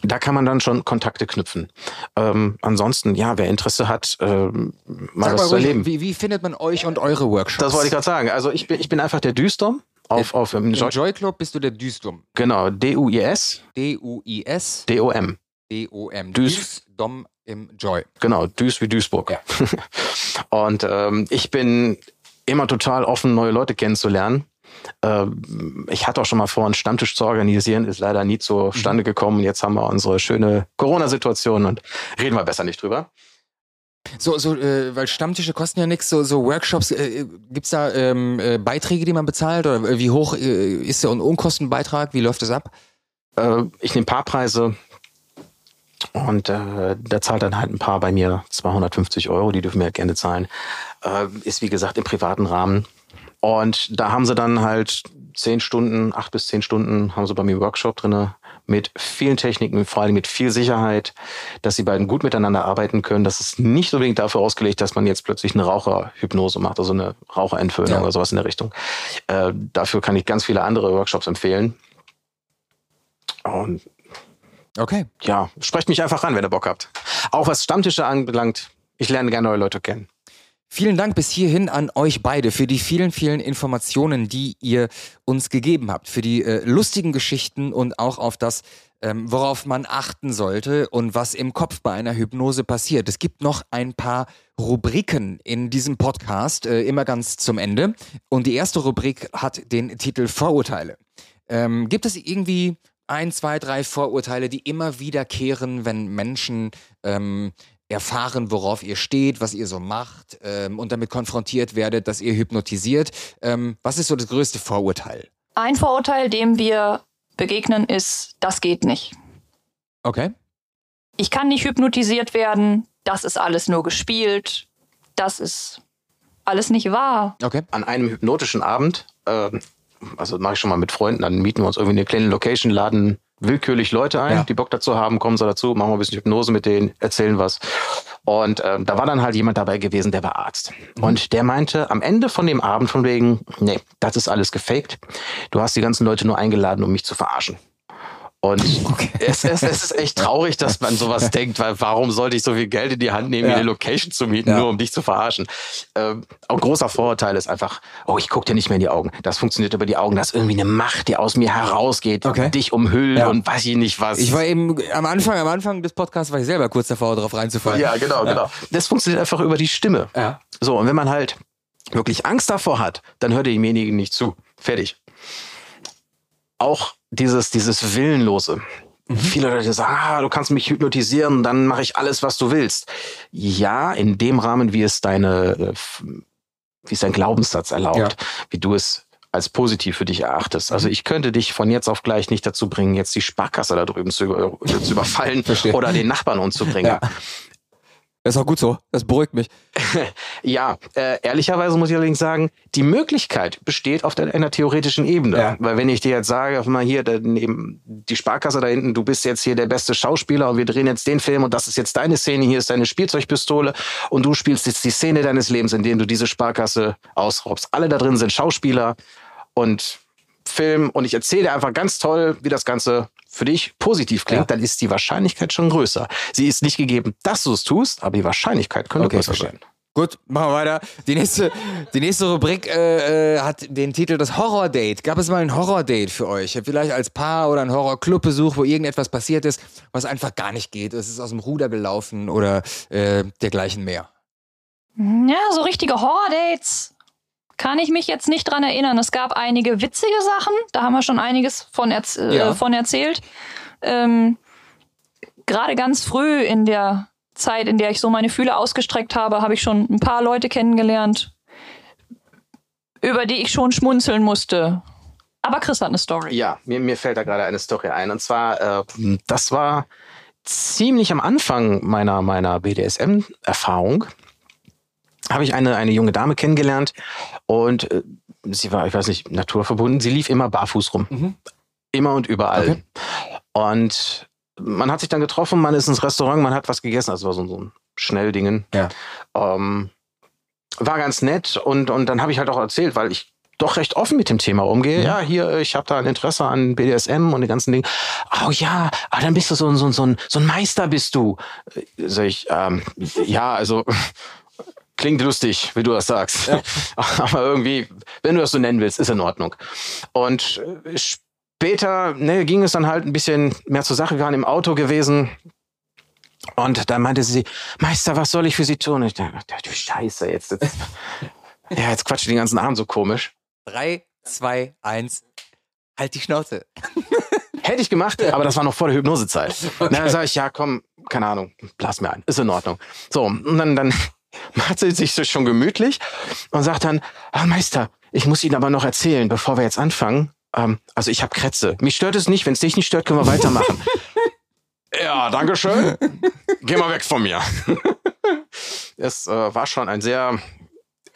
Speaker 1: Da kann man dann schon Kontakte knüpfen. Ähm, ansonsten, ja, wer Interesse hat, ähm, mal Sag was zu erleben.
Speaker 2: Wie, wie findet man euch und eure Workshops?
Speaker 1: Das wollte ich gerade sagen. Also ich bin, ich bin einfach der Düster auf, auf
Speaker 2: im Joy, Joy Club bist du der Düstum.
Speaker 1: Genau, D-U-I-S.
Speaker 2: D-U-I-S.
Speaker 1: D-O-M.
Speaker 2: D-O-M. Düs. Dom im Joy.
Speaker 1: Genau, Düs wie Duisburg. Ja. Und ähm, ich bin immer total offen, neue Leute kennenzulernen. Ähm, ich hatte auch schon mal vor, einen Stammtisch zu organisieren, ist leider nie zustande mhm. gekommen. Jetzt haben wir unsere schöne Corona-Situation und reden wir besser nicht drüber.
Speaker 2: So, so äh, weil Stammtische kosten ja nichts, so, so Workshops, äh, gibt's da ähm, äh, Beiträge, die man bezahlt? Oder wie hoch äh, ist der Unkostenbeitrag? Wie läuft das ab?
Speaker 1: Äh, ich nehme Paarpreise und äh, da zahlt dann halt ein Paar bei mir 250 Euro, die dürfen wir halt gerne zahlen. Äh, ist wie gesagt im privaten Rahmen. Und da haben sie dann halt zehn Stunden, acht bis zehn Stunden haben sie bei mir Workshop drinne mit vielen Techniken, vor allem mit viel Sicherheit, dass die beiden gut miteinander arbeiten können. Das ist nicht unbedingt dafür ausgelegt, dass man jetzt plötzlich eine Raucherhypnose macht, also eine Raucherentwöhnung ja. oder sowas in der Richtung. Äh, dafür kann ich ganz viele andere Workshops empfehlen. Und
Speaker 2: okay.
Speaker 1: Ja, sprecht mich einfach an, wenn ihr Bock habt. Auch was Stammtische anbelangt, ich lerne gerne neue Leute kennen.
Speaker 2: Vielen Dank bis hierhin an euch beide für die vielen, vielen Informationen, die ihr uns gegeben habt, für die äh, lustigen Geschichten und auch auf das, ähm, worauf man achten sollte und was im Kopf bei einer Hypnose passiert. Es gibt noch ein paar Rubriken in diesem Podcast, äh, immer ganz zum Ende. Und die erste Rubrik hat den Titel Vorurteile. Ähm, gibt es irgendwie ein, zwei, drei Vorurteile, die immer wiederkehren, wenn Menschen ähm, erfahren, worauf ihr steht, was ihr so macht ähm, und damit konfrontiert werdet, dass ihr hypnotisiert. Ähm, was ist so das größte Vorurteil?
Speaker 4: Ein Vorurteil, dem wir begegnen, ist, das geht nicht.
Speaker 2: Okay.
Speaker 4: Ich kann nicht hypnotisiert werden, das ist alles nur gespielt, das ist alles nicht wahr.
Speaker 2: Okay.
Speaker 1: An einem hypnotischen Abend, äh, also mache ich schon mal mit Freunden, dann mieten wir uns irgendwie eine kleine Location, laden willkürlich Leute ein, ja. die Bock dazu haben, kommen sie dazu, machen wir ein bisschen Hypnose mit denen, erzählen was. Und ähm, da war dann halt jemand dabei gewesen, der war Arzt. Mhm. Und der meinte am Ende von dem Abend von wegen, nee, das ist alles gefaked. Du hast die ganzen Leute nur eingeladen, um mich zu verarschen. Und okay. es, es, es, ist echt traurig, dass man sowas denkt, weil warum sollte ich so viel Geld in die Hand nehmen, ja. mir eine Location zu mieten, ja. nur um dich zu verarschen? Ähm, auch großer Vorurteil ist einfach, oh, ich gucke dir nicht mehr in die Augen. Das funktioniert über die Augen. Das ist irgendwie eine Macht, die aus mir herausgeht, okay. dich umhüllt ja. und weiß ich nicht was.
Speaker 2: Ich war eben am Anfang, am Anfang des Podcasts war ich selber kurz davor, drauf reinzufallen.
Speaker 1: Ja, genau, genau. Das funktioniert einfach über die Stimme. So, und wenn man halt wirklich Angst davor hat, dann hört ihr demjenigen nicht zu. Fertig. Auch dieses, dieses Willenlose. Mhm. Viele Leute sagen, ah, du kannst mich hypnotisieren, dann mache ich alles, was du willst. Ja, in dem Rahmen, wie es deine, äh, wie es dein Glaubenssatz erlaubt, ja. wie du es als positiv für dich erachtest. Also mhm. ich könnte dich von jetzt auf gleich nicht dazu bringen, jetzt die Sparkasse da drüben zu, zu überfallen oder den Nachbarn umzubringen. Ja.
Speaker 2: Das ist auch gut so. Das beruhigt mich.
Speaker 1: ja, äh, ehrlicherweise muss ich allerdings sagen, die Möglichkeit besteht auf der, einer theoretischen Ebene. Ja. Weil wenn ich dir jetzt sage, mal hier, neben die Sparkasse da hinten, du bist jetzt hier der beste Schauspieler und wir drehen jetzt den Film und das ist jetzt deine Szene, hier ist deine Spielzeugpistole und du spielst jetzt die Szene deines Lebens, in dem du diese Sparkasse ausraubst. Alle da drin sind Schauspieler und Film und ich erzähle dir einfach ganz toll, wie das Ganze für dich positiv klingt, ja. dann ist die Wahrscheinlichkeit schon größer. Sie ist nicht gegeben, dass du es tust, aber die Wahrscheinlichkeit könnte okay, größer sein.
Speaker 2: Gut, machen wir weiter. Die nächste, die nächste Rubrik äh, äh, hat den Titel das Horror-Date. Gab es mal ein Horror-Date für euch? Vielleicht als Paar oder ein Horror-Club-Besuch, wo irgendetwas passiert ist, was einfach gar nicht geht. Es ist aus dem Ruder gelaufen oder äh, dergleichen mehr.
Speaker 4: Ja, so richtige Horror-Dates kann ich mich jetzt nicht dran erinnern. Es gab einige witzige Sachen, da haben wir schon einiges von, erz äh, ja. äh, von erzählt. Ähm, Gerade ganz früh in der Zeit, in der ich so meine Fühler ausgestreckt habe, habe ich schon ein paar Leute kennengelernt, über die ich schon schmunzeln musste. Aber Chris hat eine Story.
Speaker 1: Ja, mir, mir fällt da gerade eine Story ein. Und zwar, äh, das war ziemlich am Anfang meiner, meiner BDSM-Erfahrung habe ich eine, eine junge Dame kennengelernt und äh, sie war, ich weiß nicht, naturverbunden. Sie lief immer barfuß rum. Mhm. Immer und überall. Okay. Und man hat sich dann getroffen, man ist ins Restaurant, man hat was gegessen. Also war so, so ein Schnelldingen. Ja. Ähm, war ganz nett und, und dann habe ich halt auch erzählt, weil ich doch recht offen mit dem Thema umgehe. Mhm. Ja, hier, ich habe da ein Interesse an BDSM und den ganzen Dingen. Oh ja, aber dann bist du so, so, so, ein, so ein Meister bist du. Äh, sag ich, ähm, ja, also Klingt lustig, wie du das sagst. Ja. Aber irgendwie, wenn du das so nennen willst, ist in Ordnung. Und äh, später ne, ging es dann halt ein bisschen mehr zur Sache. Wir waren im Auto gewesen. Und dann meinte sie, Meister, was soll ich für Sie tun? Und ich dachte, du Scheiße, jetzt, jetzt, ja, jetzt quatscht den ganzen Abend so komisch.
Speaker 2: Drei, zwei, eins, halt die Schnauze.
Speaker 1: Hätte ich gemacht, aber das war noch vor der Hypnosezeit. Okay. Dann sage ich, ja, komm, keine Ahnung, blas mir ein, ist in Ordnung. So, und dann, dann macht sie sich schon gemütlich und sagt dann, ah, Meister, ich muss Ihnen aber noch erzählen, bevor wir jetzt anfangen. Ähm, also ich habe Krätze. Mich stört es nicht. Wenn es dich nicht stört, können wir weitermachen. ja, danke schön. Geh mal weg von mir. es äh, war schon ein sehr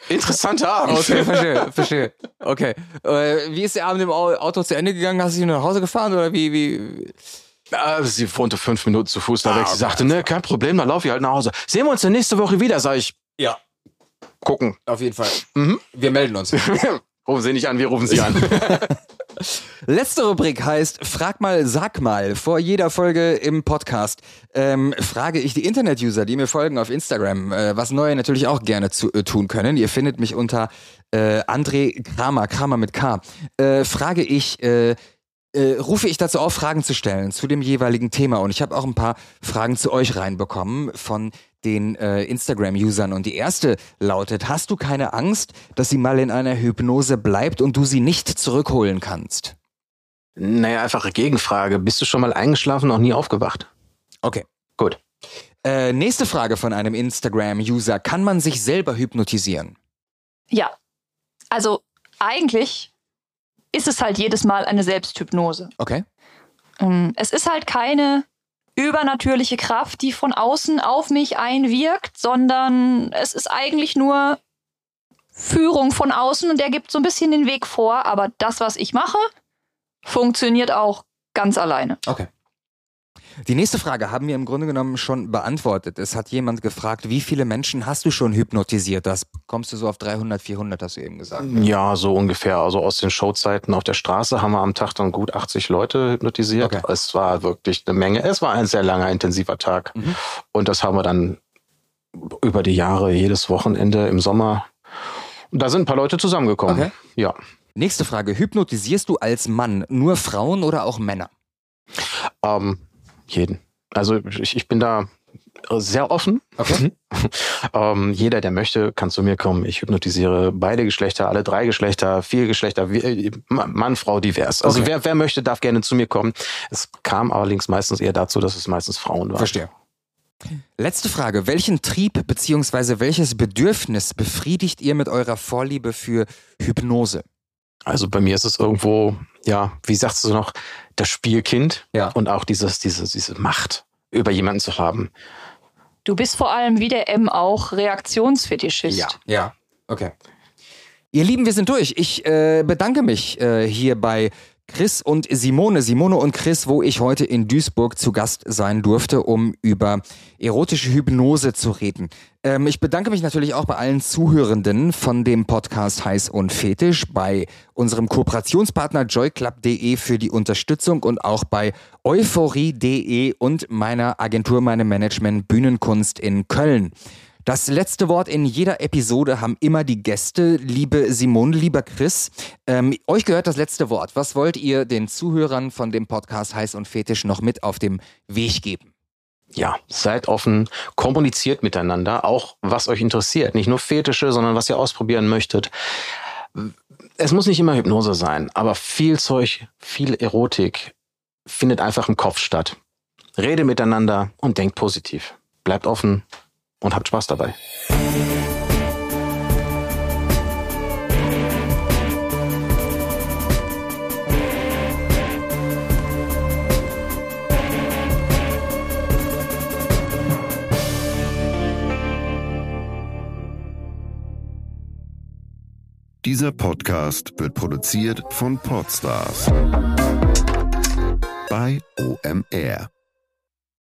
Speaker 1: interessanter Abend.
Speaker 2: Okay, verstehe, verstehe. Okay. Äh, wie ist der Abend im Auto zu Ende gegangen? Hast du dich nach Hause gefahren oder wie? wie?
Speaker 1: Äh, sie wohnte fünf Minuten zu Fuß da ah, weg. Sie sagte, ne, kein Problem, dann laufe ich halt nach Hause. Sehen wir uns dann nächste Woche wieder, sag ich.
Speaker 2: Ja.
Speaker 1: Gucken.
Speaker 2: Auf jeden Fall. Mhm. Wir melden uns.
Speaker 1: rufen Sie nicht an, wir rufen Sie an.
Speaker 2: Letzte Rubrik heißt Frag mal, sag mal. Vor jeder Folge im Podcast ähm, frage ich die Internet-User, die mir folgen auf Instagram, äh, was Neue natürlich auch gerne zu, äh, tun können. Ihr findet mich unter äh, André Kramer, Kramer mit K. Äh, frage ich, äh, rufe ich dazu auf, Fragen zu stellen zu dem jeweiligen Thema. Und ich habe auch ein paar Fragen zu euch reinbekommen von den äh, Instagram-Usern. Und die erste lautet, hast du keine Angst, dass sie mal in einer Hypnose bleibt und du sie nicht zurückholen kannst?
Speaker 1: Naja, einfache Gegenfrage. Bist du schon mal eingeschlafen, noch nie aufgewacht?
Speaker 2: Okay.
Speaker 1: Gut.
Speaker 2: Äh, nächste Frage von einem Instagram-User. Kann man sich selber hypnotisieren?
Speaker 4: Ja. Also eigentlich ist es halt jedes Mal eine Selbsthypnose.
Speaker 2: Okay.
Speaker 4: Ähm, es ist halt keine übernatürliche Kraft, die von außen auf mich einwirkt, sondern es ist eigentlich nur Führung von außen und der gibt so ein bisschen den Weg vor, aber das, was ich mache, funktioniert auch ganz alleine.
Speaker 2: Okay. Die nächste Frage haben wir im Grunde genommen schon beantwortet. Es hat jemand gefragt, wie viele Menschen hast du schon hypnotisiert? Das kommst du so auf 300, 400, hast du eben gesagt.
Speaker 1: Ja, so ungefähr. Also aus den Showzeiten auf der Straße haben wir am Tag dann gut 80 Leute hypnotisiert. Okay. Es war wirklich eine Menge. Es war ein sehr langer, intensiver Tag. Mhm. Und das haben wir dann über die Jahre jedes Wochenende im Sommer. Und da sind ein paar Leute zusammengekommen. Okay. Ja.
Speaker 2: Nächste Frage. Hypnotisierst du als Mann nur Frauen oder auch Männer?
Speaker 1: Ähm, jeden. Also ich, ich bin da sehr offen.
Speaker 2: Okay.
Speaker 1: ähm, jeder, der möchte, kann zu mir kommen. Ich hypnotisiere beide Geschlechter, alle drei Geschlechter, vier Geschlechter, wie, Mann, Frau, divers. Also
Speaker 2: Okay.
Speaker 1: wer, wer möchte, darf gerne zu mir kommen. Es kam allerdings meistens eher dazu, dass es meistens Frauen waren.
Speaker 2: Verstehe. Letzte Frage. Welchen Trieb bzw. welches Bedürfnis befriedigt ihr mit eurer Vorliebe für Hypnose?
Speaker 1: Also bei mir ist es irgendwo, ja, wie sagst du noch, das Spielkind
Speaker 2: Ja.
Speaker 1: und auch dieses, diese, diese Macht über jemanden zu haben.
Speaker 4: Du bist vor allem wie der M auch Reaktionsfetischist.
Speaker 1: Ja.
Speaker 2: Ja, okay. Ihr Lieben, wir sind durch. Ich äh, bedanke mich äh, hier bei Chris und Simone. Simone und Chris, wo ich heute in Duisburg zu Gast sein durfte, um über erotische Hypnose zu reden. Ähm, ich bedanke mich natürlich auch bei allen Zuhörenden von dem Podcast Heiß und Fetisch, bei unserem Kooperationspartner joyclub.de für die Unterstützung und auch bei euphorie.de und meiner Agentur, meinem Management Bühnenkunst in Köln. Das letzte Wort in jeder Episode haben immer die Gäste. Liebe Simone, lieber Chris, ähm, euch gehört das letzte Wort. Was wollt ihr den Zuhörern von dem Podcast Heiß und Fetisch noch mit auf dem Weg geben?
Speaker 1: Ja, seid offen, kommuniziert miteinander, auch was euch interessiert. Nicht nur Fetische, sondern was ihr ausprobieren möchtet. Es muss nicht immer Hypnose sein, aber viel Zeug, viel Erotik findet einfach im Kopf statt. Rede miteinander und denkt positiv. Bleibt offen und habt Spaß dabei.
Speaker 5: Dieser Podcast wird produziert von Podstars bei OMR.